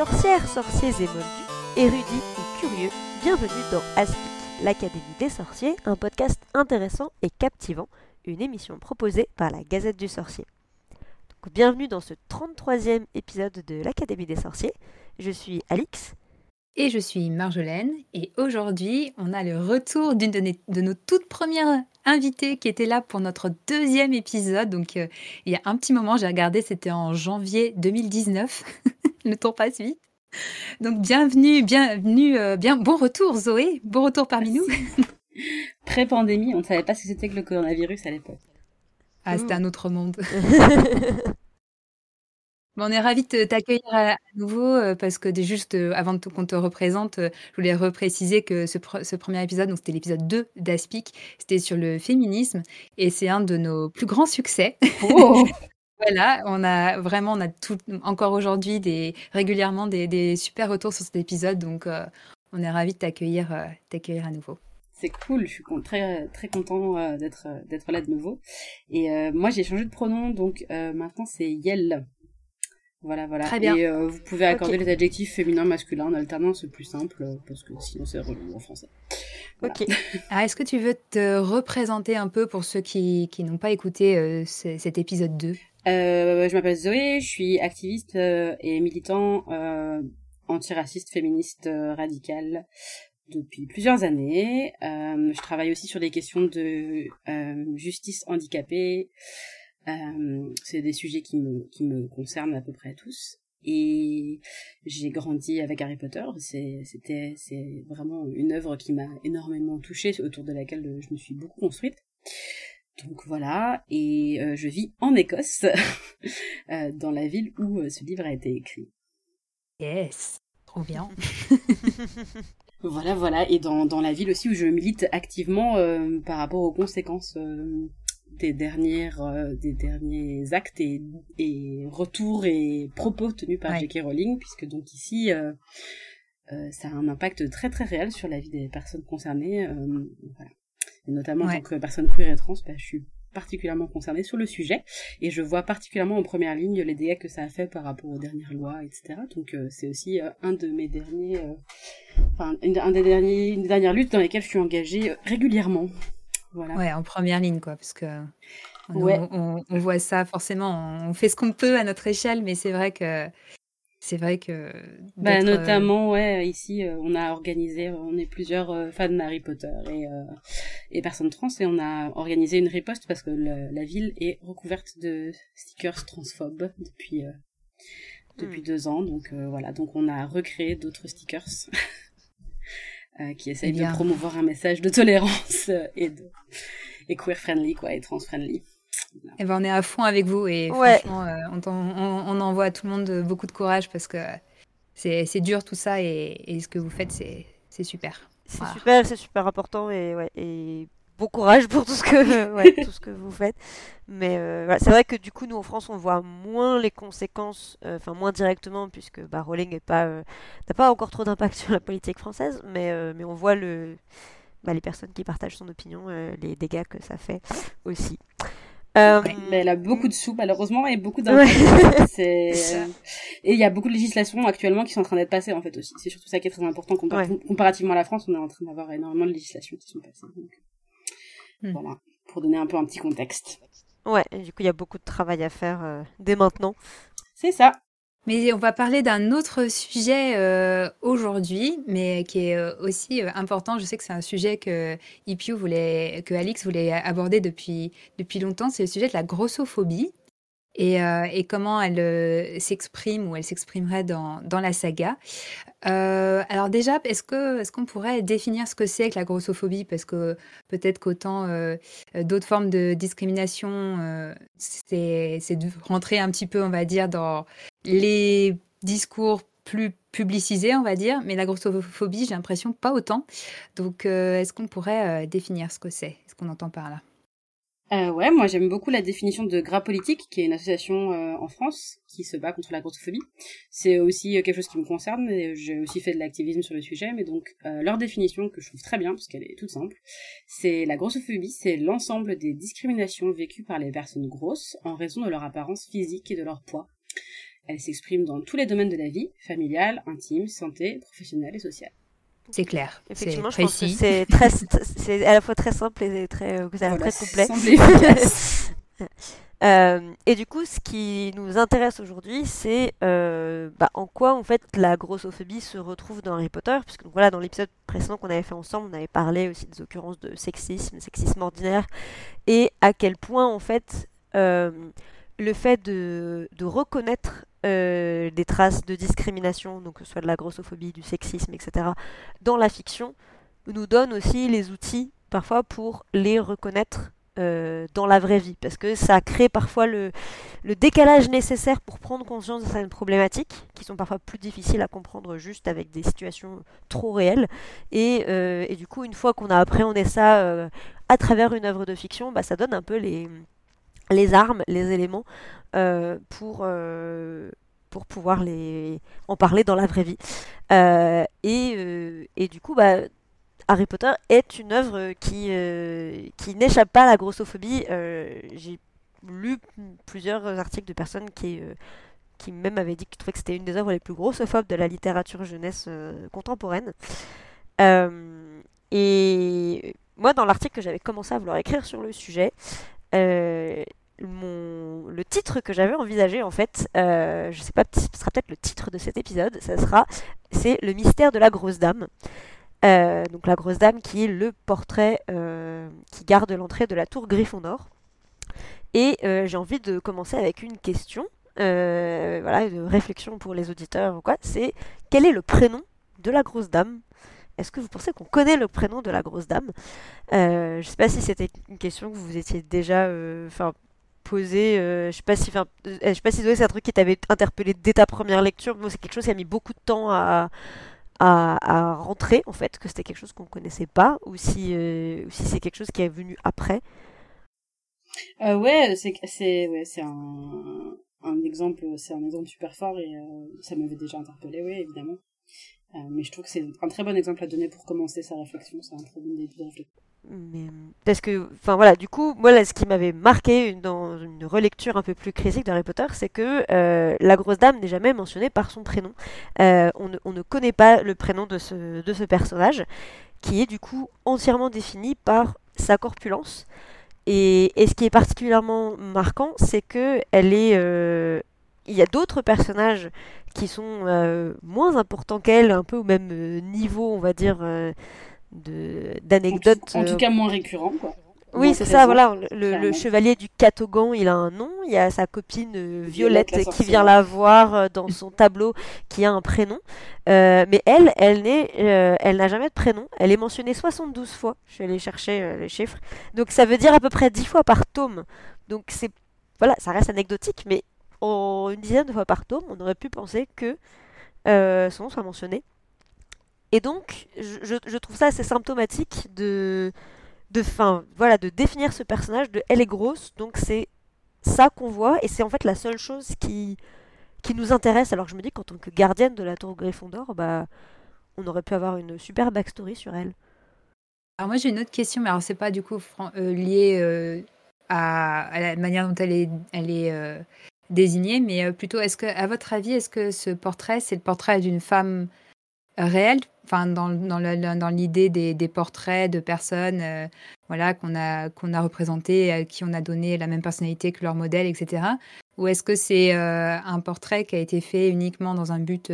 Sorcières, sorciers et moldus, érudits ou curieux, bienvenue dans Aspic, l'Académie des sorciers, un podcast intéressant et captivant, une émission proposée par la Gazette du Sorcier. Donc, bienvenue dans ce 33e épisode de l'Académie des sorciers. Je suis Alix. Et je suis Marjolaine. Et aujourd'hui, on a le retour d'une de, nos toutes premières invitées qui était là pour notre deuxième épisode. Donc, euh, il y a un petit moment, j'ai regardé, c'était en janvier 2019. le temps passe vite. Donc, bienvenue, bienvenue, euh, bien, bon retour Zoé, bon retour parmi nous. Pré-pandémie, on ne savait pas ce que c'était que le coronavirus à l'époque. Ah, c'était un autre monde. Bon, on est ravis de t'accueillir à nouveau euh, parce que juste euh, avant qu'on te représente, je voulais repréciser que ce, ce premier épisode, donc c'était l'épisode 2 d'Aspic, c'était sur le féminisme et c'est un de nos plus grands succès. Oh voilà, on a vraiment, on a tout, encore aujourd'hui des, régulièrement des, des, super retours sur cet épisode, donc on est ravis de t'accueillir, t'accueillir à nouveau. C'est cool, je suis très très content d'être d'être là de nouveau. Et moi j'ai changé de pronom, donc maintenant c'est Yel. Voilà, voilà. Très bien. Et euh, vous pouvez accorder les adjectifs féminins, masculins en alternance, c'est plus simple, euh, parce que sinon c'est relou en français. Ok. Ah, est-ce que tu veux te représenter un peu pour ceux qui, qui n'ont pas écouté euh, cet épisode 2 Je m'appelle Zoé, je suis activiste et militant antiraciste, féministe, radical depuis plusieurs années. je travaille aussi sur des questions de justice handicapée, euh, c'est des sujets qui me, qui me concernent à peu près tous. Et j'ai grandi avec Harry Potter. C'était, c'est vraiment une œuvre qui m'a énormément touchée, autour de laquelle je me suis beaucoup construite. Donc voilà, et euh, je vis en Écosse, euh, dans la ville où ce livre a été écrit. Yes, trop bien. voilà, voilà, et dans, dans la ville aussi où je milite activement par rapport aux conséquences des dernières euh, des derniers actes et, et, retours et propos tenus par J.K. Rowling puisque donc ici euh, euh, ça a un impact très très réel sur la vie des personnes concernées voilà. Et notamment en tant que personne queer et trans bah, je suis particulièrement concernée sur le sujet. Et je vois particulièrement en première ligne les dégâts que ça a fait par rapport aux dernières lois etc donc c'est aussi un de mes derniers enfin une, un des derniers une des dernières luttes dans lesquelles je suis engagée régulièrement. Ouais, en première ligne, quoi, parce que on, voit ça forcément, on fait ce qu'on peut à notre échelle, mais c'est vrai que c'est vrai que bah, euh, notamment ouais ici euh, on a organisé on est plusieurs euh, fans d'Harry Potter et et personnes trans et on a organisé une riposte parce que la ville est recouverte de stickers transphobes depuis depuis hmm. deux ans donc voilà donc on a recréé d'autres stickers Euh, qui essaye de promouvoir un message de tolérance euh, et de et queer friendly quoi et trans friendly. Eh ben on est à fond avec vous et franchement euh, on, on, envoie à tout le monde beaucoup de courage parce que c'est dur tout ça et, et, ce que vous faites c'est super. C'est super, c'est super important et ouais et bon courage pour tout ce que, ouais, tout ce que vous faites. Mais euh, c'est vrai que du coup, nous en France, on voit moins les conséquences, euh, enfin moins directement, puisque bah, Rowling n'a pas, euh, pas encore trop d'impact sur la politique française, mais, mais on voit le, bah, les personnes qui partagent son opinion, les dégâts que ça fait aussi. Mais elle a beaucoup de sous malheureusement et beaucoup d'impact. et il y a beaucoup de législations actuellement qui sont en train d'être passées en fait aussi. C'est surtout ça qui est très important comparativement à la France. On est en train d'avoir énormément de législations qui sont passées. Hmm. Voilà, pour donner un peu un petit contexte. Ouais, du coup, il y a beaucoup de travail à faire euh, dès maintenant. C'est ça. Mais on va parler d'un autre sujet euh, aujourd'hui, mais qui est euh, aussi important. Je sais que c'est un sujet que Ipiu voulait, que Alix voulait aborder depuis, depuis longtemps. C'est le sujet de la grossophobie et, et comment elle s'exprime ou elle s'exprimerait dans, dans la saga. Euh, alors déjà, est-ce que est-ce qu'on pourrait définir ce que c'est que la grossophobie? Parce que peut-être qu'autant euh, d'autres formes de discrimination, euh, c'est de rentrer un petit peu, on va dire, dans les discours plus publicisés, on va dire, mais la grossophobie, j'ai l'impression pas autant. Donc, est-ce qu'on pourrait définir ce que c'est, ce qu'on entend par là? Euh, ouais, moi j'aime beaucoup la définition de Gras Politique, qui est une association euh, en France qui se bat contre la grossophobie. C'est aussi euh, quelque chose qui me concerne, et j'ai aussi fait de l'activisme sur le sujet, mais donc euh, leur définition, que je trouve très bien, parce qu'elle est toute simple, c'est la grossophobie, c'est l'ensemble des discriminations vécues par les personnes grosses en raison de leur apparence physique et de leur poids. Elle s'exprime dans tous les domaines de la vie, familiale, intime, santé, professionnelle et sociale. C'est clair. Effectivement, je pense que c'est très, c'est à la fois très simple et très, euh, très complet. Euh, et du coup, ce qui nous intéresse aujourd'hui, c'est euh, bah, en quoi en fait la grossophobie se retrouve dans Harry Potter, puisque donc, voilà, dans l'épisode précédent qu'on avait fait ensemble, on avait parlé aussi des occurrences de sexisme, sexisme ordinaire, et à quel point en fait euh, le fait de, reconnaître euh, des traces de discrimination, donc que ce soit de la grossophobie, du sexisme, etc., dans la fiction, nous donne aussi les outils parfois pour les reconnaître euh, dans la vraie vie, parce que ça crée parfois le, décalage nécessaire pour prendre conscience de certaines problématiques, qui sont parfois plus difficiles à comprendre juste avec des situations trop réelles. Et, euh, du coup, une fois qu'on a appréhendé ça à travers une œuvre de fiction, bah, ça donne un peu les, les armes, les éléments pour pour pouvoir les en parler dans la vraie vie. et, et, du coup, bah, Harry Potter est une œuvre qui, euh, qui n'échappe pas à la grossophobie. Euh, j'ai lu plusieurs articles de personnes qui, euh, qui même avaient dit qu'ils trouvaient que c'était une des œuvres les plus grossophobes de la littérature jeunesse contemporaine. et moi, dans l'article que j'avais commencé à vouloir écrire sur le sujet, titre que j'avais envisagé, en fait, je sais pas, ce sera peut-être le titre de cet épisode, ça sera, c'est Le mystère de la grosse dame. Euh, donc la grosse dame qui est le portrait euh, qui garde l'entrée de la tour Gryffondor. Et euh, j'ai envie de commencer avec une question, voilà, de réflexion pour les auditeurs ou quoi. C'est quel est le prénom de la grosse dame? Est-ce que vous pensez qu'on connaît le prénom de la grosse dame? Je ne sais pas si c'était une question que vous étiez déjà, enfin posée. je sais sais pas si c'est un truc qui t'avait interpellé dès ta première lecture. Moi, c'est quelque chose qui a mis beaucoup de temps à rentrer en fait, que c'était quelque chose qu'on connaissait pas, ou si, euh, c'est quelque chose qui est venu après. Euh, ouais, c'est un, exemple, c'est un exemple super fort et euh, ça m'avait déjà interpellé, oui évidemment. Euh, mais je trouve que c'est un très bon exemple à donner pour commencer sa réflexion. C'est un très bon début de réflexion. Parce que, enfin voilà, du coup, moi, ce qui m'avait marqué dans une relecture un peu plus critique d'Harry Potter, c'est que euh, la grosse dame n'est jamais mentionnée par son prénom. Euh, on, ne, on, ne, connaît pas le prénom de ce, personnage, qui est du coup entièrement défini par sa corpulence. Et, ce qui est particulièrement marquant, c'est que est, euh, il y a d'autres personnages qui sont moins importants qu'elle, un peu au même niveau, on va dire, d'anecdotes. En, tout cas, moins récurrents, quoi. Oui, c'est ça, voilà. Le, chevalier du Catogan, il a un nom. Il y a sa copine Violette, qui vient la voir dans son tableau, qui a un prénom. mais elle, elle n'est, elle n'a jamais de prénom. Elle est mentionnée 72 fois. Je suis allée chercher les chiffres. Donc ça veut dire à peu près 10 fois par tome. Donc c'est, voilà, ça reste anecdotique, mais une dizaine de fois par tome, on aurait pu penser que euh, son nom soit mentionné. Et donc, je, trouve ça assez symptomatique de, de, fin, voilà, de définir ce personnage de elle est grosse, donc c'est ça qu'on voit, et c'est en fait la seule chose qui, qui nous intéresse. Alors je me dis qu'en tant que gardienne de la tour Gryffondor, bah, on aurait pu avoir une super backstory sur elle. Alors moi j'ai une autre question, mais alors c'est pas du coup euh, lié euh, à, la manière dont elle est, elle est désigné, mais euh, plutôt, est-ce que, à votre avis, est-ce que ce portrait, c'est le portrait d'une femme réelle, enfin dans, dans l'idée des, portraits de personnes, euh, voilà, qu'on a qu'on a représenté, à qui on a donné la même personnalité que leur modèle, etc. Ou est-ce que c'est euh, un portrait qui a été fait uniquement dans un but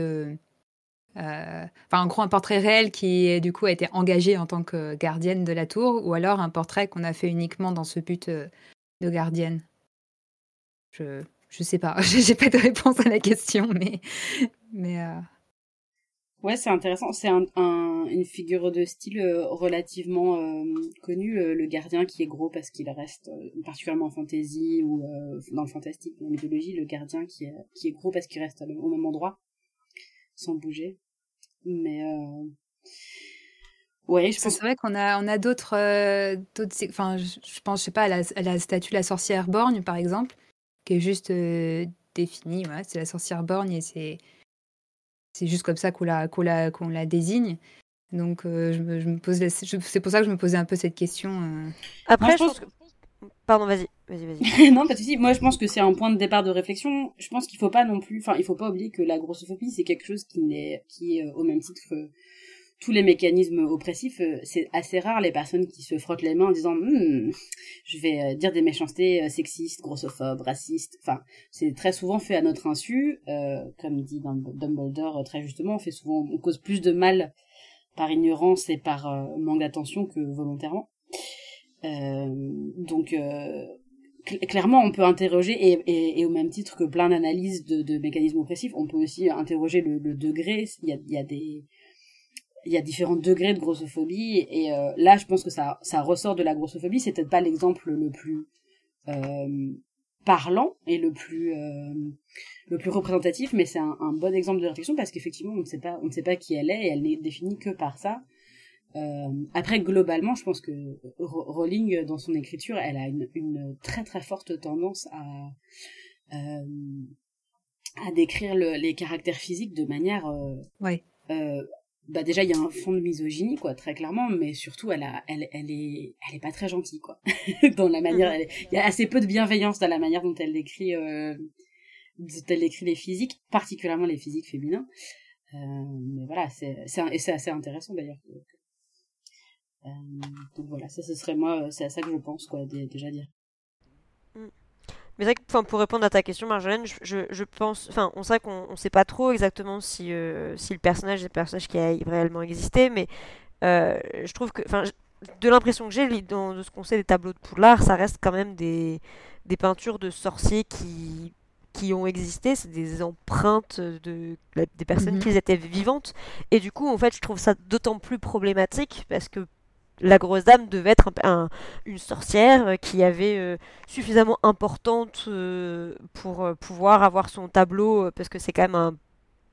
enfin en gros un portrait réel qui du coup a été engagé en tant que gardienne de la tour ou alors un portrait qu'on a fait uniquement dans ce but de gardienne? Je je sais pas, j'ai pas de réponse à la question, mais. mais euh... Ouais, c'est intéressant. C'est un, une figure de style euh, relativement euh, connue, euh, le gardien qui est gros parce qu'il reste particulièrement en fantasy ou dans le fantastique, dans la mythologie, le gardien qui est, qui est gros parce qu'il reste au même endroit, sans bouger. Mais Ouais, je pense. C'est vrai qu'on a, on a d'autres, enfin, je, pense, je sais pas, à la, à la statue de la sorcière borgne, par exemple, qui est juste euh, définie. c'est la sorcière borgne et c'est c'est juste comme ça qu'on la, qu'on la, qu'on la désigne. Donc euh, je, me, je me pose c'est pour ça que je me posais un peu cette question. Euh. Après, je pense que... Pardon, vas-y. vas-y, vas-y. non, pas de souci. Moi, je pense que c'est un point de départ de réflexion. Je pense qu'il faut pas non plus, enfin, il faut pas oublier que la grossophobie, c'est quelque chose qui est, qui est au même titre que tous les mécanismes oppressifs, euh, c'est assez rare les personnes qui se frottent les mains en disant hmm, je vais euh, dire des méchancetés euh, sexistes, grossophobes, racistes. Enfin, c'est très souvent fait à notre insu, euh, comme dit Dumbledore très justement, on fait souvent, on cause plus de mal par ignorance et par manque d'attention que volontairement. Donc clairement, on peut interroger, et, au même titre que plein d'analyses de, mécanismes oppressifs, on peut aussi interroger le, degré. Il y a des il y a différents degrés de grossophobie et euh, là je pense que ça ça ressort de la grossophobie. C'est peut-être pas l'exemple le plus euh, parlant et le plus euh, le plus représentatif mais c'est un, un, bon exemple de réflexion parce qu'effectivement on ne sait pas on ne sait pas qui elle est et elle n'est définie que par ça. Euh, après globalement je pense que Rowling dans son écriture elle a une, une très très forte tendance à euh, à décrire le, les caractères physiques de manière ouais bah déjà il y a un fond de misogynie quoi très clairement mais surtout elle a elle elle est elle est pas très gentille quoi. Dans la manière mhm. il y a assez peu de bienveillance dans la manière dont elle décrit euh, dont elle décrit les physiques particulièrement les physiques féminins. Euh, mais voilà c'est c'est et c'est assez intéressant d'ailleurs euh, donc voilà ça ce serait moi c'est à ça que je pense quoi déjà dire mais c'est vrai que pour répondre à ta question, Marjolaine, je, je, pense. Enfin, on sait qu'on ne sait pas trop exactement si, euh, si le personnage est un personnage qui a réellement existé, mais euh, je trouve que. Enfin, de l'impression que j'ai de ce qu'on sait des tableaux de Poudlard, ça reste quand même des, des peintures de sorciers qui, qui ont existé, c'est des empreintes de, des personnes mhm. qui étaient vivantes. Et du coup, en fait, je trouve ça d'autant plus problématique parce que la grosse dame devait être une sorcière euh, qui avait euh, suffisamment importante euh, pour pouvoir avoir son tableau, parce que c'est quand même un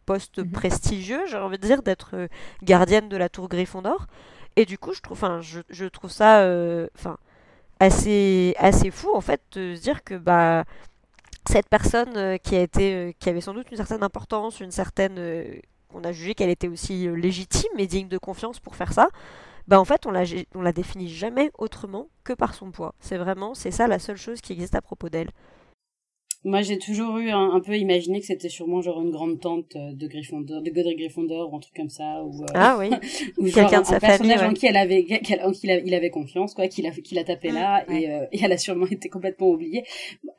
poste mhm. prestigieux, j'ai envie de dire, d'être gardienne de la tour Gryffondor. Et du coup, je trouve, je, je, trouve ça enfin assez, assez fou, en fait, de se dire que bah, cette personne qui, a été, qui avait sans doute une certaine importance, une certaine... on a jugé qu'elle était aussi légitime et digne de confiance pour faire ça, bah en fait on la, on la définit jamais autrement que par son poids. C'est vraiment, c'est ça la seule chose qui existe à propos d'elle. Moi, j'ai toujours eu un, peu imaginé que c'était sûrement genre une grande tante euh, de Gryffondor, de Godric Gryffondor ou un truc comme ça, ou euh, ah oui, ou quelqu'un de sa personnage famille, en qui elle avait, qu'il il avait confiance, quoi, qu'il a, qu'il a tapé mm, là, et, euh, et, elle a sûrement été complètement oubliée.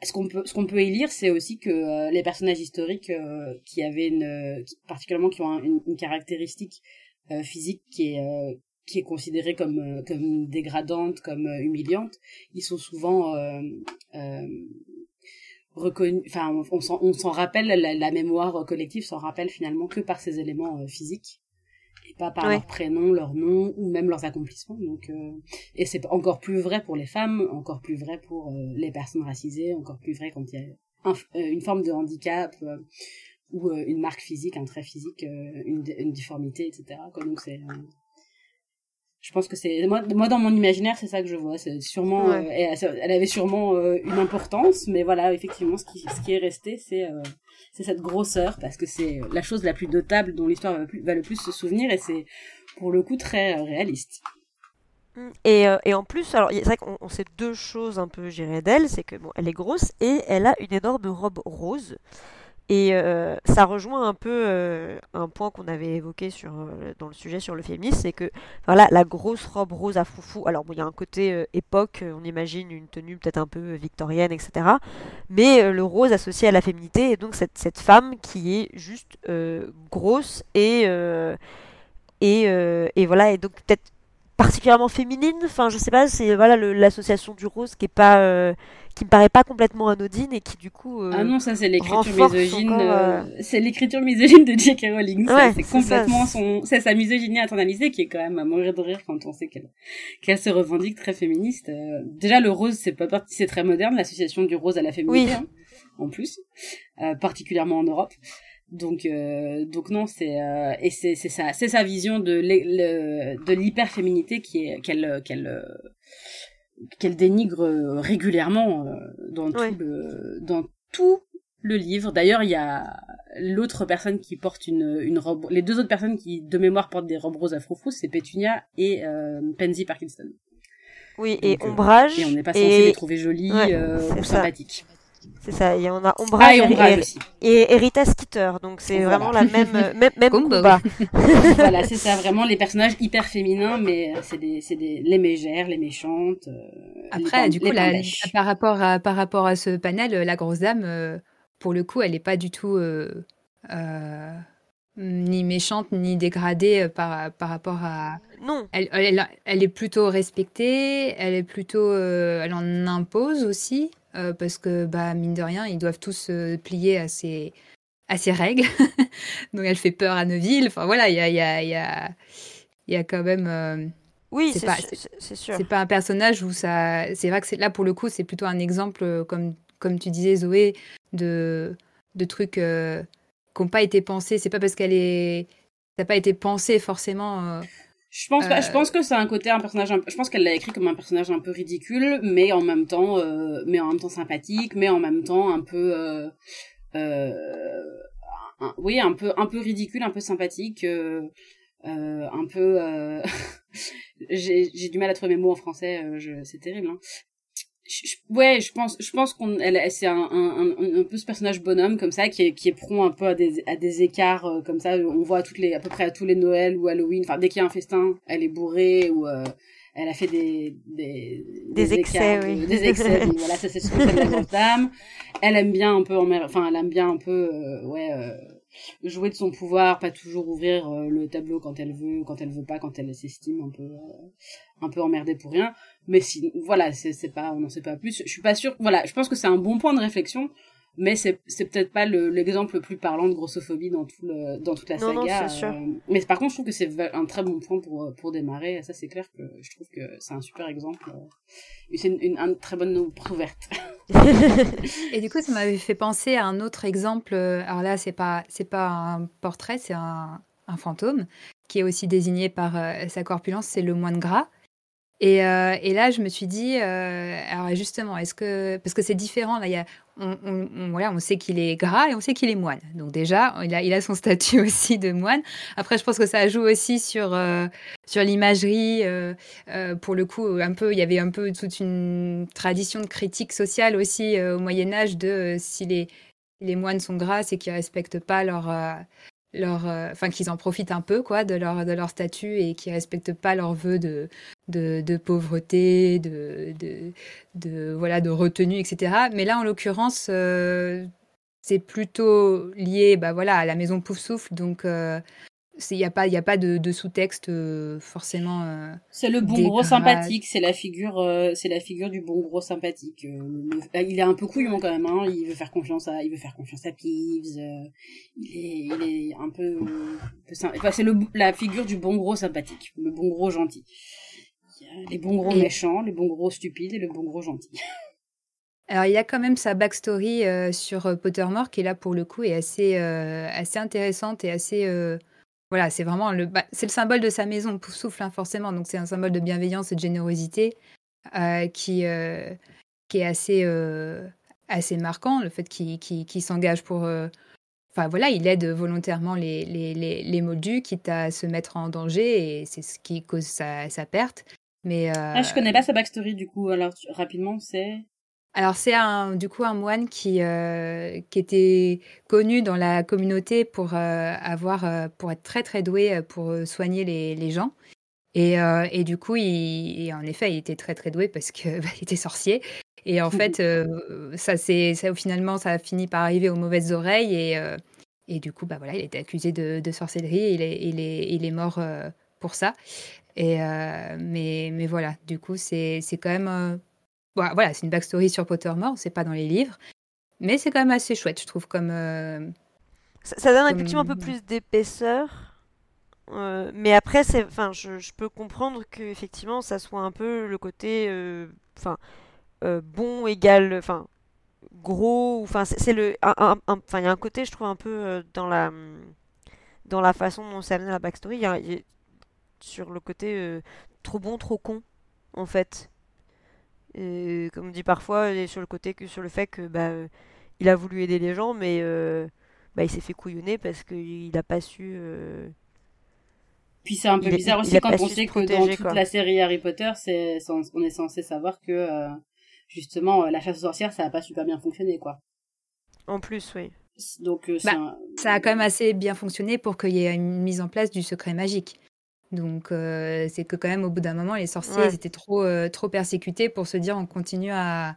Ce qu'on peut, ce qu'on peut y lire, c'est aussi que les personnages historiques qui avaient une, particulièrement qui ont une, une caractéristique physique qui est qui est considérée comme euh, comme dégradante, comme euh, humiliante, ils sont souvent euh, euh reconnus. Enfin, on, on s'en rappelle, la, mémoire collective s'en rappelle finalement que par ces éléments physiques et pas par leur prénom, leur nom ou même leurs accomplissements. Donc, et c'est encore plus vrai pour les femmes, encore plus vrai pour les personnes racisées, encore plus vrai quand il y a une forme de handicap ou une marque physique, un trait physique, une, une difformité, etc. Quoi. Donc c'est je pense que c'est moi, moi dans mon imaginaire c'est ça que je vois. C'est sûrement euh, elle, avait sûrement euh, une importance mais voilà effectivement ce qui ce qui est resté c'est euh, c'est cette grosseur parce que c'est la chose la plus notable dont l'histoire va, va, le plus se souvenir et c'est pour le coup très réaliste. Mm. et, et en plus alors c'est vrai qu'on sait deux choses un peu gérées d'elle. C'est que bon elle est grosse et elle a une énorme robe rose et euh, ça rejoint un peu euh, un point qu'on avait évoqué sur, euh, dans le sujet sur le féminisme, c'est que voilà, la grosse robe rose à foufou, alors il y a un côté époque, on imagine une tenue peut-être un peu victorienne, etc. Mais le rose associé à la féminité, et donc cette, cette femme qui est juste grosse et, et, et voilà, et donc peut-être particulièrement féminine, enfin je sais pas, c'est voilà l'association du rose qui est pas qui me paraît pas complètement anodine et qui du coup euh, ah non ça c'est l'écriture misogyne euh, euh, c'est l'écriture misogyne de J.K. Rowling. C'est complètement son c'est sa misogynie internalisée qui est quand même à mourir de rire quand on sait qu'elle qu'elle se revendique très féministe. Déjà le rose c'est pas c'est très moderne l'association du rose à la féminité hein, en plus particulièrement en Europe. Donc donc non c'est et c'est c'est sa c'est sa vision de de l'hyperféminité qui est qu'elle qu'elle qu'elle dénigre euh, régulièrement euh, dans tout le dans tout le livre. D'ailleurs, il y a l'autre personne qui porte une, une robe, les deux autres personnes qui de mémoire portent des robes roses à froufrous, c'est Petunia et euh, Pansy Parkinson. Oui, et ombrage. Et on n'est pas censé les trouver jolies ou sympathiques. C'est ça, et on a Ombrage, ah, et, aussi. et, Rita Skeeter, donc c'est vraiment la même, même, même combat. voilà, c'est ça, vraiment les personnages hyper féminins, mais c'est des, c'est des, les mégères, les méchantes. Euh, Après, du coup, par rapport à, par rapport à ce panel, la grosse dame, euh, pour le coup, elle n'est pas du tout euh, ni méchante ni dégradée par, par rapport à. Non. Elle, elle, elle, est plutôt respectée, elle est plutôt, elle en impose aussi. Euh, parce que, bah, mine de rien, ils doivent tous se plier à ces, à ces règles. Donc elle fait peur à Neuville. Enfin voilà, il y a, y, a, y, a, y a quand même. Euh, oui, c'est pas, sûr. C'est pas un personnage où ça. C'est vrai que c'est là pour le coup, c'est plutôt un exemple, euh, comme, comme tu disais, Zoé, de, de trucs qui n'ont pas été pensés. C'est pas parce qu'elle est. Ça n'a pas été pensé forcément. Je pense, je pense que c'est un côté un personnage. je pense qu'elle l'a écrit comme un personnage un peu ridicule, mais en même temps, euh, mais en même temps sympathique, mais en même temps un peu, euh, euh, oui, un peu, un peu ridicule, un peu sympathique, euh, euh, un peu. j'ai du mal à trouver mes mots en français. c'est terrible. Hein ouais, je pense, je pense qu'on, elle, c'est un, un, un, un, peu ce personnage bonhomme comme ça qui est, qui est prompt un peu à des, à des écarts euh, comme ça. On voit à toutes les, à peu près à tous les Noëls ou Halloween. Enfin, dès qu'il y a un festin, elle est bourrée ou euh, elle a fait des des, des, excès, oui. des excès. voilà, ça c'est ce que la dame. Elle aime bien un peu, en enfin, elle aime bien un peu, euh, ouais jouer de son pouvoir, pas toujours ouvrir euh, le tableau quand elle veut, quand elle veut pas, quand elle s'estime un peu euh, un peu emmerdée pour rien. Mais si voilà, c'est pas on n'en sait pas plus. Je suis pas sûre. Voilà, je pense que c'est un bon point de réflexion mais c'est c'est peut-être pas l'exemple le, plus parlant de grossophobie dans tout le dans toute la saga. Non, sûr. Euh, mais par contre, je trouve que c'est un très bon point pour pour démarrer. Ça, c'est clair que je trouve que c'est un super exemple. Et c'est une, une, très bonne ouverte. et du coup, ça m'avait fait penser à un autre exemple. Alors là, c'est pas c'est pas un portrait, c'est un, un fantôme qui est aussi désigné par euh, sa corpulence, c'est le moine gras. Et, euh, et, là, je me suis dit, euh, alors justement, est-ce que parce que c'est différent là, y a, on, on, voilà, on sait qu'il est gras et on sait qu'il est moine. Donc déjà, il a, il a son statut aussi de moine. Après, je pense que ça joue aussi sur euh, sur l'imagerie. Euh, euh, pour le coup, un peu, il y avait un peu toute une tradition de critique sociale aussi au Moyen Âge de si les les moines sont gras, c'est qu'ils respectent pas leur euh, qu'ils en profitent un peu quoi de leur de leur statut et qui respectent pas leurs vœux de, de, pauvreté, de, de, de, voilà de retenue, etc. Mais là en l'occurrence euh, c'est plutôt lié bah voilà à la maison Pouf Souffle donc euh, il n'y a pas il a pas de, de sous-texte euh, forcément euh, c'est le bon gros sympathique c'est la figure euh, c'est la figure du bon gros sympathique bah, il est un peu couillon quand même hein. il veut faire confiance à il veut faire confiance à Peeves il est il est un peu, enfin, c'est le la figure du bon gros sympathique le bon gros gentil il y a les bons gros méchants les bons gros stupides et le bon gros gentil Alors il y a quand même sa backstory sur Pottermore qui là pour le coup est assez assez intéressante et assez voilà, c'est vraiment le, bah, c'est le symbole de sa maison, souffle hein, forcément. Donc c'est un symbole de bienveillance et de générosité euh, qui, euh, qui est assez, euh, assez marquant. Le fait qu'il s'engage pour. Enfin voilà, il aide volontairement les, les, les, les, moldus, quitte à se mettre en danger, et c'est ce qui cause sa, sa perte. Mais ah, je connais pas sa backstory du coup. Alors rapidement, c'est alors c'est un, du coup un moine qui, euh, qui était connu dans la communauté pour euh, avoir euh, pour être très très doué pour soigner les, les gens. Et, et, du coup, il, en effet, il était très très doué parce qu'il bah, était sorcier. Et en fait, ça c'est ça finalement ça a fini par arriver aux mauvaises oreilles et, et du coup, bah voilà, il a été accusé de, de sorcellerie. Et il est, il est, il est mort pour ça. Et mais mais voilà, du coup, c'est quand même voilà, c'est une backstory sur Pottermore, c'est pas dans les livres, mais c'est quand même assez chouette, je trouve, comme. Euh, ça, donne effectivement un peu plus d'épaisseur, euh, mais après, c'est, enfin, je, je, peux comprendre que effectivement, ça soit un peu le côté, euh, enfin, bon égal, enfin, gros, enfin, c'est le, enfin, il y a un côté, je trouve, un peu dans la, dans la façon dont ça amené la backstory, y a, sur le côté trop bon, trop con, en fait. Et, comme on dit parfois, et sur le côté que sur le fait que bah, euh, il a voulu aider les gens, mais euh, bah, il s'est fait couillonner parce qu'il n'a pas su. Euh, Puis c'est un peu bizarre aussi quand on sait que dans toute la série Harry Potter, c'est on est censé savoir que euh, justement la chasse aux sorcières ça a pas super bien fonctionné quoi. En plus, oui. Donc bah, ça a quand même assez bien fonctionné pour qu'il y ait une mise en place du secret magique. Donc c'est que quand même au bout d'un moment les sorciers étaient trop trop persécutés pour se dire on continue à,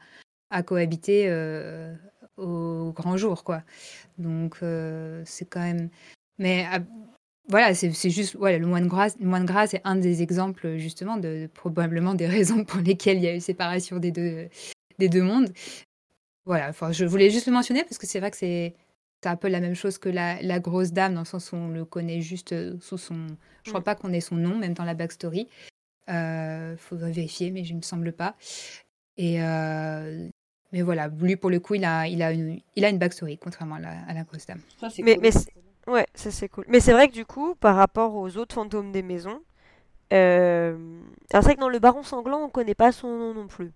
à cohabiter au grand jour, quoi. Donc, euh, c'est quand même. Mais ah, voilà, c'est juste. Voilà, le moine grâce, le moine grâce est un des exemples, justement, de, probablement des raisons pour lesquelles il y a eu séparation des deux, des deux mondes. Voilà, enfin, je voulais juste le mentionner parce que c'est vrai que c'est un peu la même chose que la, la, grosse dame, dans le sens où on le connaît juste euh, sous son. Je crois mm. pas qu'on ait son nom, même dans la backstory. Euh, faudrait vérifier, mais je ne me semble pas. Et, euh, mais voilà, lui pour le coup, il a, il a, une, il a une backstory, contrairement à la, à la grosse dame. mais, mais ouais, ça c'est cool. Mais c'est vrai que du coup, par rapport aux autres fantômes des maisons, euh... c'est vrai que dans le Baron Sanglant, on connaît pas son nom non plus.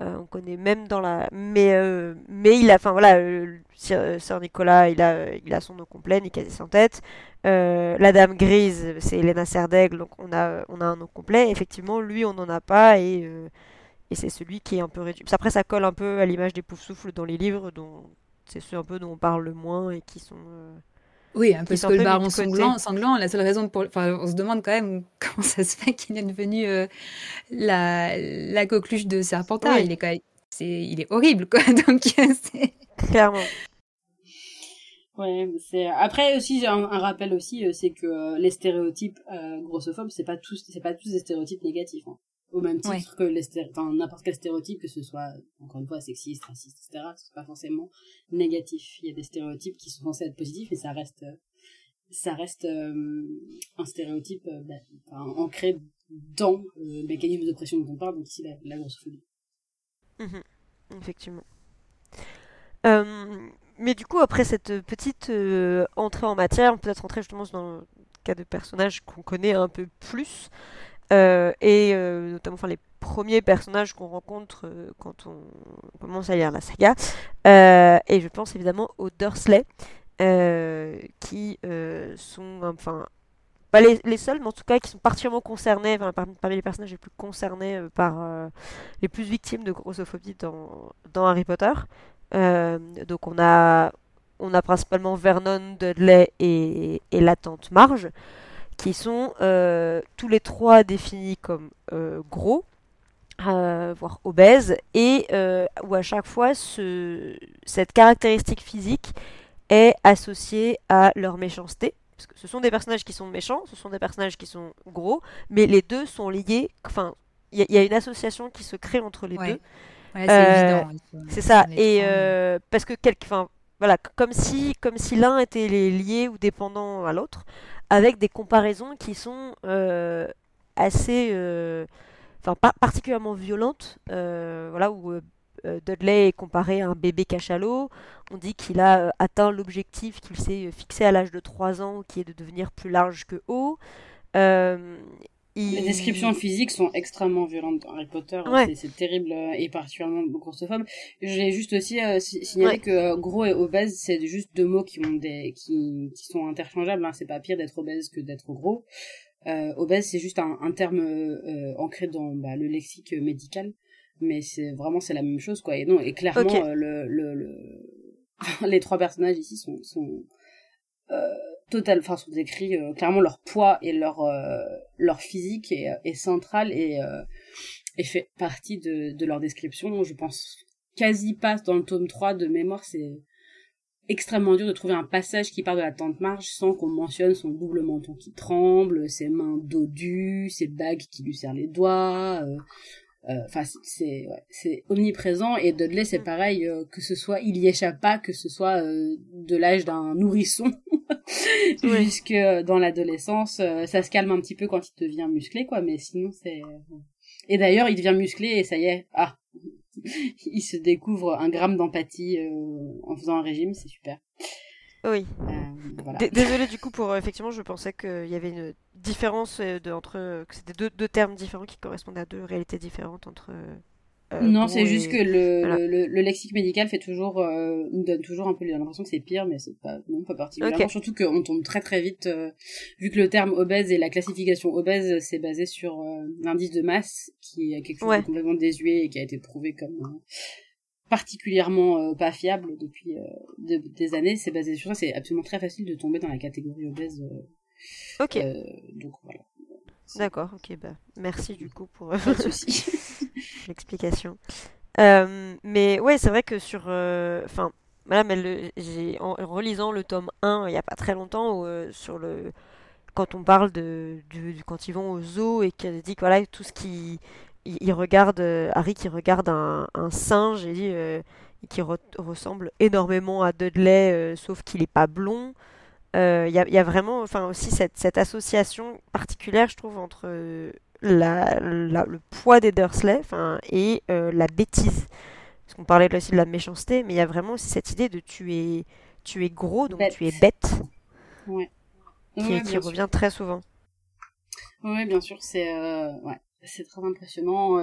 Euh, on connaît même dans la, mais euh, mais il a, enfin voilà, euh, Sir Nicolas, il a, il a son nom complet, Nicolas sans tête. la Dame Grise, c'est Elena Serdaigle, donc on a, on a un nom complet. Effectivement, lui, on n'en a pas et et c'est celui qui est un peu réduit. Après, ça colle un peu à l'image des poufs-souffles dans les livres, dont c'est ceux un peu dont on parle le moins et qui sont. Euh, oui, un peu parce que le baron sanglant, sanglant, la seule raison pour. Enfin, on se demande quand même comment ça se fait qu'il est devenu euh, la, la coqueluche de Serpentard. Il est quand même. C'est, il est horrible, quoi. Donc, c'est. Clairement. Ouais, c'est après aussi un, un rappel aussi, euh, c'est que les stéréotypes grossophobes, c'est pas tous, c'est pas tous des stéréotypes négatifs. Hein au même titre que les enfin, n'importe quel stéréotype, que ce soit, encore une fois, sexiste, raciste, etc., c'est pas forcément négatif. Il y a des stéréotypes qui sont censés être positifs et ça reste, ça reste euh, un stéréotype euh, bah, ancré dans le mécanisme d'oppression dont on parle, donc ici la, la grossophobie. Mhm. effectivement. Euh, mais du coup, après cette petite entrée en matière, on peut être entrer justement dans le cas de personnages qu'on connaît un peu plus. Euh, et euh, notamment enfin, les premiers personnages qu'on rencontre euh, quand on commence à lire la saga. et je pense évidemment aux Dursley, qui sont enfin pas les, seuls, mais en tout cas qui sont particulièrement concernés, enfin, parmi, les personnages les plus concernés par les plus victimes de grossophobie dans, dans Harry Potter. donc on a on a principalement Vernon, Dudley et, et la tante Marge qui sont euh, tous les trois définis comme euh, gros, euh, voire obèses, et où à chaque fois ce, cette caractéristique physique est associée à leur méchanceté. Parce que ce sont des personnages qui sont méchants, ce sont des personnages qui sont gros, mais les deux sont liés. Enfin, il y, a une association qui se crée entre les deux. c'est ça. Et parce que quelque, voilà, comme si, comme si l'un était lié ou dépendant à l'autre avec des comparaisons qui sont euh, assez, euh, pas particulièrement violentes. Euh, voilà où Dudley est comparé à un bébé cachalot. On dit qu'il a atteint l'objectif qu'il s'est fixé à l'âge de 3 ans, qui est de devenir plus large que haut. Les descriptions physiques sont extrêmement violentes dans Harry Potter. C'est terrible et particulièrement grossophobe. J'ai juste aussi signalé que gros et obèse, c'est juste deux mots qui ont des qui, qui sont interchangeables. Hein. C'est pas pire d'être obèse que d'être gros. Euh, obèse, c'est juste un, un terme euh, ancré dans bah, le lexique médical, mais c'est vraiment c'est la même chose quoi. Et non, et clairement euh, le, le, le... les trois personnages ici sont sont euh, total, enfin sont décrits euh, clairement leur poids et leur euh, physique est, central et fait partie de, leur description. Je pense quasi pas dans le tome 3 de mémoire, c'est extrêmement dur de trouver un passage qui part de la tente marge sans qu'on mentionne son double menton qui tremble, ses mains dodues, ses bagues qui lui serrent les doigts, euh, enfin c'est c'est omniprésent et Dudley c'est mm. pareil euh, que ce soit il y échappe pas que ce soit euh, de l'âge d'un nourrisson. Jusque dans l'adolescence ça se calme un petit peu quand il devient musclé quoi mais sinon c'est et d'ailleurs il devient musclé et ça y est ah il se découvre un gramme d'empathie en faisant un régime c'est super oui. Euh, désolée du coup pour euh, effectivement je pensais qu'il y avait une différence euh, de, entre que c'était deux, deux, termes différents qui correspondaient à deux réalités différentes entre non, c'est juste que le, le, lexique médical fait toujours, nous donne toujours un peu l'impression que c'est pire, mais c'est pas, non, pas particulièrement. Surtout qu'on tombe très très vite, vu que le terme obèse et la classification obèse, c'est basé sur l'indice de masse, qui est quelque chose de complètement désuet et qui a été prouvé comme particulièrement pas fiable depuis des années. C'est basé sur ça. C'est absolument très facile de tomber dans la catégorie obèse. ok. donc voilà. D'accord, ok, bah, merci du coup pour l'explication. Euh, mais ouais, c'est vrai que sur. Euh, enfin, voilà, mais j'ai, en, relisant le tome 1 il n'y a pas très longtemps, euh, sur le, quand on parle de, quand ils vont au zoo et qu'elle dit que voilà, tout ce qui. Il, regarde. Harry qui regarde un, un singe et dit. qui ressemble énormément à Dudley, sauf qu'il n'est pas blond. Il euh, y, y, a vraiment enfin, aussi cette, cette, association particulière, je trouve, entre la, la, le poids des Dursley et euh, la bêtise. Parce qu'on parlait aussi de la méchanceté, mais il y a vraiment aussi cette idée de tu es, tu es gros, donc tu es bête. Ouais. Qui, qui revient très souvent. Oui, bien sûr, c'est euh, ouais, c'est très impressionnant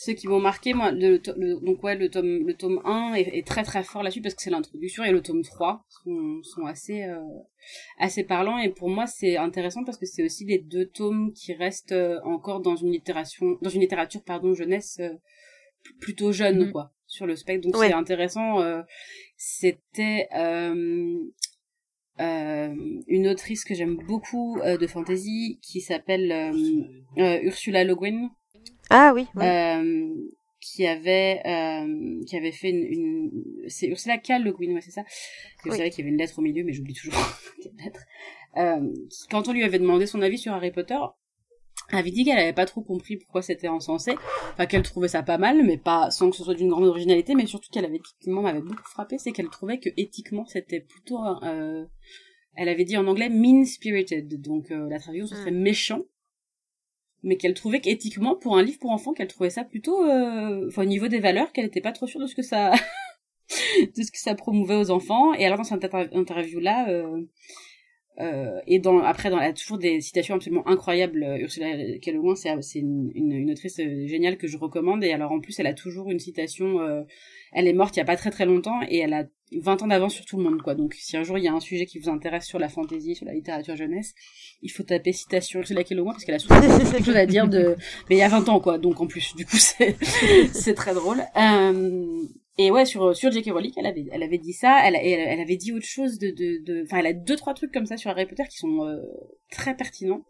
ceux qui m'ont marqué moi le, donc ouais le tome le tome 1 est, très très fort là-dessus parce que c'est l'introduction et le tome 3 sont, sont assez euh, assez parlants et pour moi c'est intéressant parce que c'est aussi les deux tomes qui restent euh, encore dans une littération dans une littérature pardon jeunesse euh, plutôt jeune mm. quoi sur le spectre donc c'est intéressant c'était une autrice que j'aime beaucoup de fantasy qui s'appelle Ursula Le Guin ah oui. Euh, qui avait euh, qui avait fait une, une... c'est Ursula K. Le Guin, ouais, c'est ça. Je savais qu'il y avait une lettre au milieu, mais j'oublie toujours quelle lettre. Euh, quand on lui avait demandé son avis sur Harry Potter, elle avait dit qu'elle avait pas trop compris pourquoi c'était encensé, enfin qu'elle trouvait ça pas mal, mais pas sans que ce soit d'une grande originalité, mais surtout qu'elle avait éthiquement m'avait beaucoup frappé, c'est qu'elle trouvait que éthiquement c'était plutôt, euh, elle avait dit en anglais mean spirited, donc euh, la traduction ce serait hmm. méchant, mais qu'elle trouvait qu'éthiquement, pour un livre pour enfants, qu'elle trouvait ça plutôt, euh, enfin au niveau des valeurs, qu'elle n'était pas trop sûre de ce que ça, de ce que ça promouvait aux enfants. Et alors dans cette interview-là, euh, euh, et dans après dans a toujours des citations absolument incroyables euh, Ursula K. Le Guin c'est une, une, une, autrice euh, géniale que je recommande et alors en plus elle a toujours une citation euh, elle est morte il y a pas très très longtemps et elle a 20 ans d'avance sur tout le monde quoi donc si un jour il y a un sujet qui vous intéresse sur la fantaisie sur la littérature jeunesse il faut taper citation Ursula K. Le Guin parce qu'elle a souvent quelque chose à dire de mais il y a 20 ans quoi donc en plus du coup c'est c'est très drôle euh, et ouais, sur sur J.K. Rowling, elle avait elle avait dit ça, elle, elle, avait dit autre chose de enfin elle a deux trois trucs comme ça sur Harry Potter qui sont euh, très pertinents.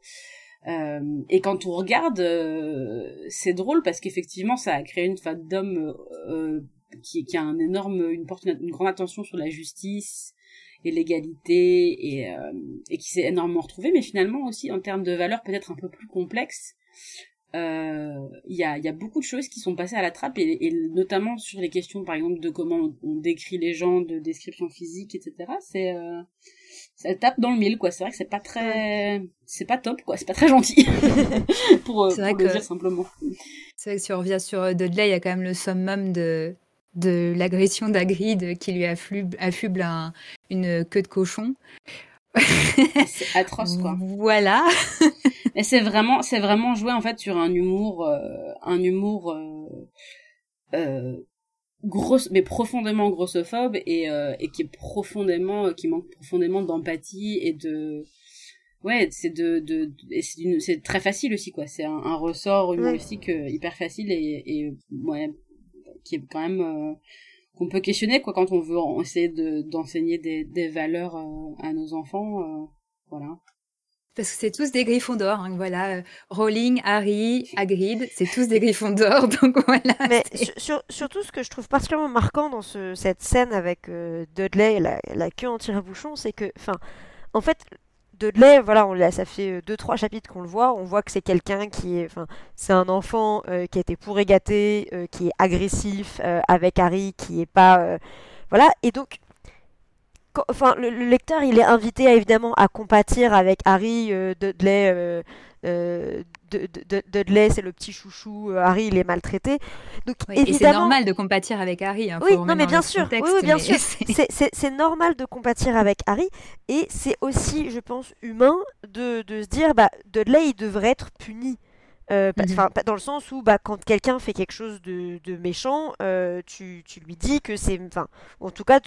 Euh, et quand on regarde, euh, c'est drôle parce qu'effectivement, ça a créé une euh, qui, qui a un énorme, une, porte, une grande attention sur la justice et l'égalité et, et qui s'est énormément retrouvée, mais finalement aussi en termes de valeurs peut-être un peu plus complexes il euh, y, a, y a beaucoup de choses qui sont passées à la trappe et, et, notamment sur les questions par exemple de comment on, décrit les gens de description physique etc c'est euh, ça tape dans le mille quoi. C'est vrai que c'est pas très c'est pas top quoi. C'est pas très gentil. Pour, euh, pour le dire simplement. c'est vrai que si on revient sur Dudley il y a quand même le summum de de l'agression d'Agrid qui lui affuble, affuble un, une queue de cochon. C'est atroce quoi. Voilà. Mais c'est vraiment, c'est vraiment joué en fait sur un humour, euh, un humour euh, euh, grosse, mais profondément grossophobe et euh, et qui est profondément, qui manque profondément d'empathie et de, ouais, c'est de, de, c'est très facile aussi quoi. C'est un, un, ressort humoristique euh, hyper facile et et ouais, qui est quand même qu'on peut questionner quoi quand on veut essayer de d'enseigner des, des valeurs euh, à nos enfants euh, voilà parce que c'est tous des griffons d'or, hein, voilà. Rowling, Harry, Hagrid, c'est tous des griffons d'or, donc voilà. Mais surtout, ce que je trouve particulièrement marquant dans ce, cette scène avec euh, Dudley et la, la queue en tire-bouchon, c'est que, enfin, en fait, Dudley, voilà, on, ça fait euh, deux trois chapitres qu'on le voit. On voit que c'est quelqu'un qui est, enfin, c'est un enfant euh, qui a été pourri gâté, euh, qui est agressif avec Harry, qui est pas, voilà. Et donc, enfin, le, lecteur, il est invité évidemment à compatir avec Harry, Dudley, Dudley, c'est le petit chouchou, Harry, il est maltraité. Donc, évidemment... Et c'est normal de compatir avec Harry. Hein, oui, non, mais bien sûr, oui, bien sûr. C'est normal de compatir avec Harry, et c'est aussi, je pense, humain de, de se dire, bah, Dudley, il devrait être puni. Euh, Mhm. dans le sens où bah, quand quelqu'un fait quelque chose de, de méchant, euh, tu, tu lui dis que c'est... Enfin, en tout cas,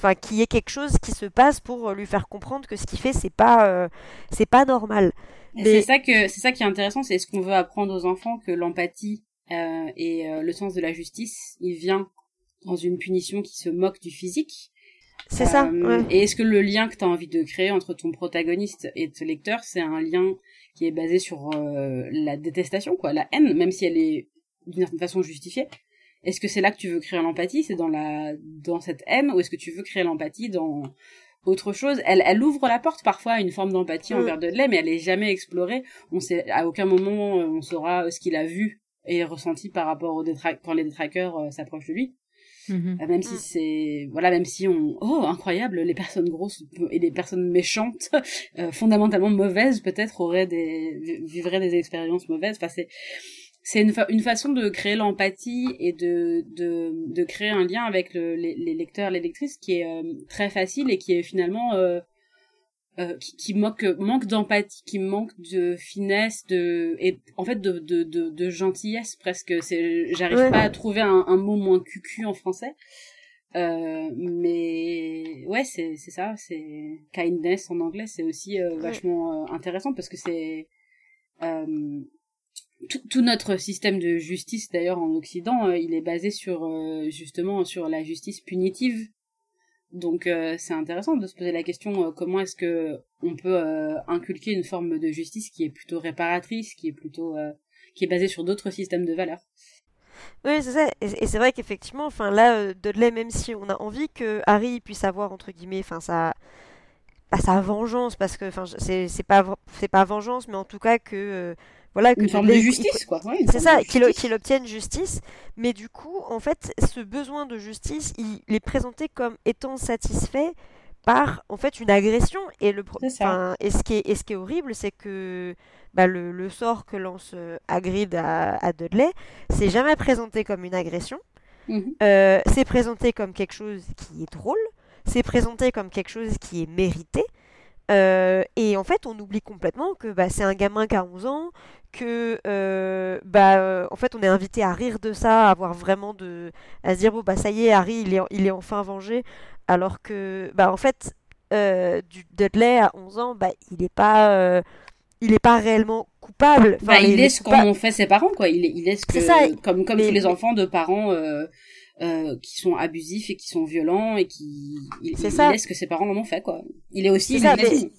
enfin, qu'il y ait quelque chose qui se passe pour lui faire comprendre que ce qu'il fait, c'est pas, euh, c'est pas normal. Mais- C'est ça que c'est ça qui est intéressant, c'est ce qu'on veut apprendre aux enfants que l'empathie euh, et euh, le sens de la justice, il vient dans une punition qui se moque du physique. C'est ça, Euh, ouais. Et est-ce que le lien que tu as envie de créer entre ton protagoniste et ton lecteur, c'est un lien qui est basé sur euh, la détestation, quoi, la haine, même si elle est d'une certaine façon justifiée? Est-ce que c'est là que tu veux créer l'empathie? C'est dans la dans cette haine ou est-ce que tu veux créer l'empathie dans autre chose? Elle, elle ouvre la porte parfois à une forme d'empathie Mm. envers Dudley, mais elle est jamais explorée. On sait à aucun moment euh, on saura euh, ce qu'il a vu et ressenti par rapport aux quand les détraqueurs euh, s'approchent de lui. Mhm. Euh, Même si Mm. c'est voilà, même si on oh incroyable, les personnes grosses et les personnes méchantes, euh, fondamentalement mauvaises peut-être auraient des vi- vivraient des expériences mauvaises. Enfin c'est c'est une, fa- une façon de créer l'empathie et de, de, de créer un lien avec le, les, les lecteurs, les lectrices qui est euh, très facile et qui est finalement euh, euh, qui, qui manque manque d'empathie, qui manque de finesse, de et en fait de de de, de gentillesse presque. C'est j'arrive Ouais. pas à trouver un, un mot moins cucu en français. Euh, mais ouais, c'est c'est ça, c'est kindness en anglais, c'est aussi euh, vachement euh, intéressant parce que c'est euh, tout, notre système de justice d'ailleurs en Occident, euh, il est basé sur euh, justement sur la justice punitive. Donc euh, c'est intéressant de se poser la question comment est-ce que on peut inculquer une forme de justice qui est plutôt réparatrice, qui est plutôt qui est basée sur d'autres systèmes de valeurs. Oui, c'est ça. Et, c'est vrai qu'effectivement, enfin là, Dudley, même si on a envie que Harry puisse avoir entre guillemets, enfin sa, pas sa vengeance, parce que enfin c'est pas c'est pas vengeance, mais en tout cas que voilà que Une forme de Dudley, il- justice quoi. Ouais, C'est ça, qu'il qu'il obtienne justice, mais du coup, en fait, ce besoin de justice, il, il est présenté comme étant satisfait par, en fait, une agression. Et, le, enfin, et, ce, qui est, et ce qui est horrible, c'est que bah, le, le sort que lance euh, Hagrid à, à Dudley, c'est jamais présenté comme une agression. Mhm. Euh, c'est présenté comme quelque chose qui est drôle, c'est présenté comme quelque chose qui est mérité. Euh, et en fait, on oublie complètement que bah, c'est un gamin qui a 11 ans, que euh, bah, euh, en fait, on est invité à rire de ça, à avoir vraiment de. à se dire, bon, bah ça y est, Harry, il est, il est enfin vengé. Alors que, bah en fait, euh, du Dudley à 11 ans, bah, il n'est pas. il est pas réellement coupable. Enfin, Bah, il est ce qu'ont fait ses parents, quoi. Il est, il est ce que, C'est ça, comme, comme mais- tous les enfants de parents euh, euh, qui sont abusifs et qui sont violents et qui, il, C'est il ça. est ce que ses parents en ont fait, quoi. Il est aussi C'est ça, légitime.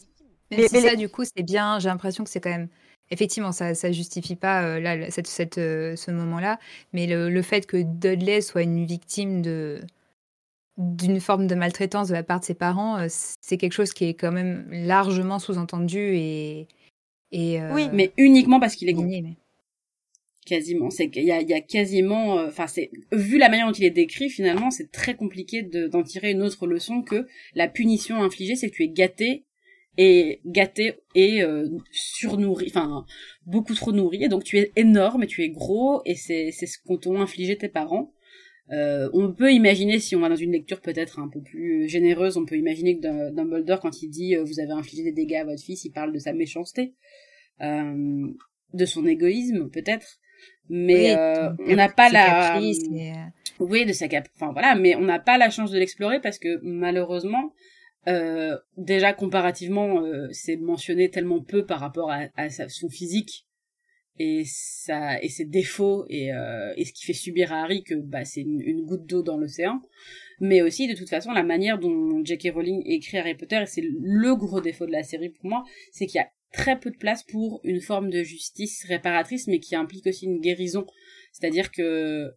Mais, Mais- c'est mais ça, du coup, c'est bien. J'ai l'impression que c'est quand même. Effectivement, ça ça justifie pas euh, là, cette, cette, euh, ce moment-là, mais le, le fait que Dudley soit une victime de d'une forme de maltraitance de la part de ses parents, c'est quelque chose qui est quand même largement sous-entendu et et euh, Oui, Mais uniquement parce qu'il est gros. Quasiment. C'est qu'il y a, quasiment, euh, enfin, c'est, vu la manière dont il est décrit, finalement, c'est très compliqué de, d'en tirer une autre leçon que la punition infligée, c'est que tu es gâté et gâté et euh, surnourri, enfin, beaucoup trop nourri, et donc tu es énorme et tu es gros, et c'est, c'est ce t'ont infligé tes parents. Euh, on peut imaginer, si on va dans une lecture peut-être un peu plus généreuse, on peut imaginer que Dum- Dumbledore, quand il dit euh, vous avez infligé des dégâts à votre fils, il parle de sa méchanceté, euh, de son égoïsme peut-être, mais Oui, euh, on n'a pas la, et, euh, oui, de sa cap, enfin voilà, mais on n'a pas la chance de l'explorer parce que malheureusement, euh, déjà comparativement, euh, c'est mentionné tellement peu par rapport à, à sa- son physique et sa et ses défauts et, euh, et ce qui fait subir à Harry que bah c'est une, une goutte d'eau dans l'océan, mais aussi de toute façon la manière dont J.K. Rowling écrit Harry Potter et c'est le gros défaut de la série pour moi, c'est qu'il y a très peu de place pour une forme de justice réparatrice, mais qui implique aussi une guérison. C'est-à-dire que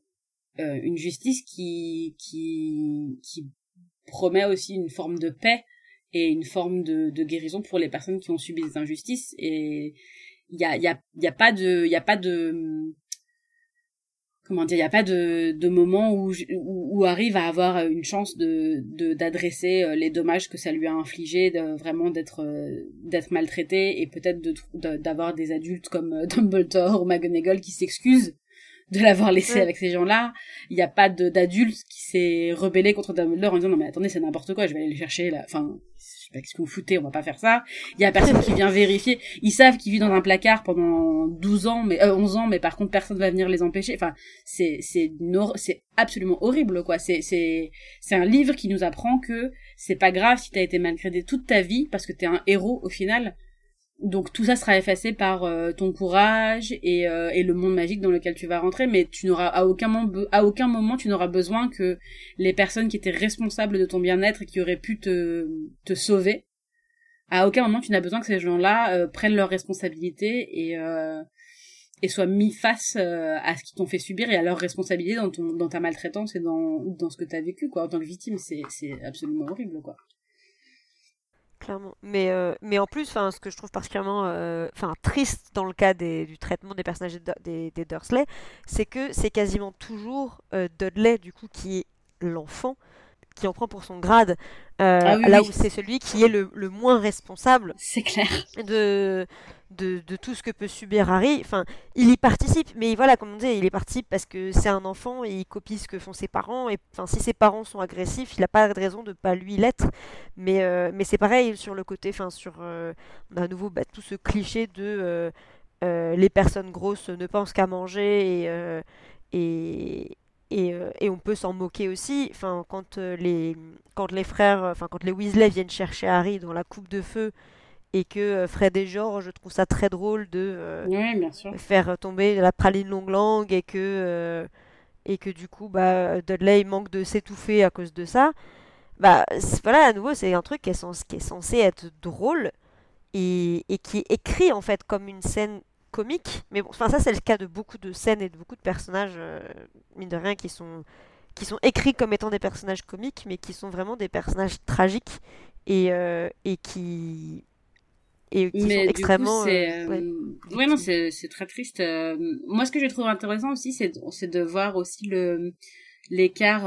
euh, une justice qui qui qui promet aussi une forme de paix et une forme de, de guérison pour les personnes qui ont subi des injustices et il y a y a y a pas de y a pas de comment dire il y a pas de de moment où où, où Harry va avoir une chance de d'adresser euh, les dommages que ça lui a infligé de vraiment d'être euh, d'être maltraité et peut-être de- d'avoir des adultes comme euh, Dumbledore ou McGonagall qui s'excusent de l'avoir laissé Ouais. avec ces gens-là il n'y a pas d'adulte qui s'est rebellé contre Dumbledore en disant non mais attendez c'est n'importe quoi je vais aller le chercher là enfin qu'est-ce que vous foutez, on va pas faire ça. Il y a personne qui vient vérifier. Ils savent qu'ils vivent dans un placard pendant 12 ans, mais euh, 11 ans, mais par contre personne va venir les empêcher. Enfin, c'est c'est c'est absolument horrible quoi. C'est c'est c'est un livre qui nous apprend que c'est pas grave si t'as été maltraité toute ta vie parce que t'es un héros au final donc tout ça sera effacé par euh, ton courage et, euh, et, le monde magique dans lequel tu vas rentrer, mais tu n'auras à aucun moment, à aucun moment tu n'auras besoin que les personnes qui étaient responsables de ton bien-être et qui auraient pu te, te sauver, à aucun moment tu n'as besoin que ces gens-là euh, prennent leurs responsabilités et et soient mis face à ce qu'ils t'ont fait subir et à leurs responsabilités dans ton dans ta maltraitance et dans dans ce que tu as vécu quoi. En tant que victime, c'est absolument horrible quoi Mais, euh, mais en plus, ce que je trouve particulièrement euh, triste dans le cas du traitement des personnages des, des Dursley, c'est que c'est quasiment toujours euh, Dudley, du coup, qui est l'enfant, qui en prend pour son grade, ah là où c'est celui qui est le, le moins responsable. C'est clair. De, de, de, tout ce que peut subir Harry. Enfin, il y participe, mais voilà, comme on dit, il y participe parce que c'est un enfant et il copie ce que font ses parents. Et enfin, si ses parents sont agressifs, il n'a pas de raison de pas lui l'être. Mais, euh, mais c'est pareil sur le côté, enfin, sur euh, on a à nouveau bah, tout ce cliché de euh, les personnes grosses ne pensent qu'à manger et, et et, et, on peut s'en moquer aussi. Enfin, quand les quand les frères, enfin quand les Weasley viennent chercher Harry dans la coupe de feu et que euh, Fred et George, je trouve ça très drôle de euh, faire tomber la praline longue langue et que euh, et que du coup bah Dudley manque de s'étouffer à cause de ça. Bah voilà, à nouveau, c'est un truc qui est, censé, qui est censé être drôle et, et, qui est écrit en fait comme une scène comique. Mais bon, enfin ça c'est le cas de beaucoup de scènes et de beaucoup de personnages, mine de rien, qui sont qui sont écrits comme étant des personnages comiques, mais qui sont vraiment des personnages tragiques et, et qui et qui mais sont extrêmement. euh, euh, non, c'est, très triste. Euh, moi, ce que je trouve intéressant aussi, c'est, c'est de voir aussi le l'écart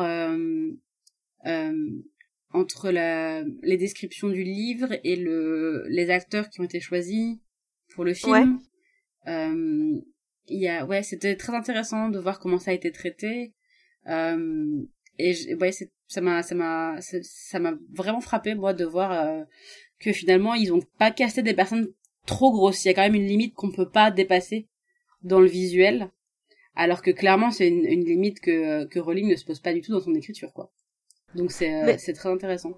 entre la, les descriptions du livre et le, les acteurs qui ont été choisis pour le film. Il y a, ouais, c'était très intéressant de voir comment ça a été traité. et ouais, ça m'a, ça m'a, ça m'a vraiment frappé moi de voir que finalement ils ont pas casté des personnes trop grosses. Il y a quand même une limite qu'on peut pas dépasser dans le visuel, alors que clairement c'est une, une, limite que, que Rowling ne se pose pas du tout dans son écriture, quoi. Donc c'est euh, c'est très intéressant.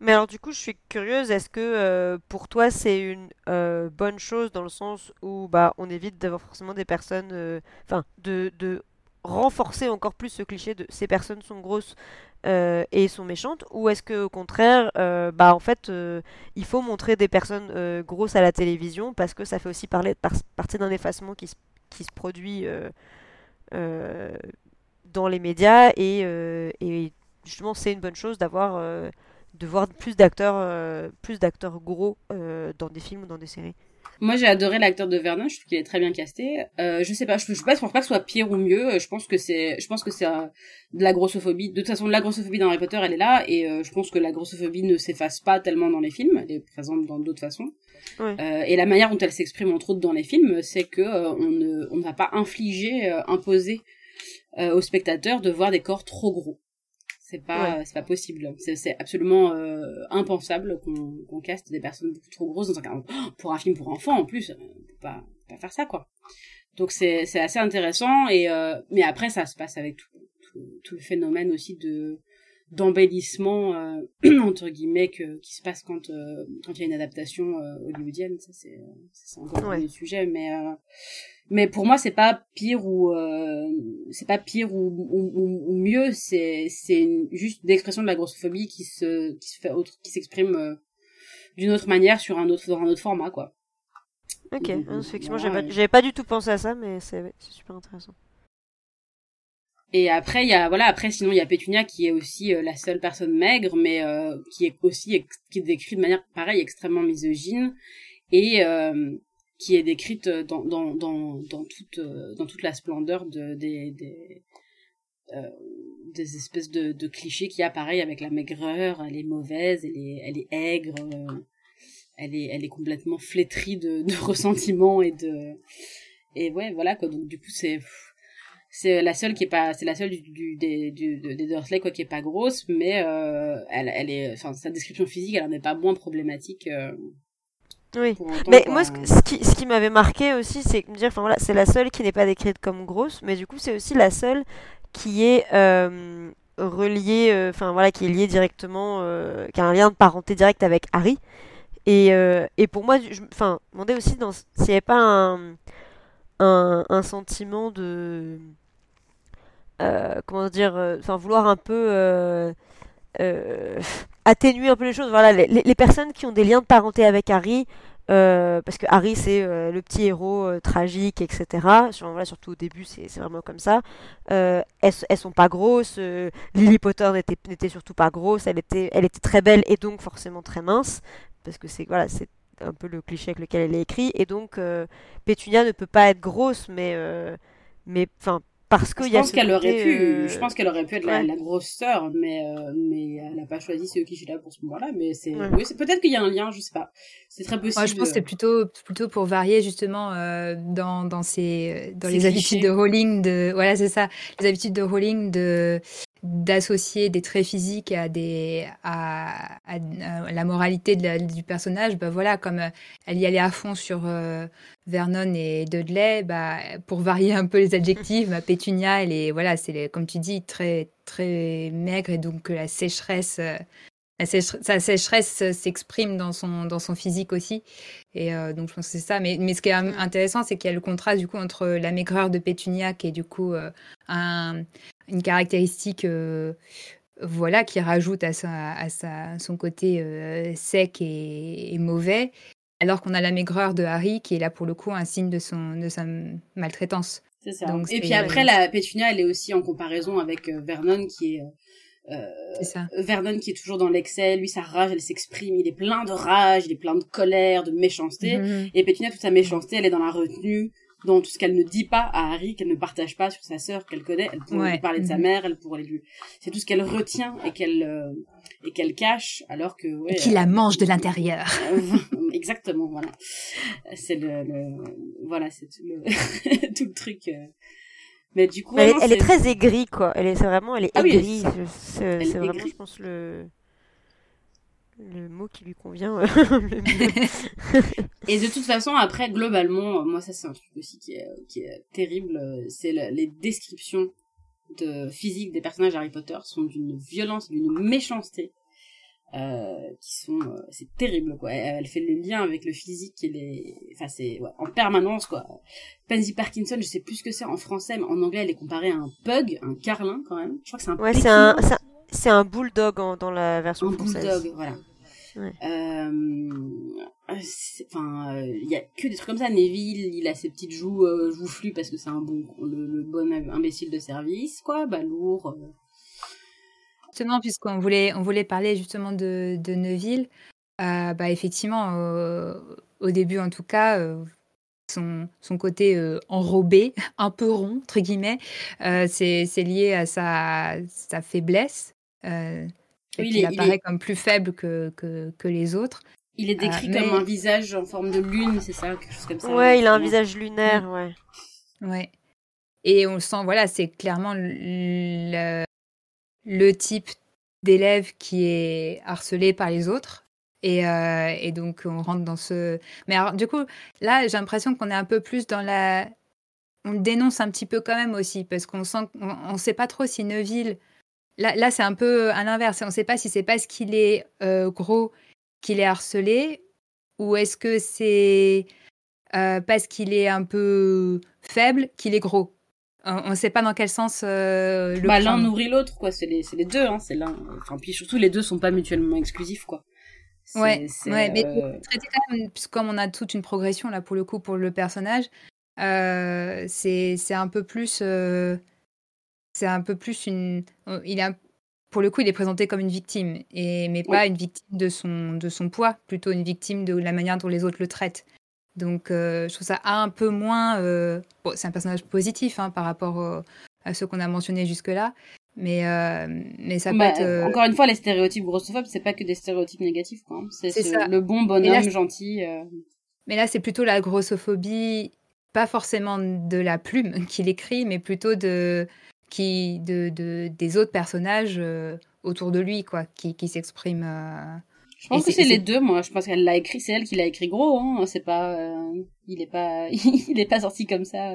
Mais alors du coup, je suis curieuse, est-ce que euh, pour toi c'est une euh, bonne chose dans le sens où bah on évite d'avoir forcément des personnes, enfin de, de renforcer encore plus ce cliché de ces personnes sont grosses euh, et sont méchantes ou est-ce que au contraire euh, bah en fait euh, il faut montrer des personnes grosses à la télévision parce que ça fait aussi parler par, partie d'un effacement qui se, qui se produit dans les médias et justement c'est une bonne chose d'avoir de voir plus d'acteurs plus d'acteurs gros dans des films ou dans des séries moi, j'ai adoré l'acteur de Vernon. Je trouve qu'il est très bien casté. Euh, je sais pas, je, je, pense pas que ce soit pire ou mieux. Je pense que c'est, je pense que c'est de la grossophobie. De toute façon, la grossophobie dans Harry Potter, elle est là, et euh, je pense que la grossophobie ne s'efface pas tellement dans les films. Elle est présente dans d'autres façons. Euh, et la manière dont elle s'exprime entre autres dans les films, c'est que euh, on ne, on ne va pas infliger, euh, imposer aux spectateurs de voir des corps trop gros c'est pas c'est pas possible. C'est absolument euh, impensable qu'on qu'on caste des personnes beaucoup trop grosses dans un pour un film pour enfants en plus on peut pas pas faire ça quoi. Donc c'est c'est assez intéressant et euh, mais après ça se passe avec tout, tout, le phénomène aussi de d'embellissement euh, entre guillemets que, qui se passe quand quand il y a une adaptation hollywoodienne. Ça c'est c'est encore un sujet mais mais pour moi c'est pas pire ou euh, c'est pas pire ou, ou, ou mieux. C'est c'est juste l'expression de la grossophobie qui se qui se fait autre qui s'exprime euh, d'une autre manière sur un autre dans un autre format quoi. Ok. Effectivement j'avais pas, du tout pensé à ça mais c'est super intéressant. Et après il y a voilà après sinon il y a Pétunia qui est aussi euh, la seule personne maigre mais qui est aussi qui est décrite de manière pareille extrêmement misogyne. Et qui est décrite dans, dans, dans, dans, toute, euh, dans toute la splendeur de, des, des, euh, des espèces de, clichés qu'il y a pareil avec la maigreur, elle est mauvaise, elle est, elle est aigre, euh, elle, est, elle est complètement flétrie de, de ressentiment et de... Et ouais, voilà quoi, donc du coup c'est c'est la seule qui est pas c'est la seule des des Dursley quoi qui est pas grosse mais euh, elle elle est enfin sa description physique elle en est pas moins problématique euh, oui. Mais moi ce, qui ce qui m'avait marqué aussi c'est me dire enfin voilà c'est la seule qui n'est pas décrite comme grosse mais du coup c'est aussi la seule qui est euh, reliée euh, enfin voilà qui est liée directement euh, qui a un lien de parenté direct avec Harry. Et, et pour moi je enfin demandais aussi s'il n'y avait pas un, un, un sentiment de comment dire, enfin vouloir un peu euh, atténuer un peu les choses. Voilà, les, les, personnes qui ont des liens de parenté avec Harry, parce que Harry c'est le petit héros tragique, etc. Voilà, surtout au début, c'est vraiment comme ça. elles, elles sont pas grosses. Lily Potter n'était surtout pas grosse. Elle était, elle était très belle et donc forcément très mince, parce que c'est voilà, c'est un peu le cliché avec lequel elle est écrit. Et donc Pétunia ne peut pas être grosse, mais mais enfin parce qu'il y a pense qu'elle aurait pu euh, je pense qu'elle aurait pu être la, grosse sœur mais euh, mais elle n'a pas choisi ce qui là pour ce moment-là mais c'est oui, c'est peut-être qu'il y a un lien je sais pas. C'est très possible je pense que c'est plutôt plutôt pour varier justement euh, dans dans ces dans les habitudes de Rowling de voilà c'est ça les habitudes de Rowling de d'associer des traits physiques à des à, la moralité du personnage bah voilà comme elle y allait à fond sur Vernon et Dudley, bah, pour varier un peu les adjectifs, bah, Pétunia, elle est, voilà, c'est comme tu dis, très, très maigre et donc la sécheresse, euh, la sa sécheresse s'exprime dans son, dans son physique aussi. Et euh, donc je pense que c'est ça. Mais, mais ce qui est intéressant, c'est qu'il y a le contraste du coup entre la maigreur de Pétunia, qui est du coup euh, un, une caractéristique. voilà, qui rajoute à, sa, à sa, son côté sec et, et, mauvais, alors qu'on a la maigreur de Harry qui est là pour le coup un signe de son de sa maltraitance. C'est ça. et puis après la Pétunia, elle est aussi en comparaison avec euh, Vernon qui est euh, ça. Vernon qui est toujours dans l'excès, lui sa rage elle s'exprime, il est plein de rage, il est plein de colère, de méchanceté mhm. et Pétunia toute sa méchanceté, elle est dans la retenue, dans tout ce qu'elle ne dit pas à Harry, qu'elle ne partage pas sur sa sœur qu'elle connaît, elle pourrait lui parler de sa mhm. mère, elle pourrait lui c'est tout ce qu'elle retient et qu'elle euh, et qu'elle cache alors que ouais, et qui la mange de l'intérieur. exactement, voilà. C'est le, voilà, c'est tout le, tout le truc. Euh. Mais du coup, elle, est... très aigrie, quoi. Elle est vraiment, elle est ah aigrie. c'est vraiment, je pense, le le mot qui lui convient. et de toute façon, après, globalement, moi, ça, c'est un truc aussi qui est, qui est terrible. C'est les descriptions de physique des personnages Harry Potter sont d'une violence, d'une méchanceté euh, qui sont euh, c'est terrible quoi. Elle, fait le lien avec le physique et les enfin c'est ouais, en permanence quoi. Pansy Parkinson je sais plus ce que c'est en français mais en anglais elle est comparée à un pug un carlin quand même. Je crois que c'est un ouais c'est un c'est un bulldog dans la version un française. bulldog voilà. Ouais. euh, enfin il y a que des trucs comme ça. Neville il a ses petites joues euh, joufflues parce que c'est un bon le, bon imbécile de service quoi. Balourd euh, Justement, puisqu'on voulait, on voulait parler justement de, de Neuville, euh, bah effectivement, euh, au début en tout cas, euh, son, son côté enrobé, un peu rond, entre guillemets, c'est lié à sa, sa faiblesse. Oui, il, apparaît comme plus faible que, que, que les autres. Il est décrit comme un visage en forme de lune, c'est ça, quelque chose comme ça. Ouais, il a un visage lunaire, mm. ouais. Ouais. Et on le sent, voilà, c'est clairement le, le type d'élève qui est harcelé par les autres. Et, euh, et, donc, on rentre dans ce. Mais alors, du coup, là, j'ai l'impression qu'on est un peu plus dans la. On dénonce un petit peu quand même aussi, parce qu'on sent qu'on ne sait pas trop si Neuville. Là, là c'est un peu à l'inverse. On ne sait pas si c'est parce qu'il est euh, gros qu'il est harcelé, ou est-ce que c'est euh, parce qu'il est un peu faible qu'il est gros on ne sait pas dans quel sens euh, le bah, l'un nourrit l'autre quoi. C'est les les deux hein c'est l'un enfin puis surtout les deux sont pas mutuellement exclusifs quoi. Ouais ouais mais euh, quand même comme on a toute une progression là pour le coup pour le personnage euh, c'est un peu plus c'est un peu plus une il a pour le coup il est présenté comme une victime et mais pas une victime de son de son poids plutôt une victime de la manière dont les autres le traitent donc, euh, je trouve ça un peu moins. Euh, bon, c'est un personnage positif hein, par rapport à ceux qu'on a mentionnés jusque-là. Mais, euh, mais ça peut bah, être. Encore une fois, les stéréotypes grossophobes, c'est pas que des stéréotypes négatifs. Hein. C'est le bon bonhomme gentil. Mais là, c'est plutôt la grossophobie pas forcément de la plume qu'il écrit, mais plutôt de, qui, de, de des autres personnages euh, autour de lui, quoi, qui, qui s'expriment. Euh, je pense que c'est les deux, moi. Je pense qu'elle l'a écrit, c'est elle qui l'a écrit gros, hein. C'est pas, euh, il est pas, il est pas sorti comme ça.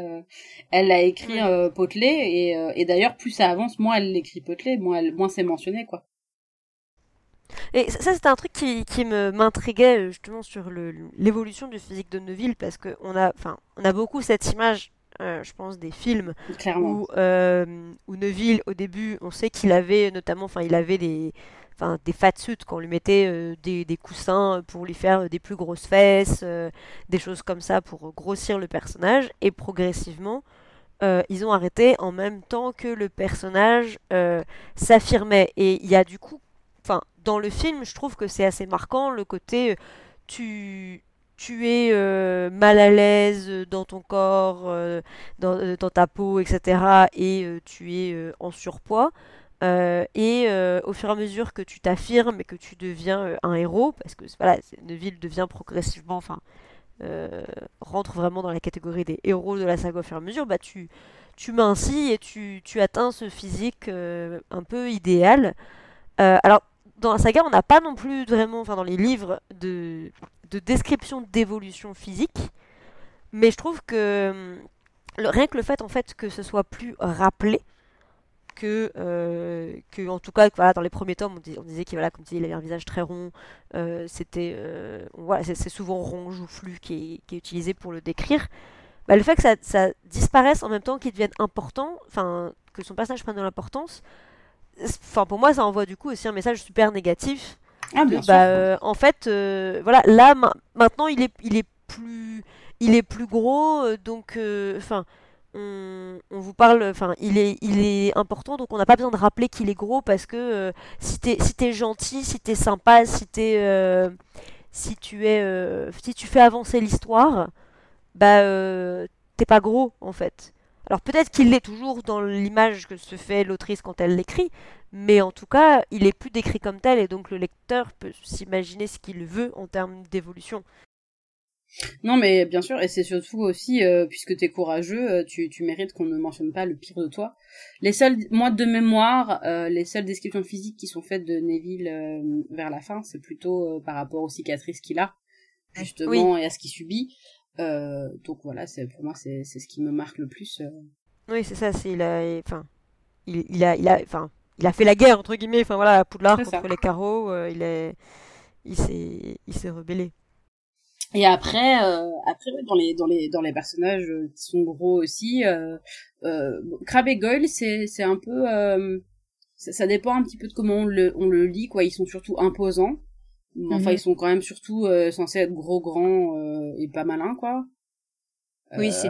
Elle l'a écrit euh, Potelé et, et d'ailleurs plus ça avance, moins elle l'écrit Potelé, moins, elle, moins c'est mentionné, quoi. Et ça, c'était un truc qui, qui me m'intriguait justement sur l'évolution du physique de Neuville parce que on a, enfin, on a beaucoup cette image euh, je pense, des films où, euh, où, Neville, au début, on sait qu'il avait notamment, enfin, il avait des, enfin, des fat suits quand on lui mettait euh, des, coussins pour lui faire des plus grosses fesses, des choses comme ça pour grossir le personnage. Et progressivement, ils ont arrêté en même temps que le personnage s'affirmait. Et il y a du coup, enfin, dans le film, je trouve que c'est assez marquant le côté tu es euh, mal à l'aise dans ton corps, euh, euh, dans, ta peau, etc. Et tu es en surpoids. Et au fur et à mesure que tu t'affirmes et que tu deviens un héros, parce que voilà, ville devient progressivement, enfin, rentre vraiment dans la catégorie des héros de la saga au fur et à mesure, bah tu, tu mincis et tu, tu atteins ce physique un peu idéal. alors, dans la saga, on n'a pas non plus vraiment, enfin dans les livres de de description d'évolution physique. Mais je trouve que le, rien que le fait en fait que ce soit plus rappelé que, euh, que en tout cas voilà dans les premiers tomes on, disait qu'il voilà comme il avait un visage très rond euh, c'était euh, voilà c'est souvent rond joufflu qui est, qui est utilisé pour le décrire. Bah, le fait que ça, ça, disparaisse en même temps qu'il devienne important enfin que son personnage prenne de l'importance enfin pour moi ça envoie du coup aussi un message super négatif. Ah, bien bah, euh, en fait, voilà, là maintenant il est, il est plus, il est plus gros, donc, enfin, on, vous parle, enfin, il est, important, donc on n'a pas besoin de rappeler qu'il est gros parce que si t'es, si es gentil, si t'es sympa, si t'es, si tu es, si tu fais avancer l'histoire, bah, t'es pas gros en fait. Alors peut-être qu'il l'est toujours dans l'image que se fait l'autrice quand elle l'écrit, mais en tout cas, il est plus décrit comme tel et donc le lecteur peut s'imaginer ce qu'il veut en termes d'évolution. Non, mais bien sûr, et c'est surtout aussi, euh, puisque t'es courageux, euh, tu, tu mérites qu'on ne mentionne pas le pire de toi. Les seuls, moi de mémoire, euh, les seules descriptions physiques qui sont faites de Neville vers la fin, c'est plutôt par rapport aux cicatrices qu'il a, justement, et à ce qu'il subit. donc voilà, c'est pour moi, c'est ce qui me marque le plus. Oui, c'est ça, c'est il a, enfin, il, il a, il a, enfin, il a fait la guerre entre guillemets enfin voilà à Poudlard contre les carreaux euh, il est il s'est il s'est rebellé et après euh, après dans les dans les dans les personnages euh, qui sont gros aussi euh, euh, Crab et Goyle c'est c'est un peu ça, ça, dépend un petit peu de comment on le on le lit quoi ils sont surtout imposants enfin mhm. ils sont quand même surtout censés être gros grands et pas malins quoi oui c'est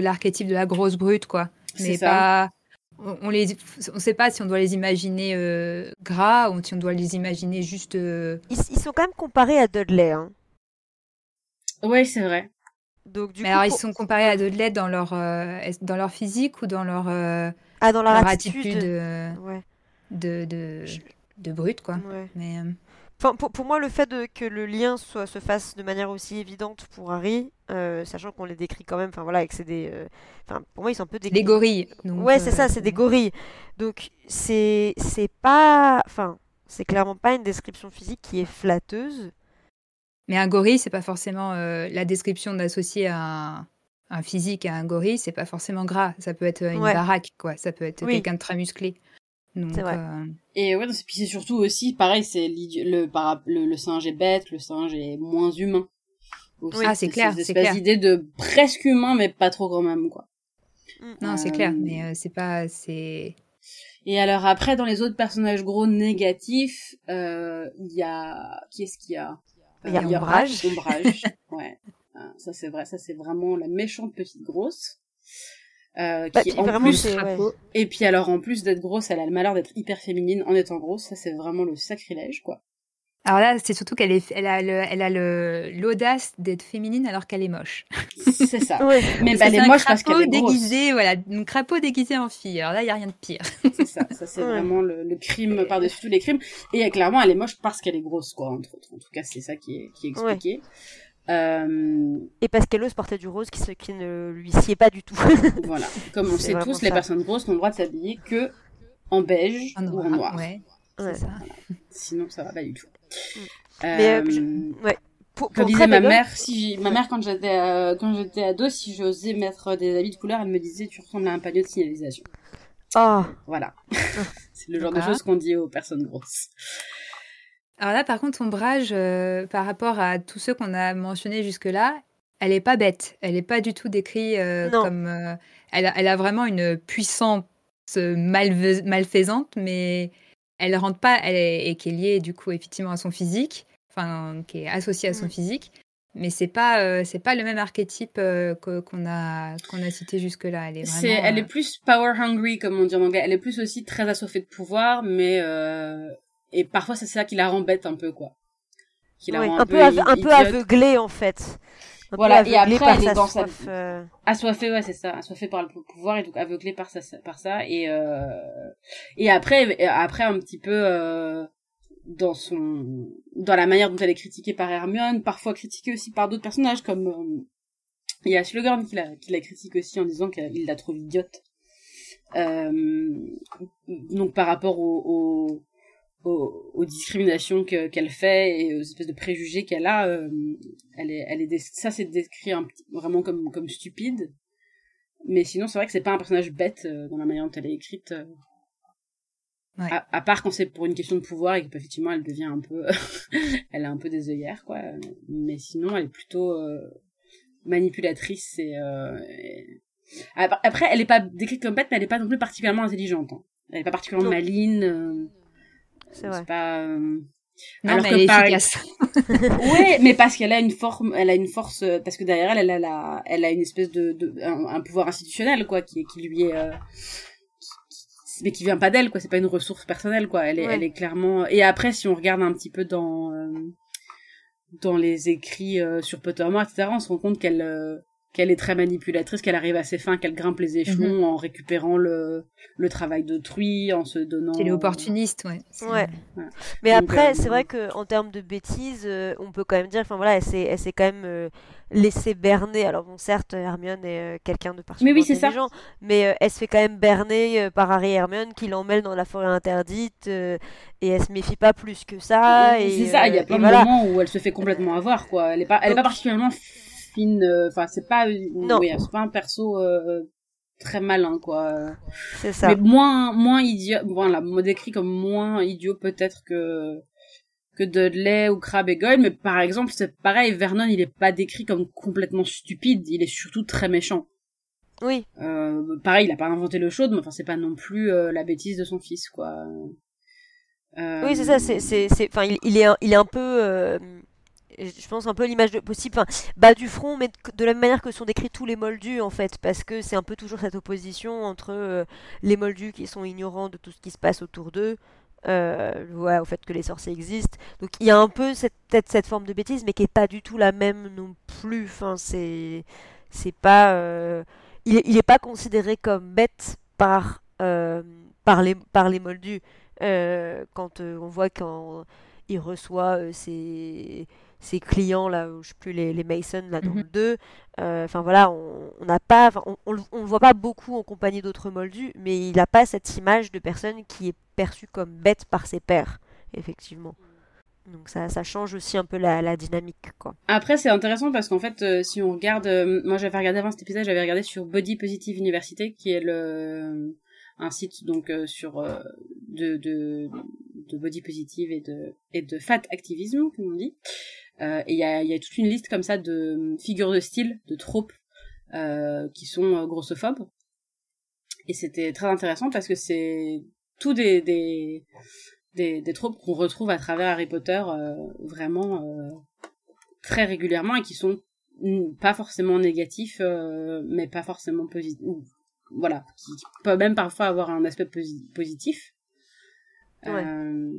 l'archétype de la grosse brute quoi mais pas on les, on sait pas si on doit les imaginer euh, gras ou si on doit les imaginer juste. Euh, ils, sont quand même comparés à Dudley. Hein. Ouais, c'est vrai. Donc du Mais alors ils sont comparés à Dudley dans leur euh, dans leur physique ou dans leur ah dans leur, attitude, ouais. de, de de brute quoi. Mais Enfin, pour, pour, moi, le fait de, que le lien soit, se fasse de manière aussi évidente pour Harry, euh, sachant qu'on les décrit quand même, enfin voilà, que c'est des. Euh, enfin, pour moi, ils sont un peu des. Des gorilles. ouais, c'est ça, euh, c'est des gorilles. Donc, c'est c'est pas. Enfin, c'est clairement pas une description physique qui est flatteuse. Mais un gorille, c'est pas forcément la description d'associer un, un physique à un gorille, c'est pas forcément gras. Ça peut être une baraque, quoi. Ça peut être quelqu'un de très musclé. C'est vrai. Et ouais, puis c'est surtout aussi, pareil, c'est le, le, le singe est bête, le singe est moins humain. ah, c'est clair, c'est clair. idée de presque humain, mais pas trop quand même, quoi. Non, c'est clair, euh, mais euh, c'est pas, c'est. Et alors après, dans les autres personnages gros négatifs, euh, il y a, qui est-ce qu'il y a? Il y a Ombrage. Ombrage, ouais. Ça c'est vrai, ça c'est vraiment la méchante petite grosse. Euh, bah, qui en plus et puis alors en plus d'être grosse elle a le malheur d'être hyper féminine en étant grosse ça c'est vraiment le sacrilège quoi alors là c'est surtout qu'elle est elle a le, elle a le l'audace d'être féminine alors qu'elle est moche. C'est ça. Mais elle est moche parce qu'elle est déguisé voilà un crapaud déguisé en fille. Alors là il y a rien de pire. C'est ça ça c'est vraiment le, le crime par dessus tous les crimes. Et clairement elle est moche parce qu'elle est grosse quoi entre autres. En tout cas c'est ça qui est qui est expliqué. Euh, Et parce qu'elle ose porter du rose, qui, ce qui ne lui sied pas du tout. voilà. Comme on C'est sait tous, les personnes grosses n'ont le droit de s'habiller que en beige En ou en noir, noir. Ouais, ça. Sinon, ça va pas du tout. Mais, euh, Euh, je- ouais. Pour, Comme pour disait ma mère, si ma mère quand j'étais euh, quand j'étais ado, si j'osais mettre des habits de couleur, elle me disait tu ressembles à un panneau de signalisation. Oh, Voilà. c'est le genre de choses qu'on dit aux personnes grosses. Alors là, par contre, ombrage, euh, par rapport à tous ceux qu'on a mentionnés jusque-là, elle est pas bête. Elle est pas du tout décrite euh, comme. euh, elle, a, elle a vraiment une puissance malve- malfaisante, mais elle rentre pas. Elle est, et qui est liée du coup effectivement à son physique, enfin qui est associée à son physique. Mais c'est pas euh, c'est pas le même archétype euh, que- qu'on a qu'on a cité jusque-là. Elle est vraiment. elle euh, est plus power hungry comme on dit en anglais. Elle est plus aussi très assoiffée de pouvoir, mais euh, et parfois c'est ça qui la rend bête un peu quoi. Qui la ouais, rend un, peu, un peu aveuglée en fait. Voilà, et après, par elle est sa dans sa- soif, euh, assoiffée ouais c'est ça assoiffée par le pouvoir et donc aveuglée par ça par ça et euh, et après après un petit peu euh, dans son dans la manière dont elle est critiquée par Hermione parfois critiquée aussi par d'autres personnages comme euh, il y a Slughorn qui la qui la critique aussi en disant qu'il la trouve idiote. Euh, donc par rapport au, au aux, aux discriminations que- qu'elle fait et aux espèces de préjugés qu'elle a, euh, elle est, elle est ça c'est décrit un vraiment comme, comme stupide. Mais sinon, c'est vrai que c'est pas un personnage bête euh, dans la manière dont elle est écrite. euh. Ouais. À, à part quand c'est pour une question de pouvoir et qu'effectivement elle devient un peu, elle a un peu des œillères quoi. Mais sinon, elle est plutôt euh, manipulatrice et, euh, et- Après, après, elle est pas décrite comme bête, mais elle est pas non plus particulièrement intelligente. hein. Elle est pas particulièrement Non. maline. C'est vrai. c'est pas. euh, Non, alors mais que elle est par- efficace. ouais, mais parce qu'elle a une forme, elle a une force, euh, parce que derrière elle, elle a, la, elle a une espèce de, de un, un pouvoir institutionnel quoi, qui, qui lui est, euh, qui- mais qui vient pas d'elle quoi. C'est pas une ressource personnelle quoi. Elle est, Ouais. elle est clairement. Et après, si on regarde un petit peu dans euh, dans les écrits euh, sur Pottermore, etc., on se rend compte qu'elle euh, qu'elle est très manipulatrice, qu'elle arrive à ses fins, qu'elle grimpe les échelons en récupérant le le travail d'autrui, en se donnant. Elle est opportuniste, ouais. Ouais. Mais Donc, après, euh, c'est vrai que en termes de bêtises, euh, on peut quand même dire, enfin voilà, elle s'est, elle s'est quand même euh, laissée berner. Alors bon, certes, Hermione est euh, quelqu'un de particulièrement oui, c'est ça. intelligent, mais euh, elle se fait quand même berner euh, par Harry et Hermione qui l'emmènent dans la forêt interdite euh, et elle se méfie pas plus que ça. C'est ça, il y a plein de voilà. moments où elle se fait complètement avoir, quoi. Elle est pas, elle est pas particulièrement fine, euh, enfin, c'est pas, Non. oui, c'est pas un perso, euh, très malin, quoi. C'est ça. Mais moins, moins idiot, voilà, moi décrit comme moins idiot peut-être que, que Dudley ou Crabbe et Goyle, mais par exemple, c'est pareil, Vernon, il est pas décrit comme complètement stupide, il est surtout très méchant. Oui, Euh, pareil, il a pas inventé le chaud, mais enfin, c'est pas non plus euh, la bêtise de son fils, quoi. Euh, oui, c'est ça. C'est, c'est, c'est, enfin, il, il est, un, il est un peu. Je pense un peu l'image possible, enfin, bas du front, mais de, la même manière que sont décrits tous les moldus en fait, parce que c'est un peu toujours cette opposition entre euh, les moldus qui sont ignorants de tout ce qui se passe autour d'eux, euh, ouais, au fait que les sorciers existent. Donc il y a un peu cette, peut-être cette forme de bêtise, mais qui est pas du tout la même non plus. Enfin, c'est, c'est pas, euh, il, est, pas considéré comme bête par par les par les moldus. Quand on voit quand il reçoit ses, ses clients là, je sais plus les, les Mason là dans Mhm. le 2. euh, Enfin voilà, on n'a pas, enfin, on, on, on le voit pas beaucoup en compagnie d'autres moldus, mais il n'a pas cette image de personne qui est perçue comme bête par ses pairs, effectivement. Donc ça, ça change aussi un peu la, la dynamique quoi. Après, c'est intéressant parce qu'en fait, euh, si on regarde, euh, moi j'avais regardé avant cet épisode, j'avais regardé sur Body Positive University, qui est le un site donc sur euh, de, de de body positive et de et de fat activisme, comme on dit. Euh, et il y a y a toute une liste comme ça de figures de style, de tropes euh, qui sont euh, grossophobes. Et c'était très intéressant parce que c'est tout des des des, des tropes qu'on retrouve à travers Harry Potter euh, vraiment euh, très régulièrement et qui sont pas forcément négatifs euh, mais pas forcément positifs voilà qui, qui peuvent même parfois avoir un aspect posi- positif Ouais. Euh,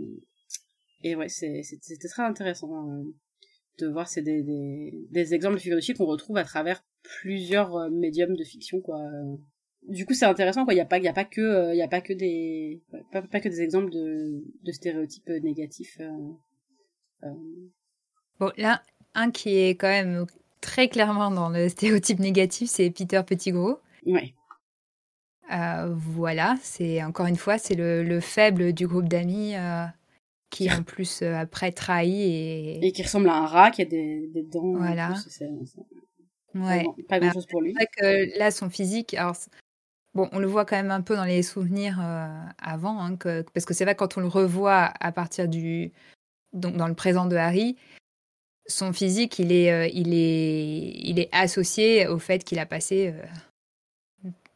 et ouais c'était très intéressant euh, de voir c'est des, des des exemples de figures de style qu'on retrouve à travers plusieurs euh, médiums de fiction quoi du coup c'est intéressant quoi il y a pas il y a pas que euh, il y a pas que des pas, pas que des exemples de de stéréotypes négatifs euh, Bon, là, un qui est quand même très clairement dans le stéréotype négatif, c'est Peter Petit-Gros. Ouais. Euh, voilà, c'est encore une fois, c'est le, faible du groupe d'amis euh, qui en plus euh, après trahit et... et qui ressemble à un rat qui a des, dents. Voilà. ouais. Pas grand chose pour lui. C'est vrai que là, son physique, alors bon, on le voit quand même un peu dans les souvenirs avant, hein, que, parce que c'est vrai quand on le revoit à partir du donc dans le présent de Harry, son physique, il est, il est, il est associé au fait qu'il a passé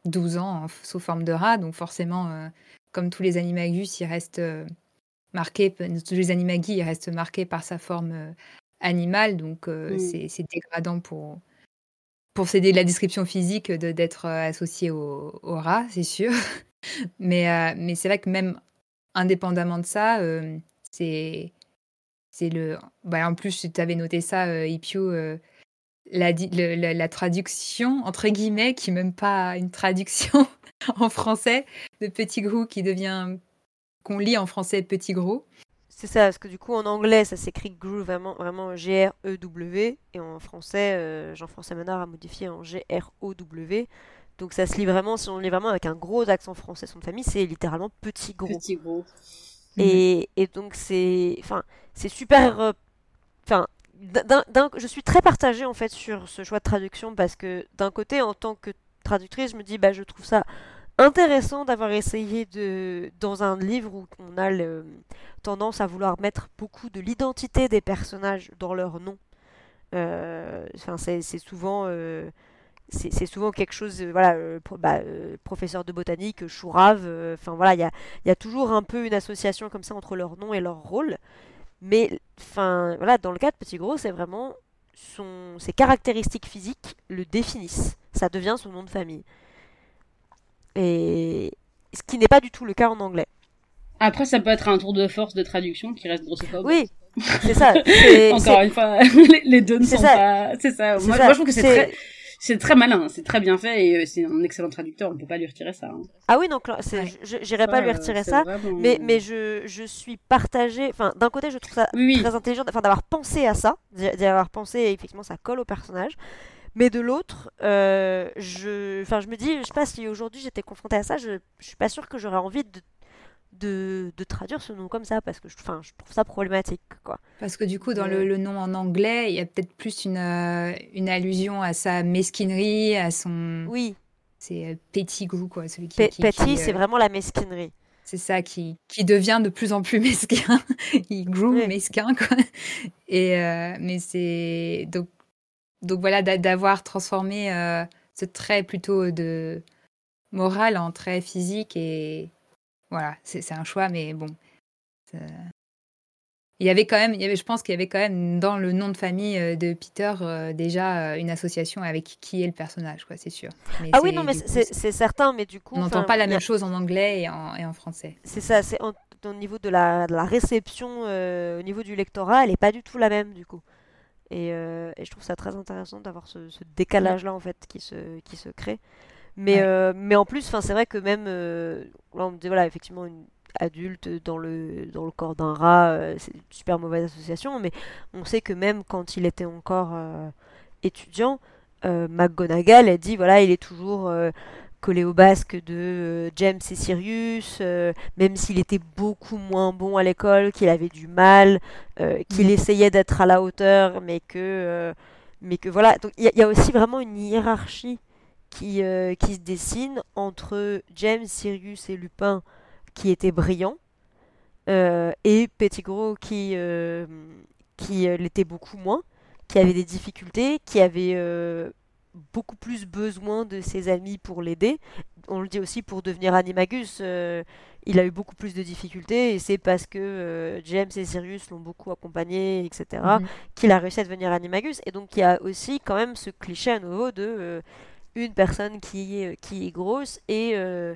12 ans sous forme de rat, donc forcément, euh, comme tous les animagus, il reste euh, marqué, tous les animagis, il reste marqué par sa forme euh, animale, donc c'est dégradant pour, pour céder la description physique d'être associé au, rat, c'est sûr. mais mais c'est vrai que même indépendamment de ça, c'est c'est le. Bah, en plus, tu avais noté ça, Ipio la, traduction, entre guillemets, qui n'est même pas une traduction en français, de Petit Gros qui devient, qu'on lit en français Petit Gros. C'est ça, parce que du coup en anglais ça s'écrit Gru vraiment, vraiment G-R-E-W, et en français, euh, Jean-François Menard a modifié en G-R-O-W. Donc ça se lit vraiment, si on lit vraiment avec un gros accent français, son famille, c'est littéralement Petit Gros. Petit Gros. Et, et donc c'est, enfin, c'est super, euh, enfin, je suis très partagée en fait sur ce choix de traduction parce que d'un côté, en tant que traductrice, je me dis bah je trouve ça intéressant d'avoir essayé de dans un livre où on a tendance à vouloir mettre beaucoup de l'identité des personnages dans leur nom. Euh, c'est souvent euh, c'est souvent quelque chose euh, voilà bah, professeur de botanique chourave enfin voilà il y a, y a toujours un peu une association comme ça entre leur nom et leur rôle mais enfin, voilà, dans le cas de Petit Gros, c'est vraiment son, ses caractéristiques physiques le définissent. Ça devient son nom de famille. Et ce qui n'est pas du tout le cas en anglais. Après, ça peut être un tour de force de traduction qui reste grossophobe. Oui, c'est ça. Encore une fois, les deux ne sont pas. C'est ça. Moi, moi, je trouve que c'est très c'est très malin, c'est très bien fait et euh, c'est un excellent traducteur, on peut pas lui retirer ça. Hein. Ah oui, donc j'irai pas lui retirer ça, mais, mais je, je suis partagée. Enfin, d'un côté, je trouve ça très intelligent d'avoir pensé à ça, d'y avoir pensé et effectivement ça colle au personnage. Mais de l'autre, euh, je, enfin, je me dis, je sais pas si aujourd'hui j'étais confrontée à ça, je, je suis pas sûre que j'aurais envie de de, traduire ce nom comme ça parce que je, je trouve ça problématique. Quoi. Parce que du coup, dans le, nom en anglais, il y a peut-être plus une, euh, une allusion à sa mesquinerie, à son. Oui. C'est euh, Petit Grou, quoi. Celui qui, petit, c'est vraiment la mesquinerie. C'est ça qui, qui devient de plus en plus mesquin. il grew mesquin, quoi. Et, mais c'est. Donc, donc voilà, d'avoir transformé ce trait plutôt de moral en trait physique et voilà, c'est un choix, mais bon. Il y avait quand même, il y avait, je pense qu'il y avait quand même dans le nom de famille euh, de Peter euh, déjà euh, une association avec qui est le personnage, quoi, c'est sûr. ah oui, non, mais c'est certain, mais du coup. On n'entend pas la même chose en anglais et en, et en français. C'est ça, c'est au niveau de la, de la réception, au niveau du lectorat, elle n'est pas du tout la même, du coup. Et, et je trouve ça très intéressant d'avoir ce, ce décalage-là, en fait, qui se, qui se crée. Mais, euh, mais en plus, c'est vrai que même, euh, là on me dit, voilà, effectivement, une adulte dans le, dans le corps d'un rat, euh, c'est une super mauvaise association, mais on sait que même quand il était encore étudiant, McGonagall, elle dit, voilà, il est toujours collé au basque de James et Sirius, même s'il était beaucoup moins bon à l'école, qu'il avait du mal, qu'il mm. essayait d'être à la hauteur, mais que, mais que voilà. Donc il y, a aussi vraiment une hiérarchie qui, euh, qui se dessine entre James, Sirius et Lupin qui étaient brillants euh, et Pettigrew qui, euh, qui l'était beaucoup moins, qui avait des difficultés, qui avait beaucoup plus besoin de ses amis pour l'aider. On le dit aussi pour devenir Animagus, il a eu beaucoup plus de difficultés et c'est parce que James et Sirius l'ont beaucoup accompagné, etc., mhm. qu'il a réussi à devenir Animagus. Et donc il y a aussi quand même ce cliché à nouveau de une personne qui est, qui est grosse et, euh,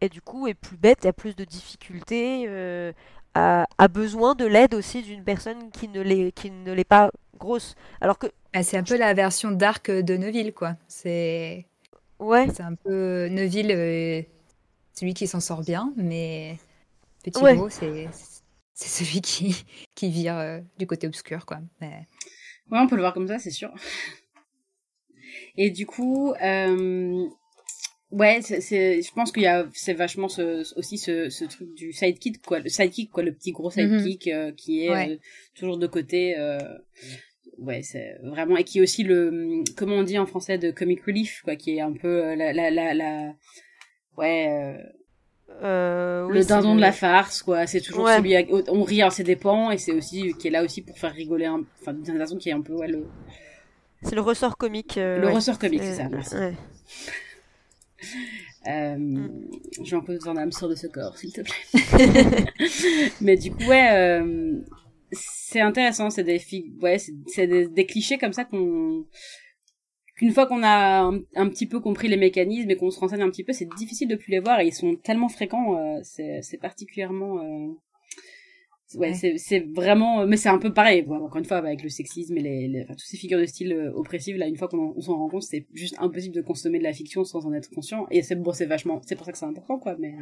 et du coup est plus bête, a plus de difficultés, euh, a, a, besoin de l'aide aussi d'une personne qui ne l'est pas grosse. Alors que ah, c'est un peu la version dark de Neuville quoi. C'est ouais. C'est un peu Neuville, euh, celui qui s'en sort bien, mais Petit Gros c'est c'est celui qui qui vire du côté obscur quoi. Mais... Ouais, on peut le voir comme ça, c'est sûr. Et du coup, euh, ouais, c'est, je pense qu'il y a, c'est vachement ce, aussi ce, ce truc du sidekick, quoi, le sidekick, quoi, le petit gros mhm. sidekick euh, qui est euh, toujours de côté. Euh, ouais, c'est vraiment et qui est aussi le, comment on dit en français, de comic relief, quoi, qui est un peu la, la, la, la ouais. Euh, le dindon de la farce, quoi. C'est toujours celui, on rit à ses dépens, et c'est aussi qui est là aussi pour faire rigoler, enfin d'une façon qui est un peu ouais, le, c'est le ressort comique. Euh, le ressort comique, c'est ça, merci. Euh, mm. Je vais un âme sur de ce corps, s'il te plaît. Mais du coup, ouais, euh, c'est intéressant. C'est des, ouais, c'est des, clichés comme ça qu'on qu'une fois qu'on a un, petit peu compris les mécanismes et qu'on se renseigne un petit peu, c'est difficile de plus les voir et ils sont tellement fréquents. Euh, c'est particulièrement ouais, c'est vraiment mais c'est un peu pareil encore une fois avec le sexisme et les, les enfin, toutes ces figures de style euh, oppressives là une fois qu'on s'en rend compte c'est juste impossible de consommer de la fiction sans en être conscient et c'est bon c'est vachement c'est pour ça que c'est important quoi mais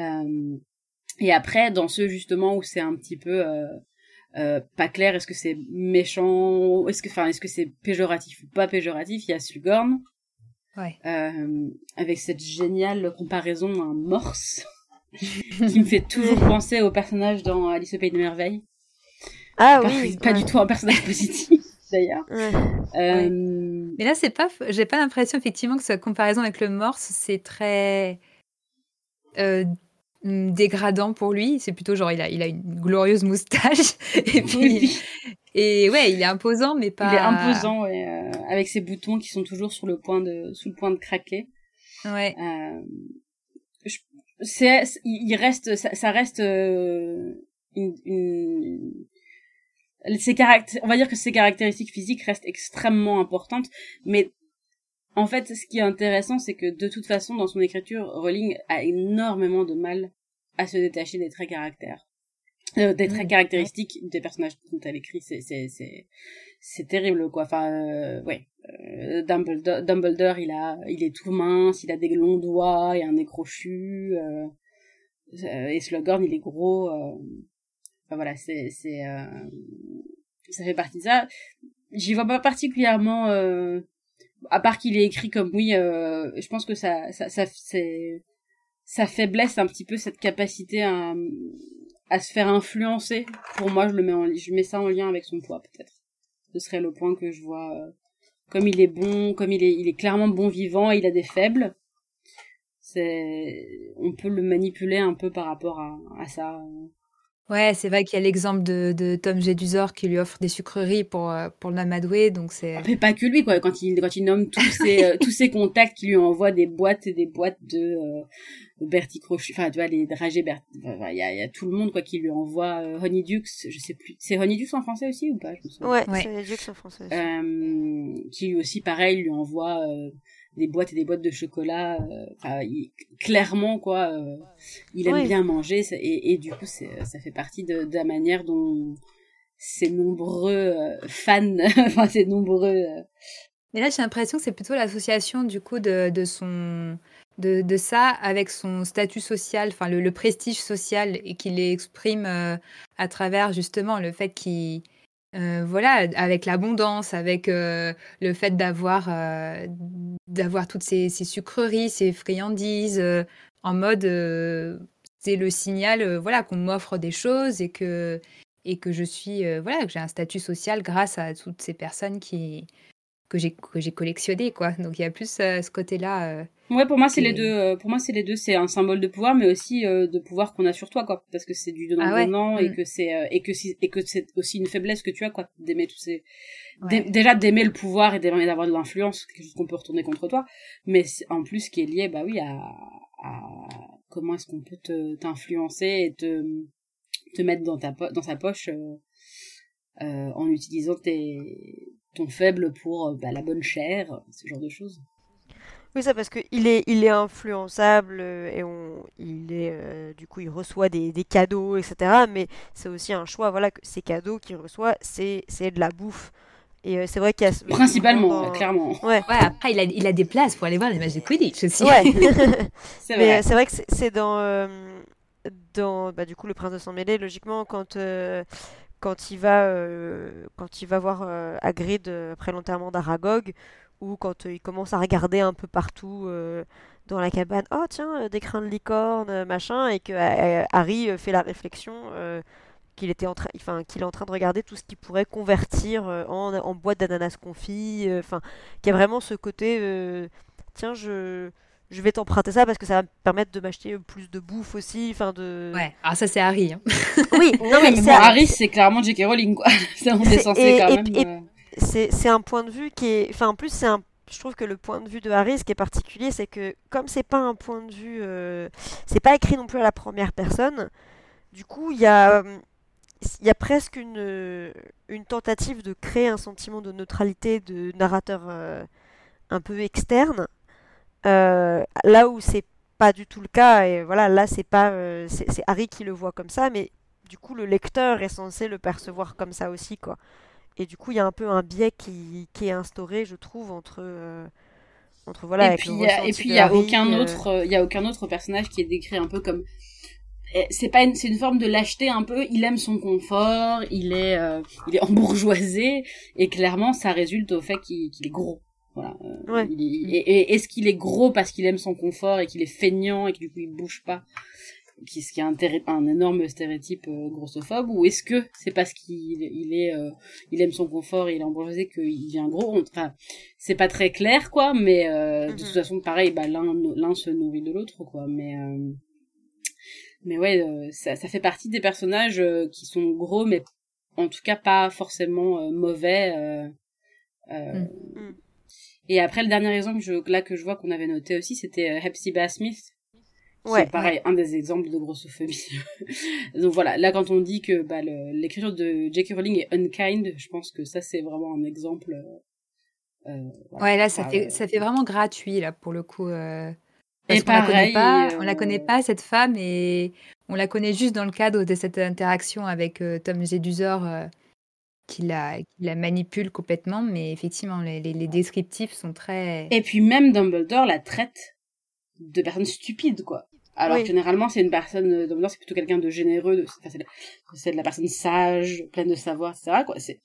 euh, et après dans ceux justement où c'est un petit peu euh, euh, pas clair est-ce que c'est méchant est-ce que enfin est-ce que c'est péjoratif ou pas péjoratif il y a Slugorn ouais. euh, avec cette géniale comparaison à un morse qui me fait toujours penser au personnage dans Alice au Pays de Merveilles. Ah oui. Pas du tout un personnage positif, d'ailleurs. Euh... Mais là, c'est pas, j'ai pas l'impression effectivement que sa comparaison avec le morse, c'est très euh, dégradant pour lui. C'est plutôt genre, il a, il a une glorieuse moustache. et puis, et ouais, il est imposant, mais pas. Il est imposant, ouais, euh, avec ses boutons qui sont toujours sur le point de, sous le point de craquer. Ouais. Euh, c'est il reste ça, ça reste euh, une, une ses on va dire que ses caractéristiques physiques restent extrêmement importantes mais en fait ce qui est intéressant c'est que de toute façon dans son écriture Rowling a énormément de mal à se détacher des traits caractères euh, des traits caractéristiques des personnages dont elle écrit c'est c'est c'est c'est terrible quoi enfin euh, ouais euh, Dumbledore, Dumbledore, il a, il est tout mince, il a des longs doigts et un nez crochu. Euh, euh et Slughorn, il est gros. Euh, enfin voilà, c'est, c'est, euh, ça fait partie de ça. J'y vois pas particulièrement, à part qu'il est écrit comme oui. je pense que ça, ça, ça, sa faiblesse un petit peu cette capacité à, à se faire influencer. Pour moi, je le mets en, je mets ça en lien avec son poids peut-être. Ce serait le point que je vois comme il est bon, comme il est, il est clairement bon vivant, il a des faibles. C'est, on peut le manipuler un peu par rapport à, à ça. Ouais, c'est vrai qu'il y a l'exemple de, de Tom Jedusor qui lui offre des sucreries pour euh, pour l'amadouer, donc c'est. Mais pas que lui quoi. Quand il quand il nomme tous ses euh, tous ses contacts qui lui envoient des boîtes et des boîtes de euh, Bertie Crochet, enfin tu vois les dragées Bertie, il y, a, y a tout le monde quoi qui lui envoie euh, Honeydukes, je sais plus, c'est Honeydukes en français aussi ou pas je me Ouais, ouais. c'est Honeydukes en français. Aussi. Euh, qui lui aussi pareil lui envoie euh, des boîtes et des boîtes de chocolat, euh, clairement quoi, euh, il aime bien manger et, et du coup ça fait partie de, de la manière dont ces nombreux fans, enfin ces nombreux. Mais là j'ai l'impression que c'est plutôt l'association du coup de, de son de, de, ça avec son statut social, enfin le, prestige social et qu'il exprime euh, à travers justement le fait qu'il euh, voilà avec l'abondance, avec euh, le fait d'avoir d'avoir toutes ces, ces, sucreries, ces friandises en mode c'est le signal voilà qu'on m'offre des choses et que et que je suis voilà que j'ai un statut social grâce à toutes ces personnes qui que j'ai que j'ai collectionné quoi. Donc il y a plus ce côté-là Ouais, pour moi c'est les deux. Euh, pour moi c'est les deux. C'est un symbole de pouvoir, mais aussi euh, de pouvoir qu'on a sur toi, quoi. Parce que c'est du donnant ah et mm. que c'est euh, et que et que c'est aussi une faiblesse que tu as, quoi, d'aimer tous ces. Déjà d'aimer le pouvoir et d'avoir de l'influence, quelque chose qu'on peut retourner contre toi, mais en plus qui est lié, bah oui, à, à comment est-ce qu'on peut te t'influencer et te te mettre dans ta dans sa poche en utilisant tes ton faible pour bah, la bonne chair, ce genre de choses. Oui, ça parce qu'il est, il est influençable euh, et on, il est, euh, du coup, il reçoit des, des cadeaux, etc. Mais c'est aussi un choix, voilà, que ces cadeaux qu'il reçoit, c'est, c'est de la bouffe. Et euh, c'est vrai qu'il y a principalement, clairement. Ouais. ouais. Après, il a, il a des places pour aller voir les matchs de Quidditch aussi. Ouais. c'est vrai. Mais c'est vrai que c'est, dans, dans, bah, du coup, le Prince de Sang Mêlé, logiquement, quand quand il va, euh, quand il va voir euh, euh, après l'enterrement d'Aragog, ou quand il commence à regarder un peu partout dans la cabane, oh tiens, des crins de licorne, machin, et que Harry fait la réflexion qu'il était en train, qu'il est en train de regarder tout ce qu'il pourrait convertir en, en boîte d'ananas confit, enfin, qu'il y a vraiment ce côté, tiens, je je vais t'emprunter ça parce que ça va me permettre de m'acheter plus de bouffe aussi, enfin de. Ouais, alors ça c'est Harry. Hein. oui, non mais, bon, Harry c'est clairement J.K. Rowling quoi. on est censé quand même. Euh. c'est un point de vue qui est, enfin en plus c'est un, je trouve que le point de vue de Harry, ce qui est particulier, c'est que comme c'est pas un point de vue, euh... c'est pas écrit non plus à la première personne. Du coup, il y a il y a presque une, une tentative de créer un sentiment de neutralité de narrateur euh, un peu externe euh, là où c'est pas du tout le cas, et voilà, là c'est pas, euh, c'est Harry qui le voit comme ça, mais du coup le lecteur est censé le percevoir comme ça aussi, quoi. Et du coup il y a un peu un biais qui, qui est instauré, je trouve, entre euh, entre voilà. Et puis il y a aucun autre, il y a aucun autre personnage qui est décrit un peu comme eh, c'est pas une, c'est une forme de lâcheté un peu. Il aime son confort, il est, il est embourgeoisé et clairement ça résulte au fait qu'il est gros. Voilà. Euh, et, est-ce qu'il est gros parce qu'il aime son confort et qu'il est feignant et que du coup il bouge pas qui ce qui est un, un énorme stéréotype euh, grossophobe ou est-ce que c'est parce qu'il il est euh, il aime son confort et il est embourgeoisé qu'il devient gros? Enfin c'est pas très clair quoi mais de toute mhm. façon pareil bah l'un l'un se nourrit de l'autre quoi mais mais ouais ça, ça fait partie des personnages qui sont gros mais en tout cas pas forcément mauvais mm. Mm. Et après, le dernier exemple que je, là que je vois qu'on avait noté aussi, c'était euh, Hepzibah Smith. Ouais, c'est pareil, un des exemples de grossophobie. Donc voilà, là quand on dit que bah, l'écriture de J.K. Rowling est unkind, je pense que ça c'est vraiment un exemple. Euh, euh Ouais, là ça fait ça fait vraiment gratuit là pour le coup. Euh, parce et pareil, la connaît pas, on la connaît pas cette femme et on la connaît juste dans le cadre de cette interaction avec Tom Jedusor qui la, qui la manipule complètement, mais effectivement, les, les, descriptifs sont très... Et puis même Dumbledore la traite de personne stupide, quoi. Alors généralement, c'est une personne, euh, Dumbledore, c'est plutôt quelqu'un de généreux, de, c'est de, la personne sage, pleine de savoir, etc., quoi. C'est,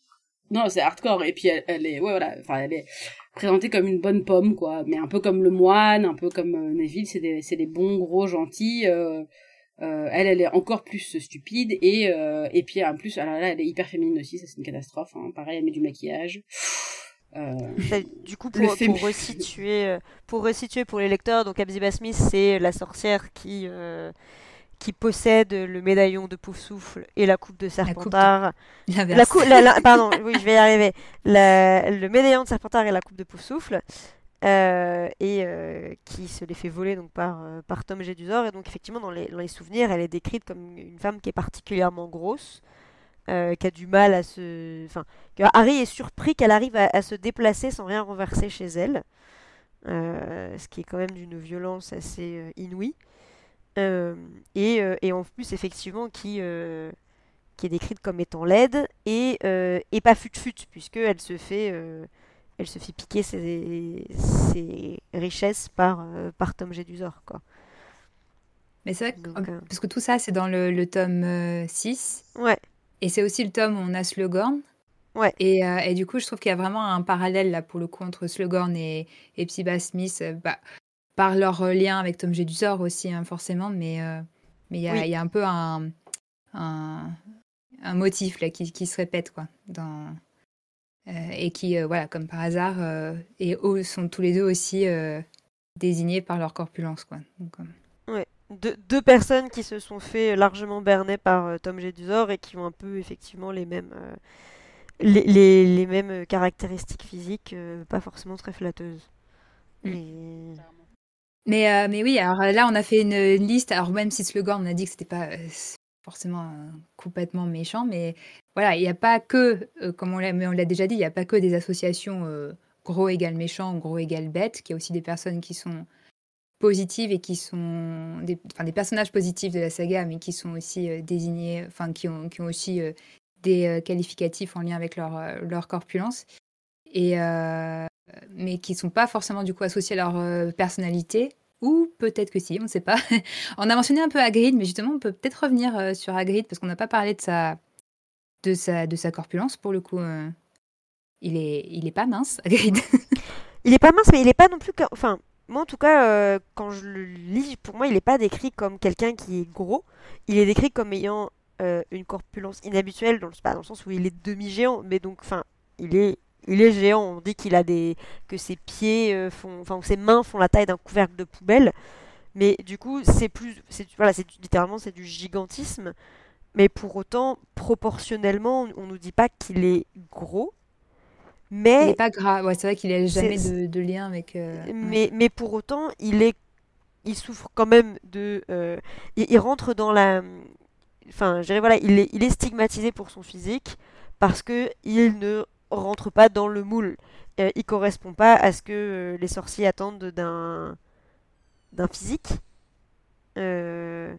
non, c'est hardcore. Et puis elle, est, ouais, voilà, enfin, elle est présentée comme une bonne pomme, quoi. Mais un peu comme le moine, un peu comme euh, Neville, c'est des, c'est des bons, gros, gentils, euh, euh, elle, elle est encore plus stupide et euh, et puis en plus, alors là, elle est hyper féminine aussi, ça c'est une catastrophe. Hein. Pareil, elle met du maquillage. Euh, du coup, pour, pour, resituer, pour resituer pour les lecteurs, donc Abziba Smith, c'est la sorcière qui euh, qui possède le médaillon de Poufsouffle et la coupe de Serpentard. La, la, coupe, pardon, oui, je vais y arriver. le médaillon de Serpentard et la coupe de Poufsouffle. Euh, et euh, qui se les fait voler donc par, euh, par Tom Jedusor. Et donc effectivement dans les, dans les, souvenirs, elle est décrite comme une femme qui est particulièrement grosse, qui a du mal à se... Enfin, Harry est surpris qu'elle arrive à, se déplacer sans rien renverser chez elle, ce qui est quand même d'une violence assez inouïe. Et, et, en plus effectivement qui, qui est décrite comme étant laide et, et pas fut-fut, puisqu'elle se fait elle se fait piquer ses, ses richesses par, euh, par Tom Jedusor, quoi. Mais c'est vrai que, euh, parce que tout ça, c'est dans le, le tome 6. Euh, ouais. Et c'est aussi le tome où on a Slughorn. Ouais. Et, et, du coup, je trouve qu'il y a vraiment un parallèle, là, pour le coup, entre Slughorn et, et Psyba Smith, bah, par leur lien avec Tom Jedusor aussi, hein, forcément, mais mais il y, a, y a un peu un, un, un motif, là, qui, qui se répète, quoi, dans euh, et qui, euh, voilà, comme par hasard, euh, et eux sont tous les deux aussi désignés par leur corpulence. Quoi. Donc, ouais. deux personnes qui se sont fait largement berner par Tom Jedusor et qui ont un peu effectivement les mêmes, les, les, les, mêmes caractéristiques physiques, pas forcément très flatteuses. Mm. Mais, mais oui, alors là, on a fait une, liste. Alors, même si Slughorn, on a dit que c'était pas forcément complètement méchant, mais voilà, il n'y a pas que, euh, comme on l'a déjà dit, il n'y a pas que des associations euh, gros égale méchant, gros égale bête, qu'il y a aussi des personnes qui sont positives et qui sont des, enfin, des personnages positifs de la saga, mais qui sont aussi euh, désignés, enfin qui ont, qui ont aussi des qualificatifs en lien avec leur, leur corpulence, et, mais qui ne sont pas forcément du coup associés à leur personnalité, ou peut-être que si, on ne sait pas. on a mentionné un peu Hagrid, mais justement, on peut peut-être revenir sur Hagrid parce qu'on n'a pas parlé de sa de sa, de sa corpulence pour le coup. Il est, il est pas mince, Hagrid. il est pas mince, mais il est pas non plus. Enfin, moi en tout cas, quand je le lis, pour moi, il est pas décrit comme quelqu'un qui est gros. Il est décrit comme ayant une corpulence inhabituelle, dans le, dans le sens où il est demi-géant, mais donc, enfin, il est il est géant. On dit qu'il a des que ses pieds euh, font, enfin ses mains font la taille d'un couvercle de poubelle. Mais du coup, c'est plus, c'est voilà, c'est littéralement c'est du gigantisme. Mais pour autant, proportionnellement, on nous dit pas qu'il est gros. Mais il n'est pas gras. Ouais, c'est vrai qu'il n'a jamais de, de, lien avec. Euh, mais mais pour autant, il est, il souffre quand même de. Euh, il, rentre dans la. Enfin, je dirais voilà, il est, il est stigmatisé pour son physique parce que il ne rentre pas dans le moule. Euh, il correspond pas à ce que euh, les sorciers attendent d'un d'un physique euh,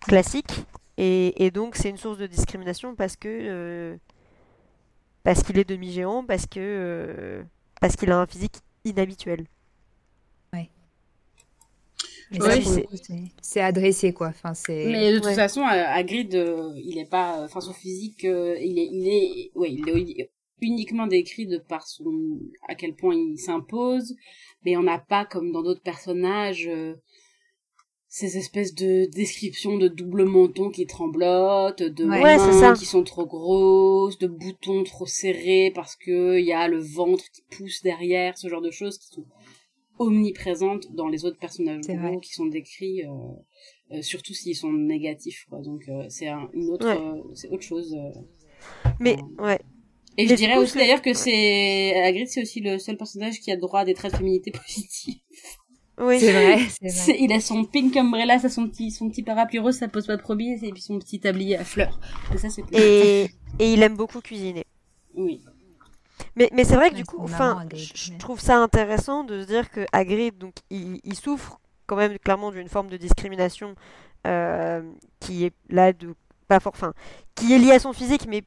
classique. Et, donc c'est une source de discrimination parce que euh, parce qu'il est demi-géant, parce que parce qu'il a un physique inhabituel. Ouais. c'est adressé quoi. Enfin, Mais de toute façon, Hagrid, il est pas, enfin son physique, il est, il est, ouais, il est uniquement décrit de par son à quel point il s'impose mais on n'a pas comme dans d'autres personnages euh, ces espèces de descriptions de double menton qui tremblotent de mains qui sont trop grosses de boutons trop serrés parce que il y a le ventre qui pousse derrière ce genre de choses qui sont omniprésentes dans les autres personnages qui sont décrits euh, euh, surtout s'ils sont négatifs quoi. Donc c'est une autre c'est autre chose mais ouais et je dirais aussi d'ailleurs que c'est Hagrid, c'est aussi le seul personnage qui a droit à des traits de féminité positifs. Oui, c'est vrai, vrai. Il a son pink umbrella, ça son petit son petit parapluie rose, ça pose pas de problème, et puis son petit tablier à fleurs. Et, ça, et, et il aime beaucoup cuisiner. Oui. Mais, mais c'est vrai que du coup, enfin, je trouve ça intéressant de se dire que Hagrid, donc, il, il souffre quand même clairement d'une forme de discrimination euh, qui est là de pas fort, enfin, qui est liée à son physique, mais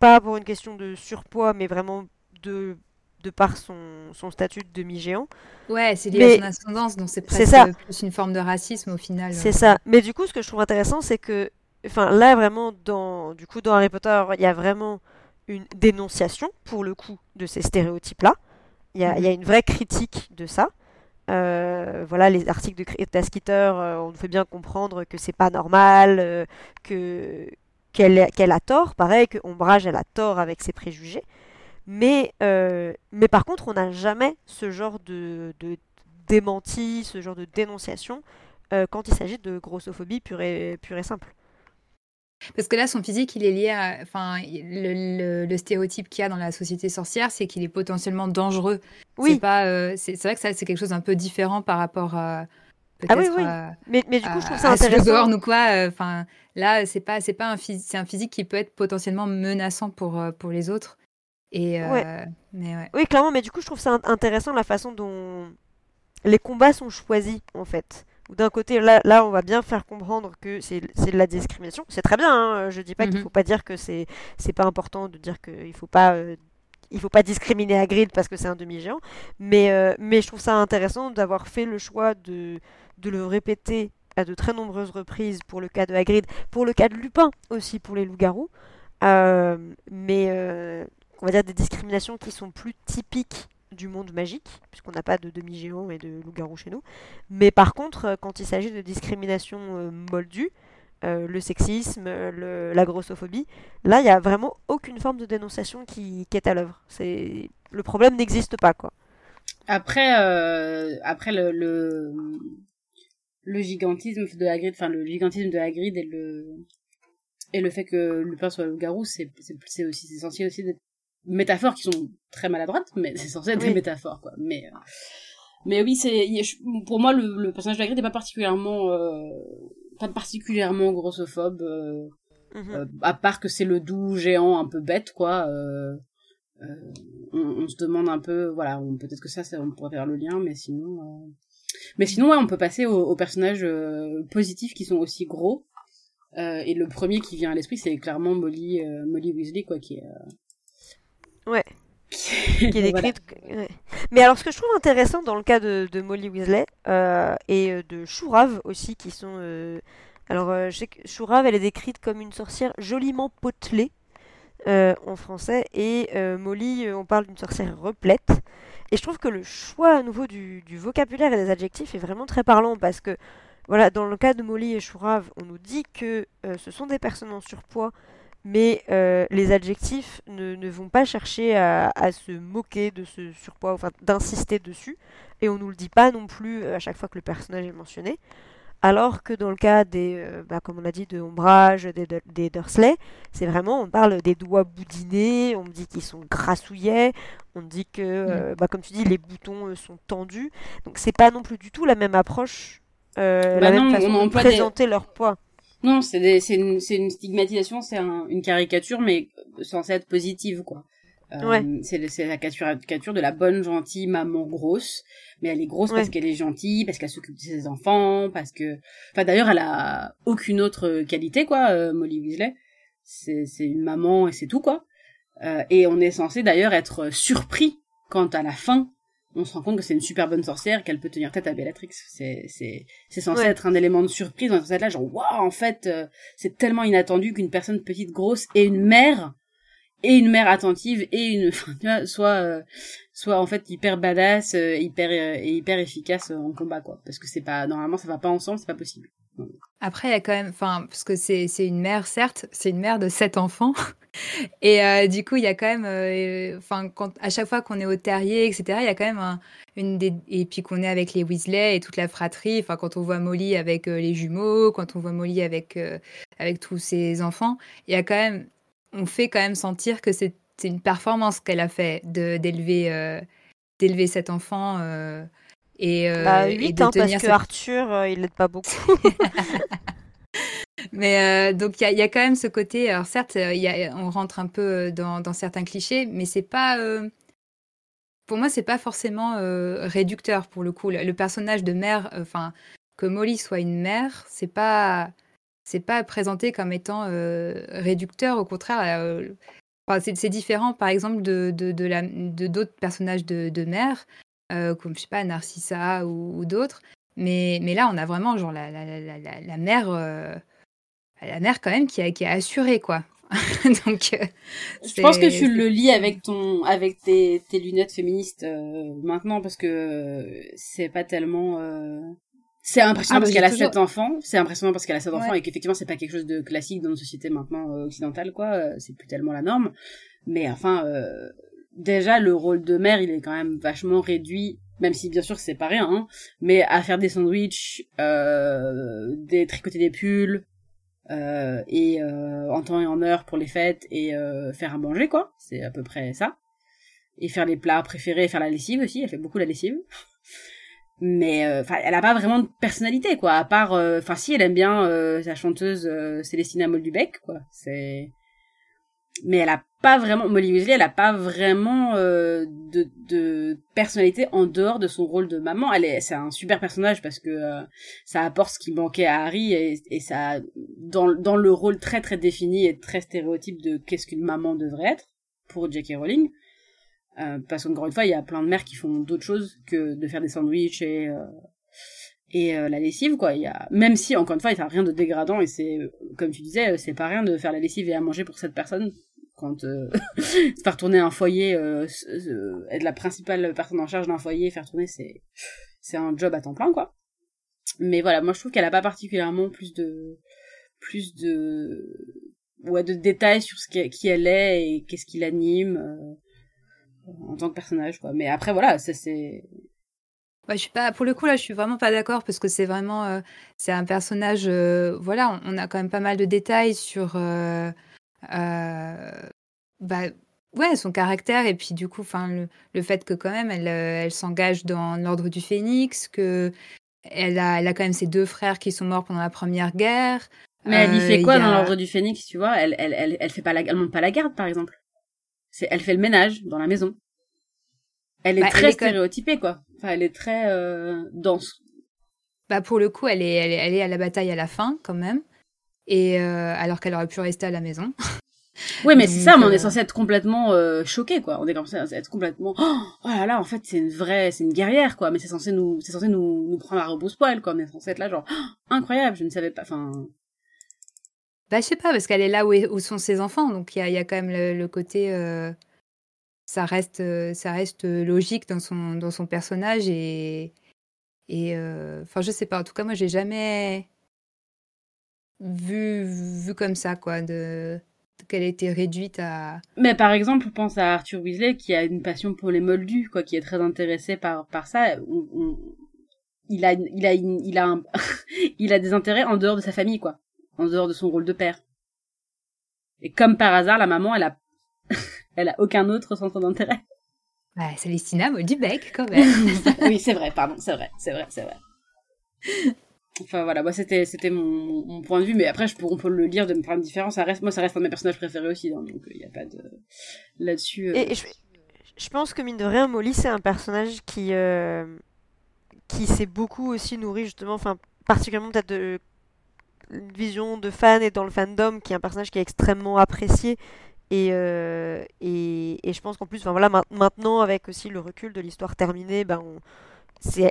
pas pour une question de surpoids, mais vraiment de, de par son, son statut de demi-géant. Ouais, c'est lié à son ascendance, donc c'est presque ça. plus une forme de racisme au final. C'est ça. Mais du coup, ce que je trouve intéressant, c'est que, enfin, là vraiment, dans, du coup, dans Harry Potter, il y a vraiment une dénonciation, pour le coup, de ces stéréotypes-là. Il y, y a mhm. une vraie critique de ça. Euh, voilà, les articles de Creta Skeeter, euh, on nous fait bien comprendre que c'est pas normal, euh, que, qu'elle a tort, pareil que Ombrage elle a tort avec ses préjugés. Mais, euh, mais par contre, on n'a jamais ce genre de, de, démenti, ce genre de dénonciation euh, quand il s'agit de grossophobie pure et, pure et simple. Parce que là, son physique, il est lié à. Enfin, le, le, stéréotype qu'il y a dans la société sorcière, c'est qu'il est potentiellement dangereux. Oui. C'est pas. Euh, c'est vrai que ça, c'est quelque chose un peu différent par rapport à ah oui, oui. mais, mais, du coup, je trouve ça intéressant. ou quoi. Euh, enfin, là, c'est pas, c'est pas un, c'est un physique qui peut être potentiellement menaçant pour, euh, pour les autres. Et, euh, Mais ouais. Oui, clairement, mais du coup, je trouve ça intéressant la façon dont les combats sont choisis, en fait. D'un côté, là, là, on va bien faire comprendre que c'est de la discrimination. C'est très bien, hein, je dis pas qu'il mhm. faut pas dire que c'est pas important de dire qu'il faut pas il faut pas discriminer Hagrid parce que c'est un demi-géant, mais, mais je trouve ça intéressant d'avoir fait le choix de, de le répéter à de très nombreuses reprises pour le cas de Hagrid, pour le cas de Lupin aussi pour les loups-garous, euh, mais euh, on va dire des discriminations qui sont plus typiques du monde magique, puisqu'on n'a pas de demi-géant et de loups-garous chez nous. Mais par contre, euh, quand il s'agit de discrimination moldue, le sexisme, la grossophobie, là, il n'y a vraiment aucune forme de dénonciation qui, est à l'œuvre. Le problème n'existe pas, quoi. Après, après le, le gigantisme de Hagrid, enfin le gigantisme de Hagrid et le et le fait que Lupin soit le garou, c'est c'est aussi c'est censé aussi des métaphores qui sont très maladroites, mais c'est censé être des métaphores quoi. Mais euh, mais oui, c'est pour moi le, le personnage de Hagrid n'est pas particulièrement euh, pas particulièrement grossophobe. Euh, mhm. euh, à part que c'est le doux géant un peu bête quoi euh, on, on, se demande un peu voilà peut-être que ça, ça on pourrait faire le lien mais sinon mais sinon, ouais, on peut passer aux, personnages euh, positifs qui sont aussi gros. Euh, et le premier qui vient à l'esprit, c'est clairement Molly, euh, Molly Weasley, quoi, qui est. Ouais. qui est décrite. Mais alors, ce que je trouve intéressant dans le cas de, de Molly Weasley et de Chourave aussi, qui sont. Alors, je sais que Chourave, elle est décrite comme une sorcière joliment potelée. en français. Et Molly, on parle d'une sorcière replète. Et je trouve que le choix à nouveau du, vocabulaire et des adjectifs est vraiment très parlant parce que voilà, dans le cas de Molly et Chourave, on nous dit que ce sont des personnes en surpoids mais euh, les adjectifs ne, vont pas chercher à, à, se moquer de ce surpoids, enfin d'insister dessus, et on nous le dit pas non plus euh, à chaque fois que le personnage est mentionné. Alors que dans le cas des, euh, bah, comme on a dit, de ombrage, des, des Dursley, c'est vraiment, on parle des doigts boudinés, on me dit qu'ils sont grassouillets, on dit que, mm. bah, comme tu dis, les boutons sont tendus. Donc c'est pas non plus du tout la même approche, bah la même façon de présenter leur poids. Non, c'est c'est une, une, stigmatisation, c'est un, une caricature, mais censée être positive, quoi. Euh, ouais. C'est la caricature de la bonne gentille maman grosse, mais elle est grosse parce qu'elle est gentille, parce qu'elle s'occupe de ses enfants, parce que, enfin d'ailleurs elle a aucune autre qualité quoi, euh, Molly Weasley. C'est c'est une maman et c'est tout quoi. Euh, et on est censé d'ailleurs être surpris quand à la fin on se rend compte que c'est une super bonne sorcière, qu'elle peut tenir tête à Bellatrix. C'est c'est c'est censé être un élément de surprise dans cette là, genre waouh, en fait, euh, c'est tellement inattendu qu'une personne petite, grosse et une mère et une mère attentive et une tu vois, soit euh, soit en fait hyper badass, euh, hyper et hyper efficace en combat quoi, parce que c'est pas normalement ça va pas ensemble, c'est pas possible. Après, il y a quand même, enfin, parce que c'est une mère, certes, c'est une mère de sept enfants. Et euh, du coup, il y a quand même, euh, enfin, quand à chaque fois qu'on est au terrier, etc., il y a quand même une des, et puis qu'on est avec les Weasley et toute la fratrie. Enfin, quand on voit Molly avec euh, les jumeaux, quand on voit Molly avec avec tous ses enfants, il y a quand même, on fait quand même sentir que c'est une performance qu'elle a fait de d'élever d'élever cet enfant et, euh, bah, 8, hein, parce que Arthur, euh, il l'aide pas beaucoup. mais euh, donc il y, y, a quand même ce côté. Alors certes, y a, on rentre un peu dans, dans certains clichés, mais c'est pas. pour moi, c'est pas forcément réducteur pour le coup. Le, personnage de mère, enfin que Molly soit une mère, c'est pas c'est pas présenté comme étant réducteur. Au contraire. Enfin, c'est différent, par exemple, de, d'autres personnages de, de mère euh, comme je sais pas Narcissa ou, d'autres. Mais, mais là, on a vraiment genre la, la, la, la, mère, euh, la mère quand même qui a, qui a assuré quoi. Donc, euh, je pense que tu le lis avec ton, avec tes, tes lunettes féministes maintenant parce que c'est pas tellement. C'est impressionnant ah, parce qu'elle a sept enfants. C'est impressionnant parce qu'elle a sept enfants et qu'effectivement c'est pas quelque chose de classique dans nos sociétés maintenant occidentales quoi. C'est plus tellement la norme. Mais enfin, déjà le rôle de mère il est quand même vachement réduit même si bien sûr c'est pas rien hein, mais à faire des sandwichs euh, des tricoter des pulls euh, et euh, en temps et en heure pour les fêtes et euh, faire à manger quoi c'est à peu près ça et faire les plats préférés faire la lessive aussi elle fait beaucoup la lessive mais euh, enfin elle a pas vraiment de personnalité quoi à part euh, enfin si elle aime bien sa chanteuse Célestina Moldubec quoi c'est mais elle a pas vraiment Molly Weasley elle a pas vraiment euh, de, de personnalité en dehors de son rôle de maman elle est c'est un super personnage parce que euh, ça apporte ce qui manquait à Harry et, et ça dans dans le rôle très très défini et très stéréotype de qu'est-ce qu'une maman devrait être pour J.K. Rowling euh, parce qu'encore une fois il y a plein de mères qui font d'autres choses que de faire des sandwichs et euh, et la lessive quoi il y a même si encore une fois il y a rien de dégradant et c'est comme tu disais c'est pas rien de faire la lessive et à manger pour cette personne quand euh, faire tourner un foyer, euh, euh, être la principale personne en charge d'un foyer, faire tourner, c'est c'est un job à temps plein quoi. Mais voilà, moi je trouve qu'elle a pas particulièrement plus de plus de ouais de détails sur ce qui, qui elle est et qu'est-ce qui l'anime en tant que personnage quoi. Mais après voilà, ça c'est Ouais, je suis pas, pour le coup, là, je suis vraiment pas d'accord parce que c'est vraiment, c'est un personnage, voilà, on, a quand même pas mal de détails sur, euh, bah, ouais, son caractère et puis du coup, enfin, le, le, fait que quand même elle, euh, elle s'engage dans l'ordre du Phénix, que elle a, elle a quand même ses deux frères qui sont morts pendant la première guerre. Mais elle y fait euh, quoi dans l'ordre du Phénix, tu vois? Elle, elle, elle, elle fait pas la, elle monte pas la garde, par exemple. C'est, elle fait le ménage dans la maison. Elle est bah, très stéréotypée, quoi. Enfin, elle est très euh, dense. Bah pour le coup, elle est, elle est, elle est à la bataille à la fin, quand même et euh, alors qu'elle aurait pu rester à la maison. Oui, mais c'est ça, mais on est euh, censé être complètement euh, choqué, quoi. On est censé être complètement, oh, oh là là, en fait, c'est une vraie, c'est une guerrière, quoi. Mais c'est censé nous, c'est censé nous, nous prendre à rebrousse-poil, quoi. On est censé être là, genre, oh, incroyable, je ne savais pas, enfin. Bah, je sais pas, parce qu'elle est là où, sont ses enfants, donc il y a, quand même le, côté. Euh, ça, reste, ça reste logique dans son, dans son personnage et. Et. Enfin, je sais pas, en tout cas, moi, j'ai jamais vu, vu comme ça, quoi, de qu'elle était réduite à. Mais par exemple, pense à Arthur Weasley qui a une passion pour les moldus, quoi, qui est très intéressé par par ça. Il a il a il a il a des intérêts en dehors de sa famille, quoi, en dehors de son rôle de père. Et comme par hasard, la maman, elle a elle a aucun autre centre d'intérêt. Ouais, Célestina bec quand même. oui, c'est vrai, pardon, c'est vrai, c'est vrai, c'est vrai. Enfin voilà, moi c'était c'était mon, mon, point de vue, mais après je peux, on peut le lire de plein de différents. Ça reste, moi ça reste un de mes personnages préférés aussi, hein, donc il n'y a pas de là-dessus. Euh. Et, je, je, pense que mine de rien, Molly c'est un personnage qui euh, qui s'est beaucoup aussi nourri justement, enfin particulièrement peut-être de une vision de fan et dans le fandom, qui est un personnage qui est extrêmement apprécié. Et, euh, et, je pense qu'en plus, enfin voilà, maintenant avec aussi le recul de l'histoire terminée, ben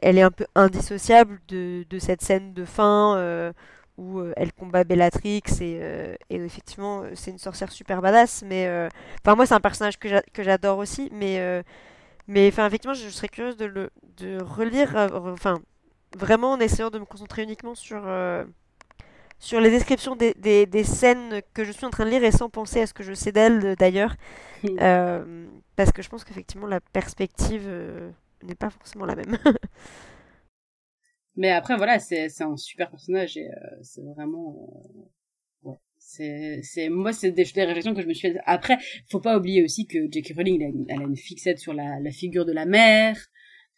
elle est un peu indissociable de, de cette scène de fin euh, où euh, elle combat Bellatrix et, effectivement c'est une sorcière super badass mais enfin moi c'est un personnage que j'adore aussi mais mais effectivement je serais curieuse de le de relire enfin vraiment en essayant de me concentrer uniquement sur sur les descriptions des, des, des, scènes que je suis en train de lire et sans penser à ce que je sais d'elle d'ailleurs parce que je pense qu'effectivement la perspective n'est pas forcément la même. Mais après, voilà, c'est un super personnage et euh, c'est vraiment. Euh, ouais, c'est moi, c'est des, des, réflexions que je me suis fait. Après, faut pas oublier aussi que J.K. Rowling, elle a, une fixette sur la, la figure de la mère.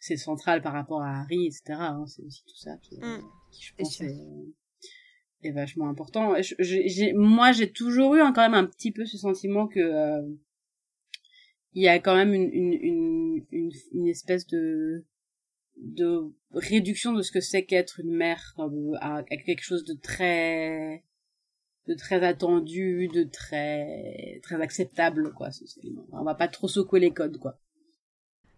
C'est central par rapport à Harry, etc. Hein, c'est aussi tout ça qui, mm. qui je pense, est, est, vachement important. Moi, j'ai toujours eu hein, quand même un petit peu ce sentiment que. Euh, il y a quand même une, une, une, une, espèce de de réduction de ce que c'est qu'être une mère euh, à, quelque chose de très de très attendu de très très acceptable quoi on va pas trop secouer les codes quoi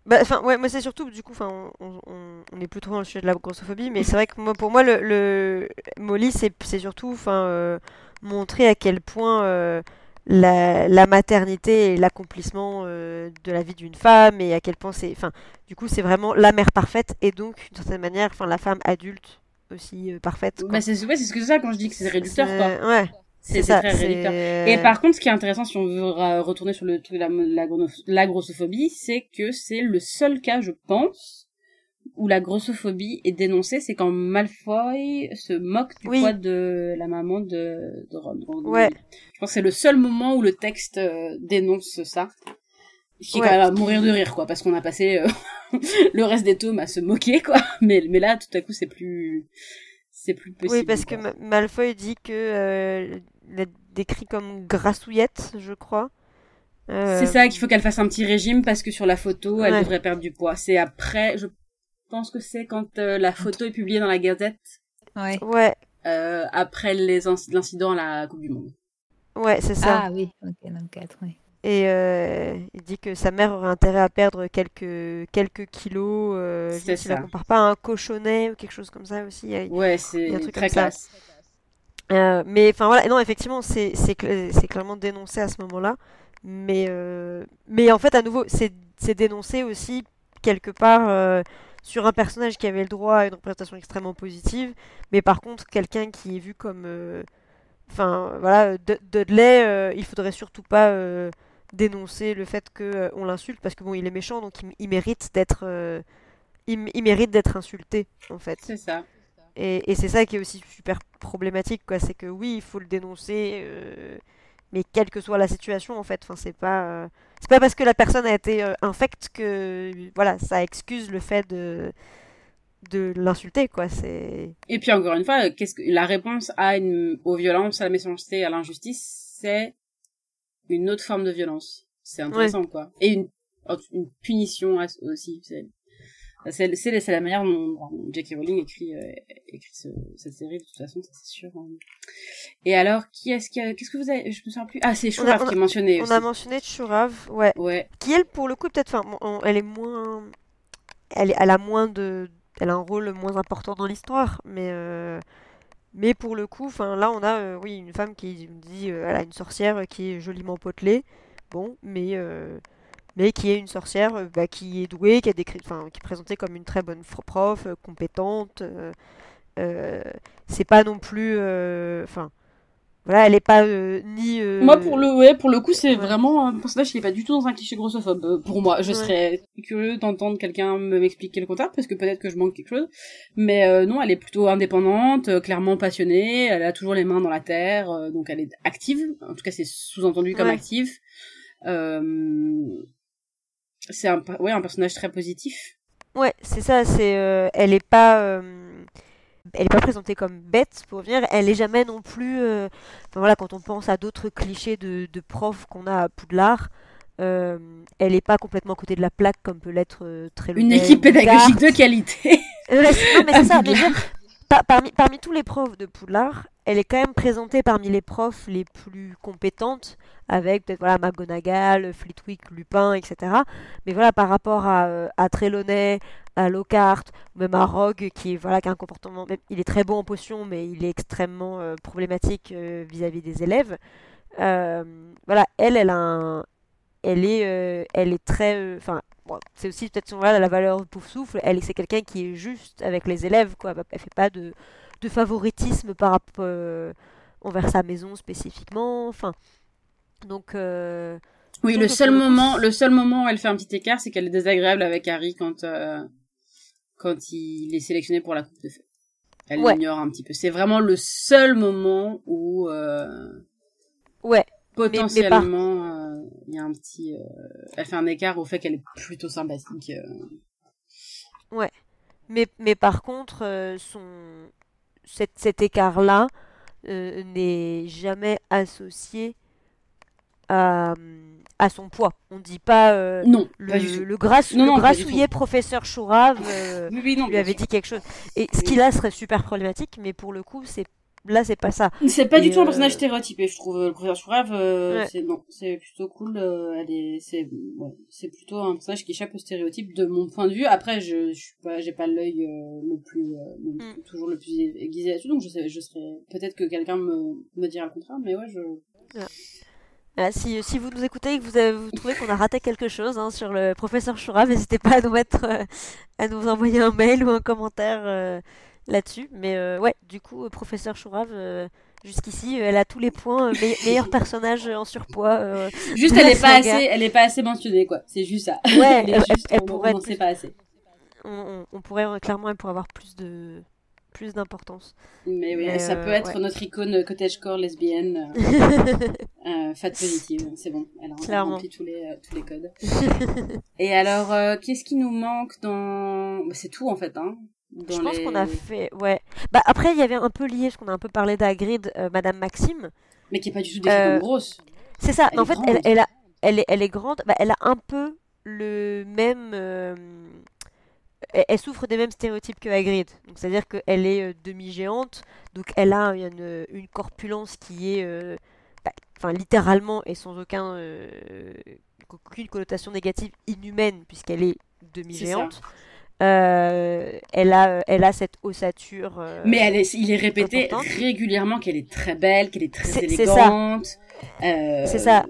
bah, enfin, ouais, moi c'est surtout, du coup, enfin, on, on, on, est plus trop dans le sujet de la grossophobie, mais c'est vrai que moi, pour moi, le, le Molly, c'est surtout, enfin, euh, montrer à quel point euh, la, la, maternité et l'accomplissement euh, de la vie d'une femme et à quel point c'est enfin du coup c'est vraiment la mère parfaite et donc d'une certaine manière enfin la femme adulte aussi parfaite bah c'est c'est ce que ça quand je dis que c'est réducteur quoi. ouais c'est très réducteur et par contre ce qui est intéressant si on veut retourner sur le truc de la, la, la grossophobie c'est que c'est le seul cas je pense où la grossophobie est dénoncée, c'est quand Malfoy se moque du poids de la maman de, de Ron. Ouais. Je pense que c'est le seul moment où le texte euh, dénonce ça. Qui est quand même à mourir de rire, quoi, parce qu'on a passé euh, le reste des tomes à se moquer, quoi. Mais, mais là, tout à coup, c'est plus, c'est plus possible. Oui, parce que Malfoy dit que euh, il est décrit comme grassouillette, je crois. C'est ça qu'il faut qu'elle fasse un petit régime parce que sur la photo, elle devrait perdre du poids. C'est après, je pense que c'est quand euh, la photo est publiée dans la Gazette. Ouais. Ouais. Euh, après l'incident à la Coupe du Monde. Ouais, c'est ça. Ah oui, ok, dans le 4, oui. Et euh, il dit que sa mère aurait intérêt à perdre quelques, quelques kilos. Euh, c'est ça. la compare pas à un cochonnet ou quelque chose comme ça aussi. ouais, c'est très classe. Euh, mais enfin voilà, non, effectivement, c'est clairement dénoncé à ce moment-là. Mais, euh, en fait, à nouveau, c'est dénoncé aussi quelque part sur un personnage qui avait le droit à une représentation extrêmement positive, mais par contre quelqu'un qui est vu comme, euh, enfin voilà, Dudley, euh, il faudrait surtout pas euh, dénoncer le fait que on l'insulte parce que bon, il est méchant, donc il, mérite d'être, il, mérite d'être insulté en fait. C'est ça. Et, et c'est ça qui est aussi super problématique, quoi. C'est que oui, il faut le dénoncer, mais quelle que soit la situation, en fait, enfin, c'est pas, euh, c'est pas parce que la personne a été euh, infecte que, voilà, ça excuse le fait de de l'insulter, quoi. C'est. Et puis encore une fois, qu'est-ce que la réponse à une aux violences, à la méchanceté, à l'injustice, c'est une autre forme de violence. C'est intéressant, quoi. Et une une punition aussi. C'est la manière dont, Jackie Rowling écrit, euh, écrit ce, cette série, de toute façon, c'est sûr. Hein. Et alors, qui est-ce qui a... Qu'est-ce que vous avez... Je me souviens plus. Ah, c'est Chourav qui est mentionné On a mentionné Chourav, ouais. Ouais. Qui, elle, pour le coup, peut-être... Enfin, elle est moins... Elle, elle a moins de... Elle a un rôle moins important dans l'histoire, mais... Euh... mais pour le coup, enfin là on a euh, oui une femme qui dit euh, elle a une sorcière qui est joliment potelée, bon, mais mais qui est une sorcière euh, bah, qui est douée, qui a enfin qui est présentée comme une très bonne prof, euh, compétente. euh, euh, c'est pas non plus, euh, enfin voilà, elle est pas euh, ni. euh, Moi, pour le, ouais, pour le coup, c'est Ouais. vraiment un personnage qui est pas du tout dans un cliché grossophobe. Pour moi, je Ouais. serais curieux d'entendre quelqu'un me m'expliquer le contraire, parce que peut-être que je manque quelque chose. Mais euh, non, elle est plutôt indépendante, euh, clairement passionnée. Elle a toujours les mains dans la terre, euh, donc elle est active. En tout cas, c'est sous-entendu comme Ouais. active. Euh, c'est un, ouais, un personnage très positif. Ouais, c'est ça, c'est euh, elle est pas euh, elle est pas présentée comme bête pour venir, elle est jamais non plus euh, enfin voilà, quand on pense à d'autres clichés de, de profs qu'on a à Poudlard, elle est pas complètement à côté de la plaque comme peut l'être très Une équipe pédagogique de qualité. Non, mais c'est ça, mais dire, par- parmi, parmi tous les profs de Poudlard, elle est quand même présentée parmi les profs les plus compétentes, avec peut-être voilà, McGonagall, Flitwick, Lupin, etc. Mais voilà, par rapport à, euh, à Trelawney, à Lockhart, même à Rogue, qui, voilà, qui a un comportement, il est très bon en potion, mais il est extrêmement euh, problématique euh, vis-à-vis des élèves. Voilà, elle, elle a un- elle est, elle est très, enfin, c'est aussi peut-être son- voilà, la valeur de pouf souffle. Elle, c'est quelqu'un qui est juste avec les élèves, quoi. Elle fait pas de, de favoritisme par rapport euh, envers sa maison spécifiquement. Enfin, donc, euh, Oui, le seul moment, le seul moment où elle fait un petit écart, c'est qu'elle est désagréable avec Harry quand euh, quand il est sélectionné pour la coupe de feu. Elle Ouais. l'ignore un petit peu. C'est vraiment le seul moment où ouais, potentiellement euh, il y a un petit, euh, elle fait un écart au fait qu'elle est plutôt sympathique. euh. mais, mais par contre, son, cet, cet écart-là euh, n'est jamais associé à, à son poids. On dit pas euh, Non, le, pas le, Non, non, grassouillet professeur Chourave. euh, Oui, oui, non. lui avait dit quelque chose. Et ce qui là serait super problématique, mais pour le coup, c'est là, c'est pas ça. C'est pas Et, du tout un euh, personnage stéréotypé, je trouve. Le professeur Chourave, euh, Ouais. c'est non, c'est plutôt cool. euh, elle est, c'est, ouais, c'est plutôt un personnage qui échappe au stéréotype de mon point de vue. Après, je, je suis pas, j'ai pas l'œil euh, le plus, euh, le- Mm. toujours le plus aiguisé là-dessus, donc je sais, je serais, peut-être que quelqu'un me, me dira le contraire, mais ouais, je. Voilà, si, si vous nous écoutez et que vous, avez, vous trouvez qu'on a raté quelque chose hein, sur le professeur Chourave, n'hésitez pas à nous mettre, euh, à nous envoyer un mail ou un commentaire euh, là-dessus. Mais euh, ouais, du coup, euh, professeur Chourave, euh, jusqu'ici, elle a tous les points, me- meilleur personnage en surpoids. euh, Juste, elle la est pas saga. assez, elle est pas assez mentionnée, quoi. C'est juste ça. Ouais, elle juste, elle on- pourrait on plus- pas assez. on, pourrait clairement, elle pourrait avoir plus de plus d'importance. Mais oui, Mais, ça peut être ouais. notre icône cottagecore lesbienne, fat positive, c'est bon, elle a Clairement. rempli tous les, tous les codes. Et alors, qu'est-ce qui nous manque dans... Bah, c'est tout en fait, hein. Je pense les- qu'on a fait, ouais. Bah après, il y avait un peu lié, parce qu'on a un peu parlé d'Hagrid, euh, Madame Maxime. Mais qui est pas du tout décrite Euh, grosse. C'est ça. Elle en fait, elle, elle a, elle est, elle est grande. Bah, elle a un peu le même. euh, Elle, souffre des mêmes stéréotypes que Hagrid. Donc, c'est-à-dire qu'elle est euh, demi-géante. Donc, elle a une, une corpulence qui est, bah, enfin, littéralement et sans aucun, aucune connotation négative, inhumaine, puisqu'elle est demi-géante. Euh, elle a, elle a cette ossature. euh, Mais elle est, il est répété importante. régulièrement qu'elle est très belle, qu'elle est très C'est- c'est ça. élégante. euh, C'est ça.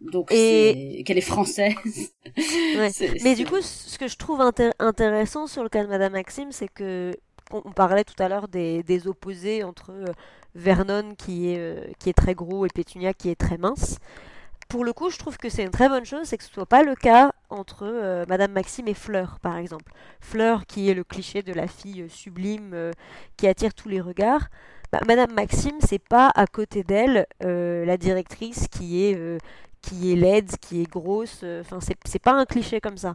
Donc, Et- qu'elle est française. Ouais. C'est- Mais du coup, ce que je trouve intér- intéressant sur le cas de Madame Maxime, c'est que on, parlait tout à l'heure des, des opposés entre Vernon qui est, euh, qui est très gros et Pétunia qui est très mince. Pour le coup, je trouve que c'est une très bonne chose, c'est que ce soit pas le cas entre euh, Madame Maxime et Fleur, par exemple. Fleur, qui est le cliché de la fille euh, sublime euh, qui attire tous les regards. Bah, Madame Maxime, c'est pas à côté d'elle la directrice qui est qui est laide, qui est grosse. Enfin, c'est pas un cliché comme ça.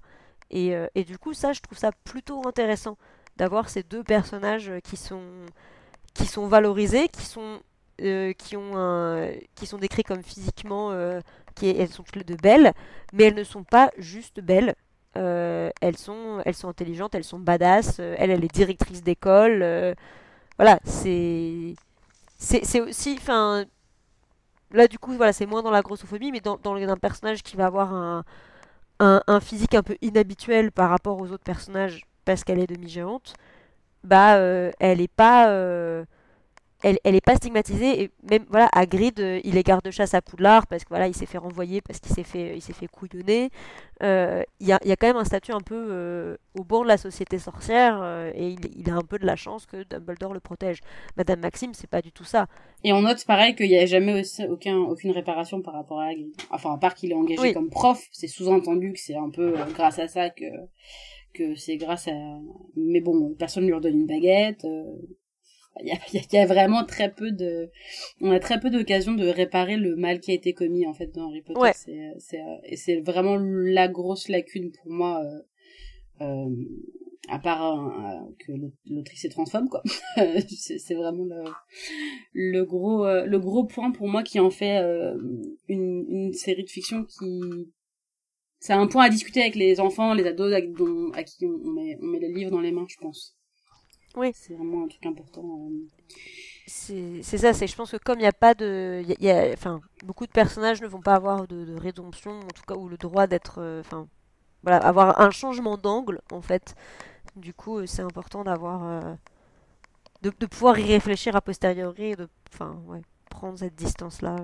Et, et du coup, ça, je trouve ça plutôt intéressant d'avoir ces deux personnages qui sont qui sont valorisés, qui sont euh, qui ont un, qui sont décrits comme physiquement, euh, qui elles sont toutes les deux belles, mais elles ne sont pas juste belles. Euh, elles sont elles sont intelligentes, elles sont badass. elle, elle est directrice d'école. voilà, c'est c'est aussi, enfin là du coup voilà c'est moins dans la grossophobie mais dans, dans un personnage qui va avoir un, un, physique un peu inhabituel par rapport aux autres personnages parce qu'elle est demi-géante bah elle est pas elle, elle est pas stigmatisée et même voilà Hagrid euh, il est garde-chasse à Poudlard parce que voilà il s'est fait renvoyer parce qu'il s'est fait il s'est fait couillonner Euh, il y, a, y a quand même un statut un peu euh, au bord de la société sorcière euh, et il, il a un peu de la chance que Dumbledore le protège Madame Maxime c'est pas du tout ça Et on note pareil qu'il n'y a jamais aussi- aucun, aucune réparation par rapport à Hagrid. Enfin, à part qu'il est engagé Oui. comme prof, c'est sous-entendu que c'est un peu euh, grâce à ça que, que c'est grâce à... Mais bon, personne ne lui redonne une baguette. Il y, a, il y a- vraiment très peu de... On a très peu d'occasions de réparer le mal qui a été commis, en fait, dans Harry Potter. Ouais. C'est, c'est, euh, et c'est vraiment la grosse lacune pour moi... euh, euh, à part euh, que l'autrice est transphobe, quoi. c'est c'est vraiment le, le gros euh, le gros point pour moi qui en fait euh, une, une série de fiction qui c'est un point à discuter avec les enfants les ados dont- à qui on, on met on met les livres dans les mains je pense Oui. c'est vraiment un truc important euh. c'est ça c'est je pense que comme il n'y a pas de y a- il y a- enfin beaucoup de personnages ne vont pas avoir de, de rédemption en tout cas ou le droit d'être euh, enfin voilà avoir un changement d'angle en fait du coup euh, c'est important d'avoir euh, de, de pouvoir y réfléchir a posteriori et de enfin ouais prendre cette distance là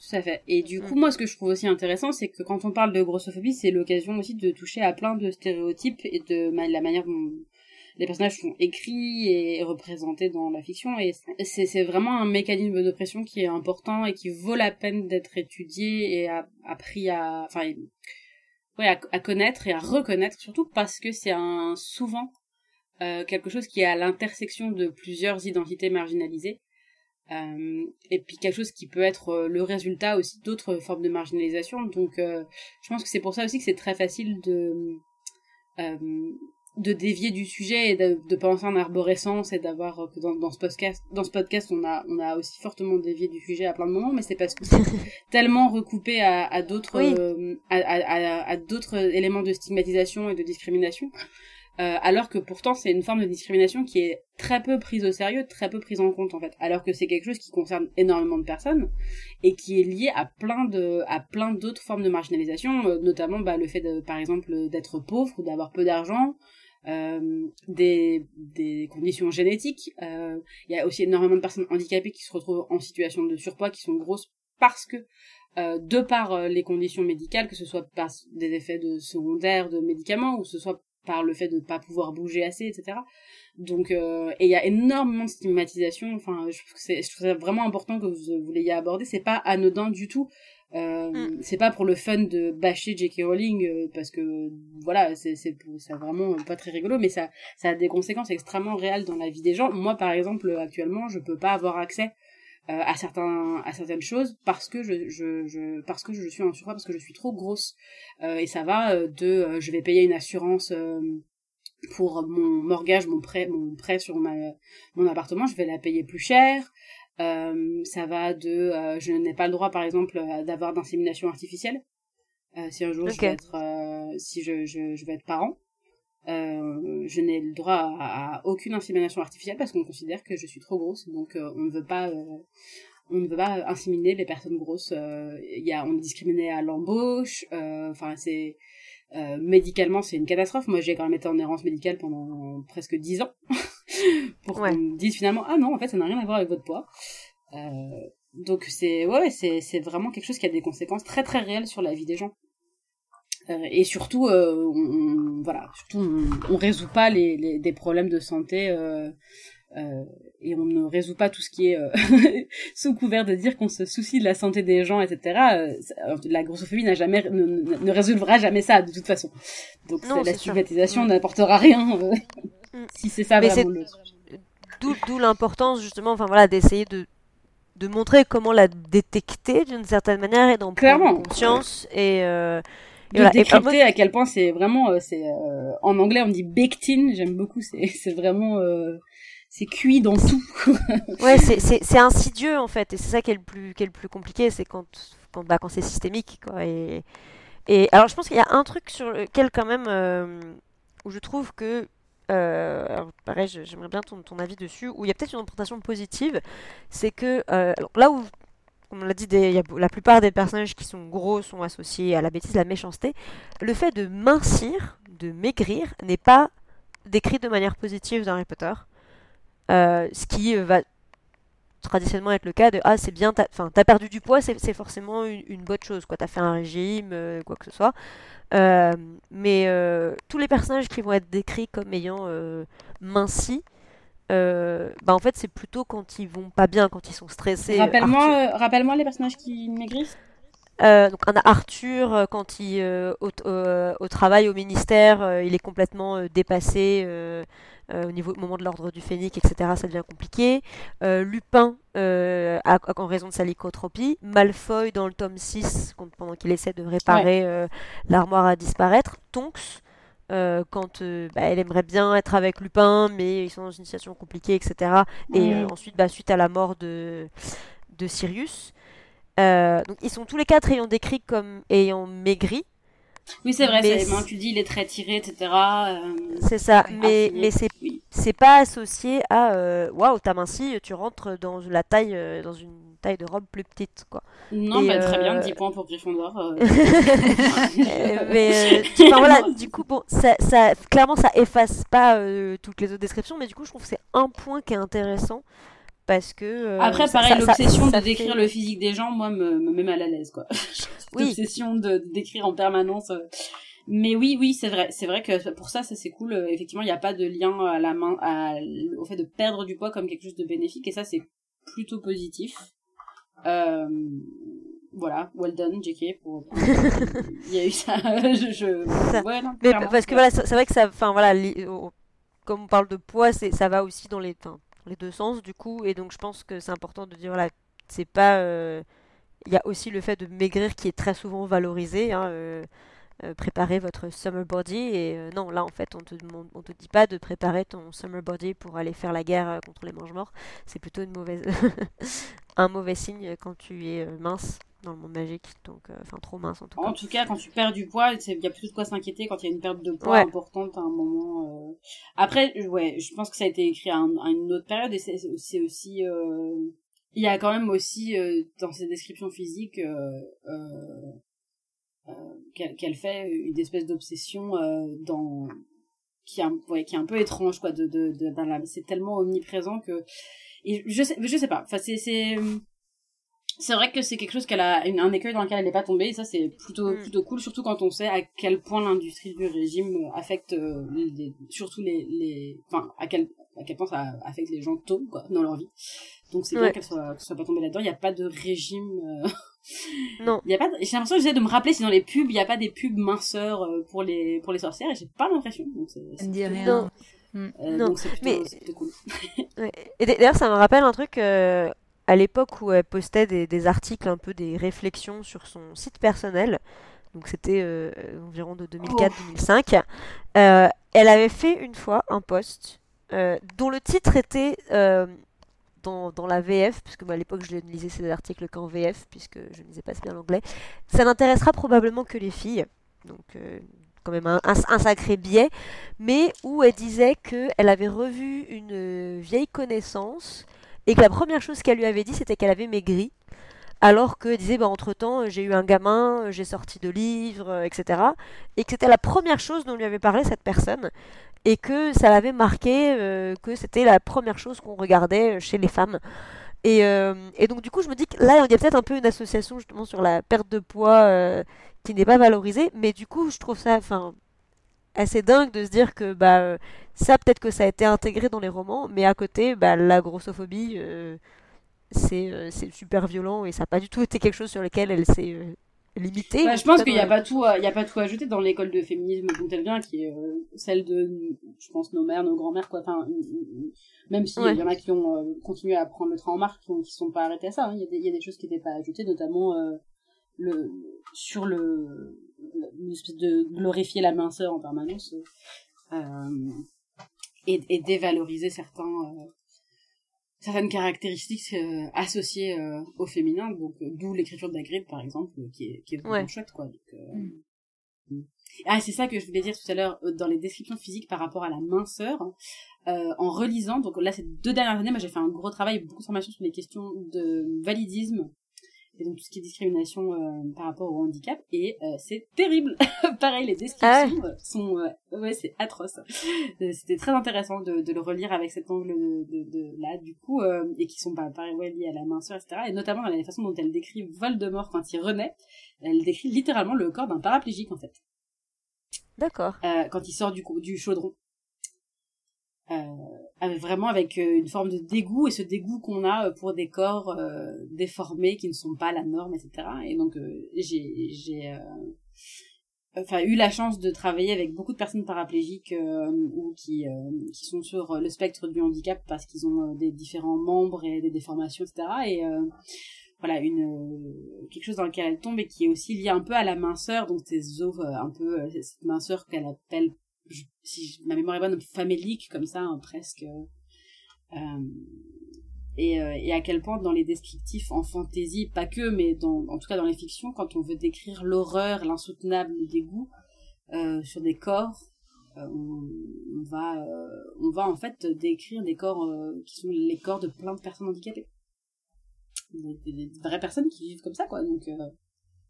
Tout à fait. Et du coup, Mm. moi, ce que je trouve aussi intéressant, c'est que quand on parle de grossophobie, c'est l'occasion aussi de toucher à plein de stéréotypes et de la manière dont les personnages sont écrits et représentés dans la fiction. Et c'est vraiment un mécanisme d'oppression qui est important et qui vaut la peine d'être étudié et appris à, enfin, ouais, à, à connaître et à reconnaître, surtout parce que c'est un souvent euh, quelque chose qui est à l'intersection de plusieurs identités marginalisées. Euh, et puis quelque chose qui peut être euh, le résultat aussi d'autres formes de marginalisation. Donc euh, je pense que c'est pour ça aussi que c'est très facile de euh, de dévier du sujet et de, de penser en arborescence et d'avoir euh, que dans, dans ce podcast dans ce podcast on a on a aussi fortement dévié du sujet à plein de moments mais c'est parce que c'est tellement recoupé à, à d'autres Oui. euh, à, à, à, d'autres éléments de stigmatisation et de discrimination euh, alors que pourtant c'est une forme de discrimination qui est très peu prise au sérieux, très peu prise en compte en fait, alors que c'est quelque chose qui concerne énormément de personnes et qui est lié à plein de à plein d'autres formes de marginalisation, euh, notamment bah, le fait de par exemple d'être pauvre ou d'avoir peu d'argent, des des conditions génétiques. euh, Il y a aussi énormément de personnes handicapées qui se retrouvent en situation de surpoids, qui sont grosses parce que euh, de par euh, les conditions médicales, que ce soit par des effets de secondaires de médicaments ou ce soit par le fait de ne pas pouvoir bouger assez, etc. Donc, euh, et il y a énormément de stigmatisation. Enfin, je trouve que c'est, je trouve ça vraiment important que vous, vous l'ayez abordé. C'est pas anodin du tout. Euh, Mm. C'est pas pour le fun de bâcher J.K. Rowling euh, parce que voilà, c'est c'est vraiment pas très rigolo, mais ça ça a des conséquences extrêmement réelles dans la vie des gens. Moi, par exemple, actuellement, je peux pas avoir accès euh, à certains à certaines choses parce que je, je, parce que je suis en surpoids parce que je suis trop grosse Euh, et ça va euh, de euh, je vais payer une assurance euh, pour mon mortgage mon prêt mon prêt sur ma mon appartement je vais la payer plus cher Euh, ça va de euh, je n'ai pas le droit par exemple euh, d'avoir d'insémination artificielle Euh, si un jour je vais être euh, si je, je, je vais être parent. Euh, je n'ai le droit à, à aucune insémination artificielle parce qu'on considère que je suis trop grosse. Donc euh, on ne veut pas euh, on ne veut pas inséminer les personnes grosses. Euh, il y a on est discriminé à l'embauche. Euh, enfin c'est euh, médicalement c'est une catastrophe. Moi j'ai quand même été en errance médicale pendant presque dix ans pour Ouais. qu'on me dise finalement ah non en fait ça n'a rien à voir avec votre poids. Euh, donc c'est ouais c'est c'est vraiment quelque chose qui a des conséquences très très réelles sur la vie des gens. Euh, et surtout, euh, on, on- voilà, surtout, on, on résout pas les, les, des problèmes de santé euh, et on ne résout pas tout ce qui est euh, sous couvert de dire qu'on se soucie de la santé des gens, etc. Euh, la grossophobie n'a jamais, ne, ne, ne résolvera jamais ça de toute façon. Donc Non, la stigmatisation Mm. n'apportera rien euh, Mm. si c'est ça Mais vraiment le. D'où d'où l'importance justement, enfin voilà, d'essayer de de montrer comment la détecter d'une certaine manière et d'en prendre conscience et, euh, et de voilà. Décrypter à quel point c'est vraiment euh, c'est euh, en anglais on dit baked in j'aime beaucoup c'est c'est vraiment euh, c'est cuit dans tout ouais, c'est insidieux en fait et c'est ça qui est le plus qui le plus compliqué, c'est quand quand bah, quand c'est systémique quoi. Et et alors je pense qu'il y a un truc sur lequel quand même euh, où je trouve que euh, pareil, j'aimerais bien ton, ton avis dessus, où il y a peut-être une interprétation positive, c'est que euh, alors, là où, comme on l'a dit, y a, la plupart des personnages qui sont gros sont associés à la bêtise, à la méchanceté, le fait de mincir, de maigrir, n'est pas décrit de manière positive dans Harry Potter. Ce qui va traditionnellement être le cas de ah c'est bien t'as perdu du poids c'est forcément une, bonne chose quoi. T'as fait un régime quoi que ce soit. Mais tous les personnages qui vont être décrits comme ayant minci bah en fait c'est plutôt quand ils vont pas bien quand ils sont stressés rappelle-moi rappelle-moi les personnages qui maigrissent. Euh, donc on a Arthur euh, quand il euh, au, travail au ministère, il est complètement dépassé au niveau moment de l'ordre du phénix, etc. Ça devient compliqué. Lupin en raison de sa lycotropie. Malfoy dans le tome 6 pendant qu'il essaie de réparer l'armoire à disparaître. Tonks quand bah, elle aimerait bien être avec Lupin, mais ils sont dans une situation compliquée, etc. Et ensuite, bah, suite à la mort de, de Sirius. Euh, donc ils sont tous les quatre ayant décrit comme ayant maigri. Oui, c'est vrai, mais tu dis il est très tiré, etc. Euh, c'est ça, mais, mais c'est c'est pas associé à euh, waouh, t'as minci, tu rentres dans la taille, dans une taille de robe plus petite, quoi. Non, mais très bien, 10 points pour Gryffondor. mais enfin, voilà, du coup, bon, ça, ça, clairement, ça efface pas toutes les autres descriptions, mais du coup, je trouve que c'est un point qui est intéressant parce que euh, après pareil l'obsession de décrire le physique des gens moi me, me met mal à l'aise quoi oui. l'obsession de, décrire en permanence euh. mais oui oui c'est vrai c'est vrai que pour ça ça c'est cool euh, effectivement il n'y a pas de lien à la main à, au fait de perdre du poids comme quelque chose de bénéfique et ça c'est plutôt positif euh, voilà, well done, JK. Pour... Il y a eu ça. je, je... Ouais, non, mais parce que voilà, c'est vrai que ça, enfin voilà, comme on parle de poids, c'est ça va aussi dans les, enfin, les deux sens du coup et donc je pense que c'est important de dire voilà c'est pas euh, il y a aussi le fait de maigrir qui est très souvent valorisé hein, euh, euh, préparer votre summer body et non là en fait on te on te dit pas de préparer ton summer body pour aller faire la guerre contre les mange morts. C'est plutôt une mauvaise un mauvais signe quand tu es mince dans le monde magique, donc enfin trop mince en tout cas. En tout cas, quand tu perds du poids, il y a plus de quoi s'inquiéter quand il y a une perte de poids importante à un moment. Après, ouais, je pense que ça a été écrit à, une autre période et c'est aussi, il y a quand même aussi dans ses descriptions physiques qu'elle fait une espèce d'obsession dans qui est un, ouais, qui est un peu étrange quoi de de, de, c'est tellement omniprésent que et je sais je sais pas enfin c'est c'est vrai que c'est quelque chose qu'elle a un écueil dans lequel elle n'est pas tombée et ça c'est plutôt mm. plutôt cool surtout quand on sait à quel point l'industrie du régime affecte euh, surtout les les enfin à quel à quel point ça affecte les gens tôt quoi dans leur vie donc c'est bien qu'elle soit soit pas tombée là-dedans il n'y a pas de régime euh, non il y a pas j'ai l'impression que j'essaie de me rappeler si dans les pubs il n'y a pas des pubs minceurs euh, pour les pour les sorcières et j'ai pas l'impression donc c'est rien non. non. donc plutôt, mais cool. et d'ailleurs ça me rappelle un truc à l'époque où elle postait des, articles, un peu des réflexions sur son site personnel, donc c'était euh, environ de 2004-2005, euh, elle avait fait une fois un post euh, dont le titre était dans, dans, la VF, puisque à l'époque je ne lisais ces articles qu'en VF, puisque je ne lisais pas bien l'anglais. Ça n'intéressera probablement que les filles, donc quand même un, un, sacré biais, mais où elle disait qu'elle avait revu une vieille connaissance et que la première chose qu'elle lui avait dit, c'était qu'elle avait maigri, alors que disait, bah, entre-temps, j'ai eu un gamin, j'ai sorti de livres, etc. Et que c'était la première chose dont lui avait parlé cette personne, et que ça l'avait marqué, euh, que c'était la première chose qu'on regardait chez les femmes. Et, euh, donc du coup, je me dis que là, il y a peut-être un peu une association justement sur la perte de poids euh, qui n'est pas valorisée, mais du coup, je trouve ça, assez dingue de se dire que bah euh, ça peut-être que ça a été intégré dans les romans mais à côté bah la grossophobie euh, c'est euh, c'est super violent et ça n'a pas du tout été quelque chose sur lequel elle s'est limitée. Bah, je pense qu'il n'y a pas tout il y a pas tout ajouté dans l'école de féminisme dont elle vient qui est celle de je pense nos mères nos grand-mères quoi. Enfin même s'il y en a qui ont continué à prendre le train en marche qui, ne sont pas arrêtés à ça hein. il y, y, a des choses qui n'étaient pas ajoutées notamment le sur le une espèce de glorifier la minceur en permanence euh, et, et, dévaloriser certains euh, certaines caractéristiques euh, associées euh, au féminin donc d'où l'écriture d'Agrid par exemple qui est qui est vraiment chouette quoi mm. Mm. ah c'est ça que je voulais dire tout à l'heure dans les descriptions physiques par rapport à la minceur en relisant donc là ces deux dernières années moi j'ai fait un gros travail beaucoup de formation sur les questions de validisme et donc tout ce qui est discrimination euh, par rapport au handicap et euh, c'est terrible. Pareil les descriptions Ah sont ouais c'est atroce. C'était très intéressant de, de le relire avec cet angle de, de, de là du coup et qui sont pas pareil ouais liés à la minceur etc et notamment dans la façon dont elle décrit Voldemort quand il renaît elle décrit littéralement le corps d'un paraplégique en fait. D'accord. quand il sort du du chaudron euh, vraiment avec euh, une forme de dégoût et ce dégoût qu'on a euh, pour des corps euh, déformés qui ne sont pas la norme etc et donc euh, j'ai j'ai enfin eu la chance de travailler avec beaucoup de personnes paraplégiques ou qui qui sont sur le spectre du handicap parce qu'ils ont des différents membres et des déformations etc et voilà une quelque chose dans lequel elle tombe et qui est aussi lié un peu à la minceur donc ces os un peu cette minceur qu'elle appelle si ma mémoire est bonne, famélique comme ça, hein, presque. Euh, et, euh, et, à quel point dans les descriptifs en fantaisie, pas que, mais dans, en tout cas dans les fictions, quand on veut décrire l'horreur, l'insoutenable, le dégoût euh, sur des corps, euh, on, on, va, euh, on va en fait décrire des corps qui sont les corps de plein de personnes handicapées. Des, des, des vraies personnes qui vivent comme ça, quoi. Donc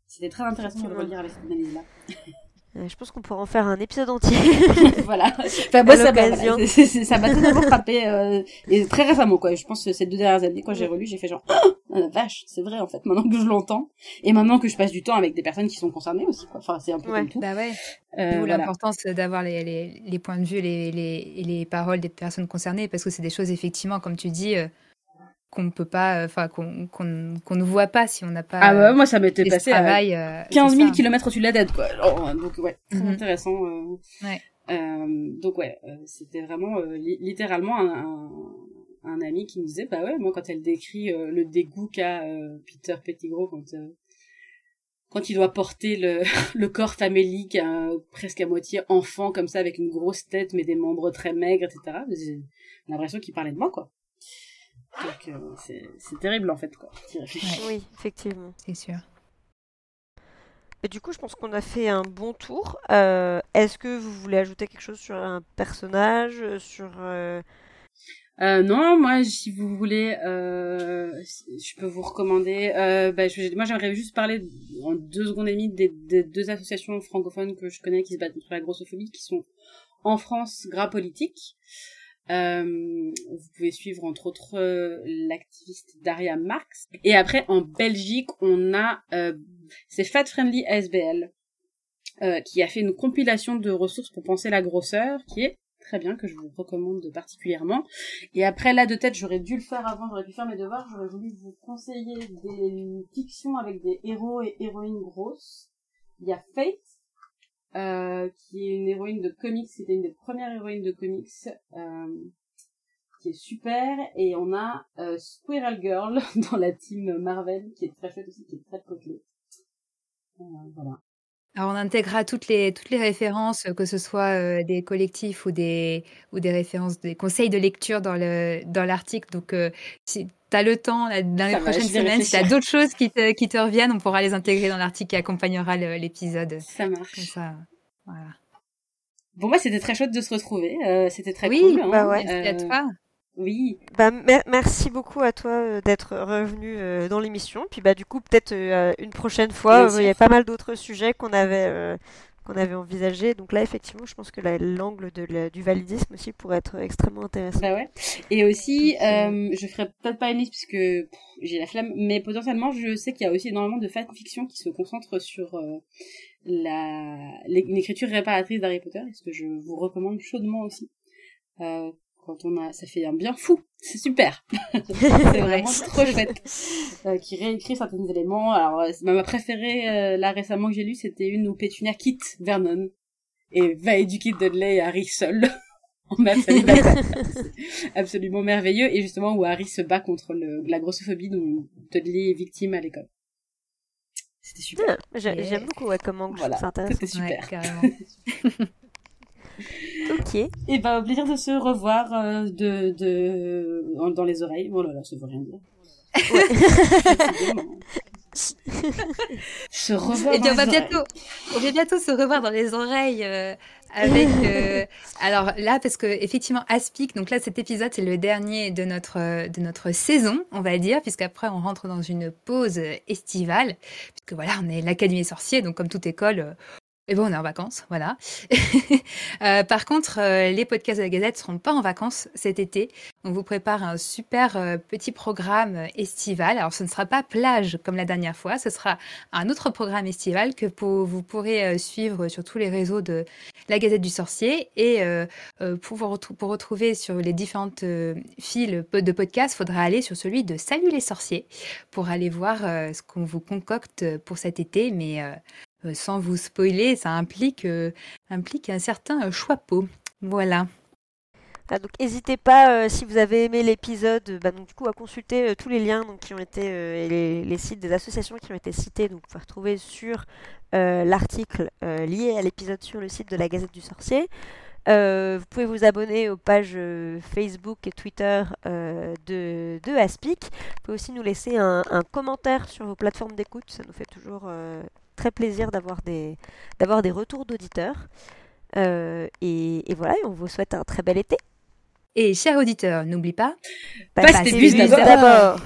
c'était très intéressant de relire avec cette analyse-là. Je pense qu'on pourrait en faire un épisode entier. voilà. Enfin, moi, ça m'a, ça m'a totalement frappé, euh, et très récemment, quoi. Je pense que ces deux dernières années, quand j'ai relu, j'ai fait genre, oh, la vache, c'est vrai, en fait, maintenant que je l'entends. Et maintenant que je passe du temps avec des personnes qui sont concernées aussi, quoi. Enfin, c'est un peu ouais. comme tout. Bah ouais. Euh, voilà. l'importance d'avoir les, les, les, points de vue, les, les, les paroles des personnes concernées, parce que c'est des choses, effectivement, comme tu dis, euh, qu'on ne peut pas, enfin qu'on qu'on qu'on ne voit pas si on n'a pas. Ah bah moi ça m'était passé travail, à 15 000 km au-dessus de la tête quoi. Alors, donc ouais, très Mhm. intéressant. Euh, Ouais. euh, donc ouais, euh, c'était vraiment euh, li- littéralement un, un, un ami qui me disait bah ouais moi quand elle décrit euh, le dégoût qu'a euh, Peter Pettigrew quand euh, quand il doit porter le, le corps famélique euh, presque à moitié enfant comme ça avec une grosse tête mais des membres très maigres etc. J'ai l'impression qu'il parlait de moi quoi. Donc euh, c'est c'est terrible en fait quoi. Oui, effectivement. C'est sûr. Et du coup, je pense qu'on a fait un bon tour. Euh, Est-ce que vous voulez ajouter quelque chose sur un personnage, sur euh, Euh, non, moi, si vous voulez, euh, je peux vous recommander. Euh, bah, je- moi, j'aimerais juste parler en deux secondes et demie des, des deux associations francophones que je connais qui se battent contre la grossophobie, qui sont en France Gras Politique. Euh, vous pouvez suivre entre autres euh, l'activiste Daria Marx. Et après, en Belgique, on a euh, c'est Fat Friendly ASBL euh, qui a fait une compilation de ressources pour penser la grosseur, qui est très bien, que je vous recommande particulièrement. Et après, là, de tête, j'aurais dû le faire avant, j'aurais pu faire mes devoirs, j'aurais voulu vous conseiller des fictions avec des héros et héroïnes grosses. Il y a Fate, euh, qui est une héroïne de comics, c'était une des premières héroïnes de comics, euh, qui est super. Et on a euh, Squirrel Girl dans la team Marvel, qui est très chouette aussi, qui est très potelée. Euh, voilà. Alors on intégrera toutes les, toutes les références, que ce soit euh, des collectifs ou des, ou des références, des conseils de lecture dans le dans l'article. Donc si tu as le temps là, dans les Ça prochaines semaines, si tu as réfléchir. d'autres choses qui te, qui te reviennent, on pourra les intégrer dans l'article qui accompagnera l'épisode. Ça marche. Comme ça, voilà. Bon, bah, c'était très chouette de se retrouver. Euh, c'était très oui, cool. hein. bah ouais. merci à Euh, toi. Oui. Bah, mer- merci beaucoup à toi euh, d'être revenu euh, dans l'émission. Puis bah du coup peut-être euh, une prochaine fois. Euh, Il y a pas mal d'autres sujets qu'on avait euh, qu'on avait envisagé. Donc là effectivement, je pense que la- l'angle la- du validisme aussi pourrait être extrêmement intéressant. Bah ouais. Et aussi, Donc, euh, euh, je ferai peut-être pas une liste puisque j'ai la flemme, mais potentiellement, je sais qu'il y a aussi énormément de fanfiction qui se concentrent sur euh, la l'é- une écriture réparatrice d'Harry Potter, et ce que je vous recommande chaudement aussi. Euh, quand on a, ça fait un bien fou, c'est super. c'est vraiment trop chouette. Euh, qui réécrit certains éléments. Alors, euh, ma préférée euh, là récemment que j'ai lu, c'était une où Pétunia quitte Vernon et va éduquer Dudley et Harry seuls en absolument merveilleux et justement où Harry se bat contre le, la grossophobie dont Dudley est victime à l'école. C'était super. Ah. J'aime beaucoup ouais, comme angle, je Voilà, c'était Ouais, super. carrément. Ok. Et ben, au plaisir de se revoir euh, de, de, en- dans les oreilles. Oh là là, ça veut rien dire. Ouais. Se revoir. Et on va bientôt, on va bientôt se revoir dans les oreilles euh, avec. Euh, alors là, parce que effectivement, Aspic. Donc là, cet épisode c'est le dernier de notre de notre saison, on va dire, puisqu'après on rentre dans une pause estivale, puisque voilà, on est l'académie sorcier, donc comme toute école, et bon, on est en vacances, voilà. Euh, par contre, euh, les podcasts de la Gazette seront pas en vacances cet été. On vous prépare un super euh, petit programme estival. Alors, ce ne sera pas plage comme la dernière fois, ce sera un autre programme estival que vous pourrez suivre sur tous les réseaux de la Gazette du Sorcier. Et pour, pour retrouver sur les différentes fils de podcasts, il faudra aller sur celui de Salut les sorciers pour aller voir ce qu'on vous concocte pour cet été. Mais euh, sans vous spoiler, ça implique, euh, un certain euh, choix. Voilà. Ah, donc n'hésitez pas si vous avez aimé l'épisode, bah, à consulter tous les liens qui ont été et les, sites des associations qui ont été cités. Donc vous pouvez retrouver sur l'article lié à l'épisode sur le site de la Gazette du Sorcier. vous pouvez vous abonner aux pages Facebook et Twitter de, Aspic. Vous pouvez aussi nous laisser un commentaire sur vos plateformes d'écoute, ça nous fait toujours très plaisir d'avoir des, d'avoir des retours d'auditeurs. Euh, et, voilà, on vous souhaite un très bel été. Et chers auditeurs, n'oublie pas, passez, d'abord.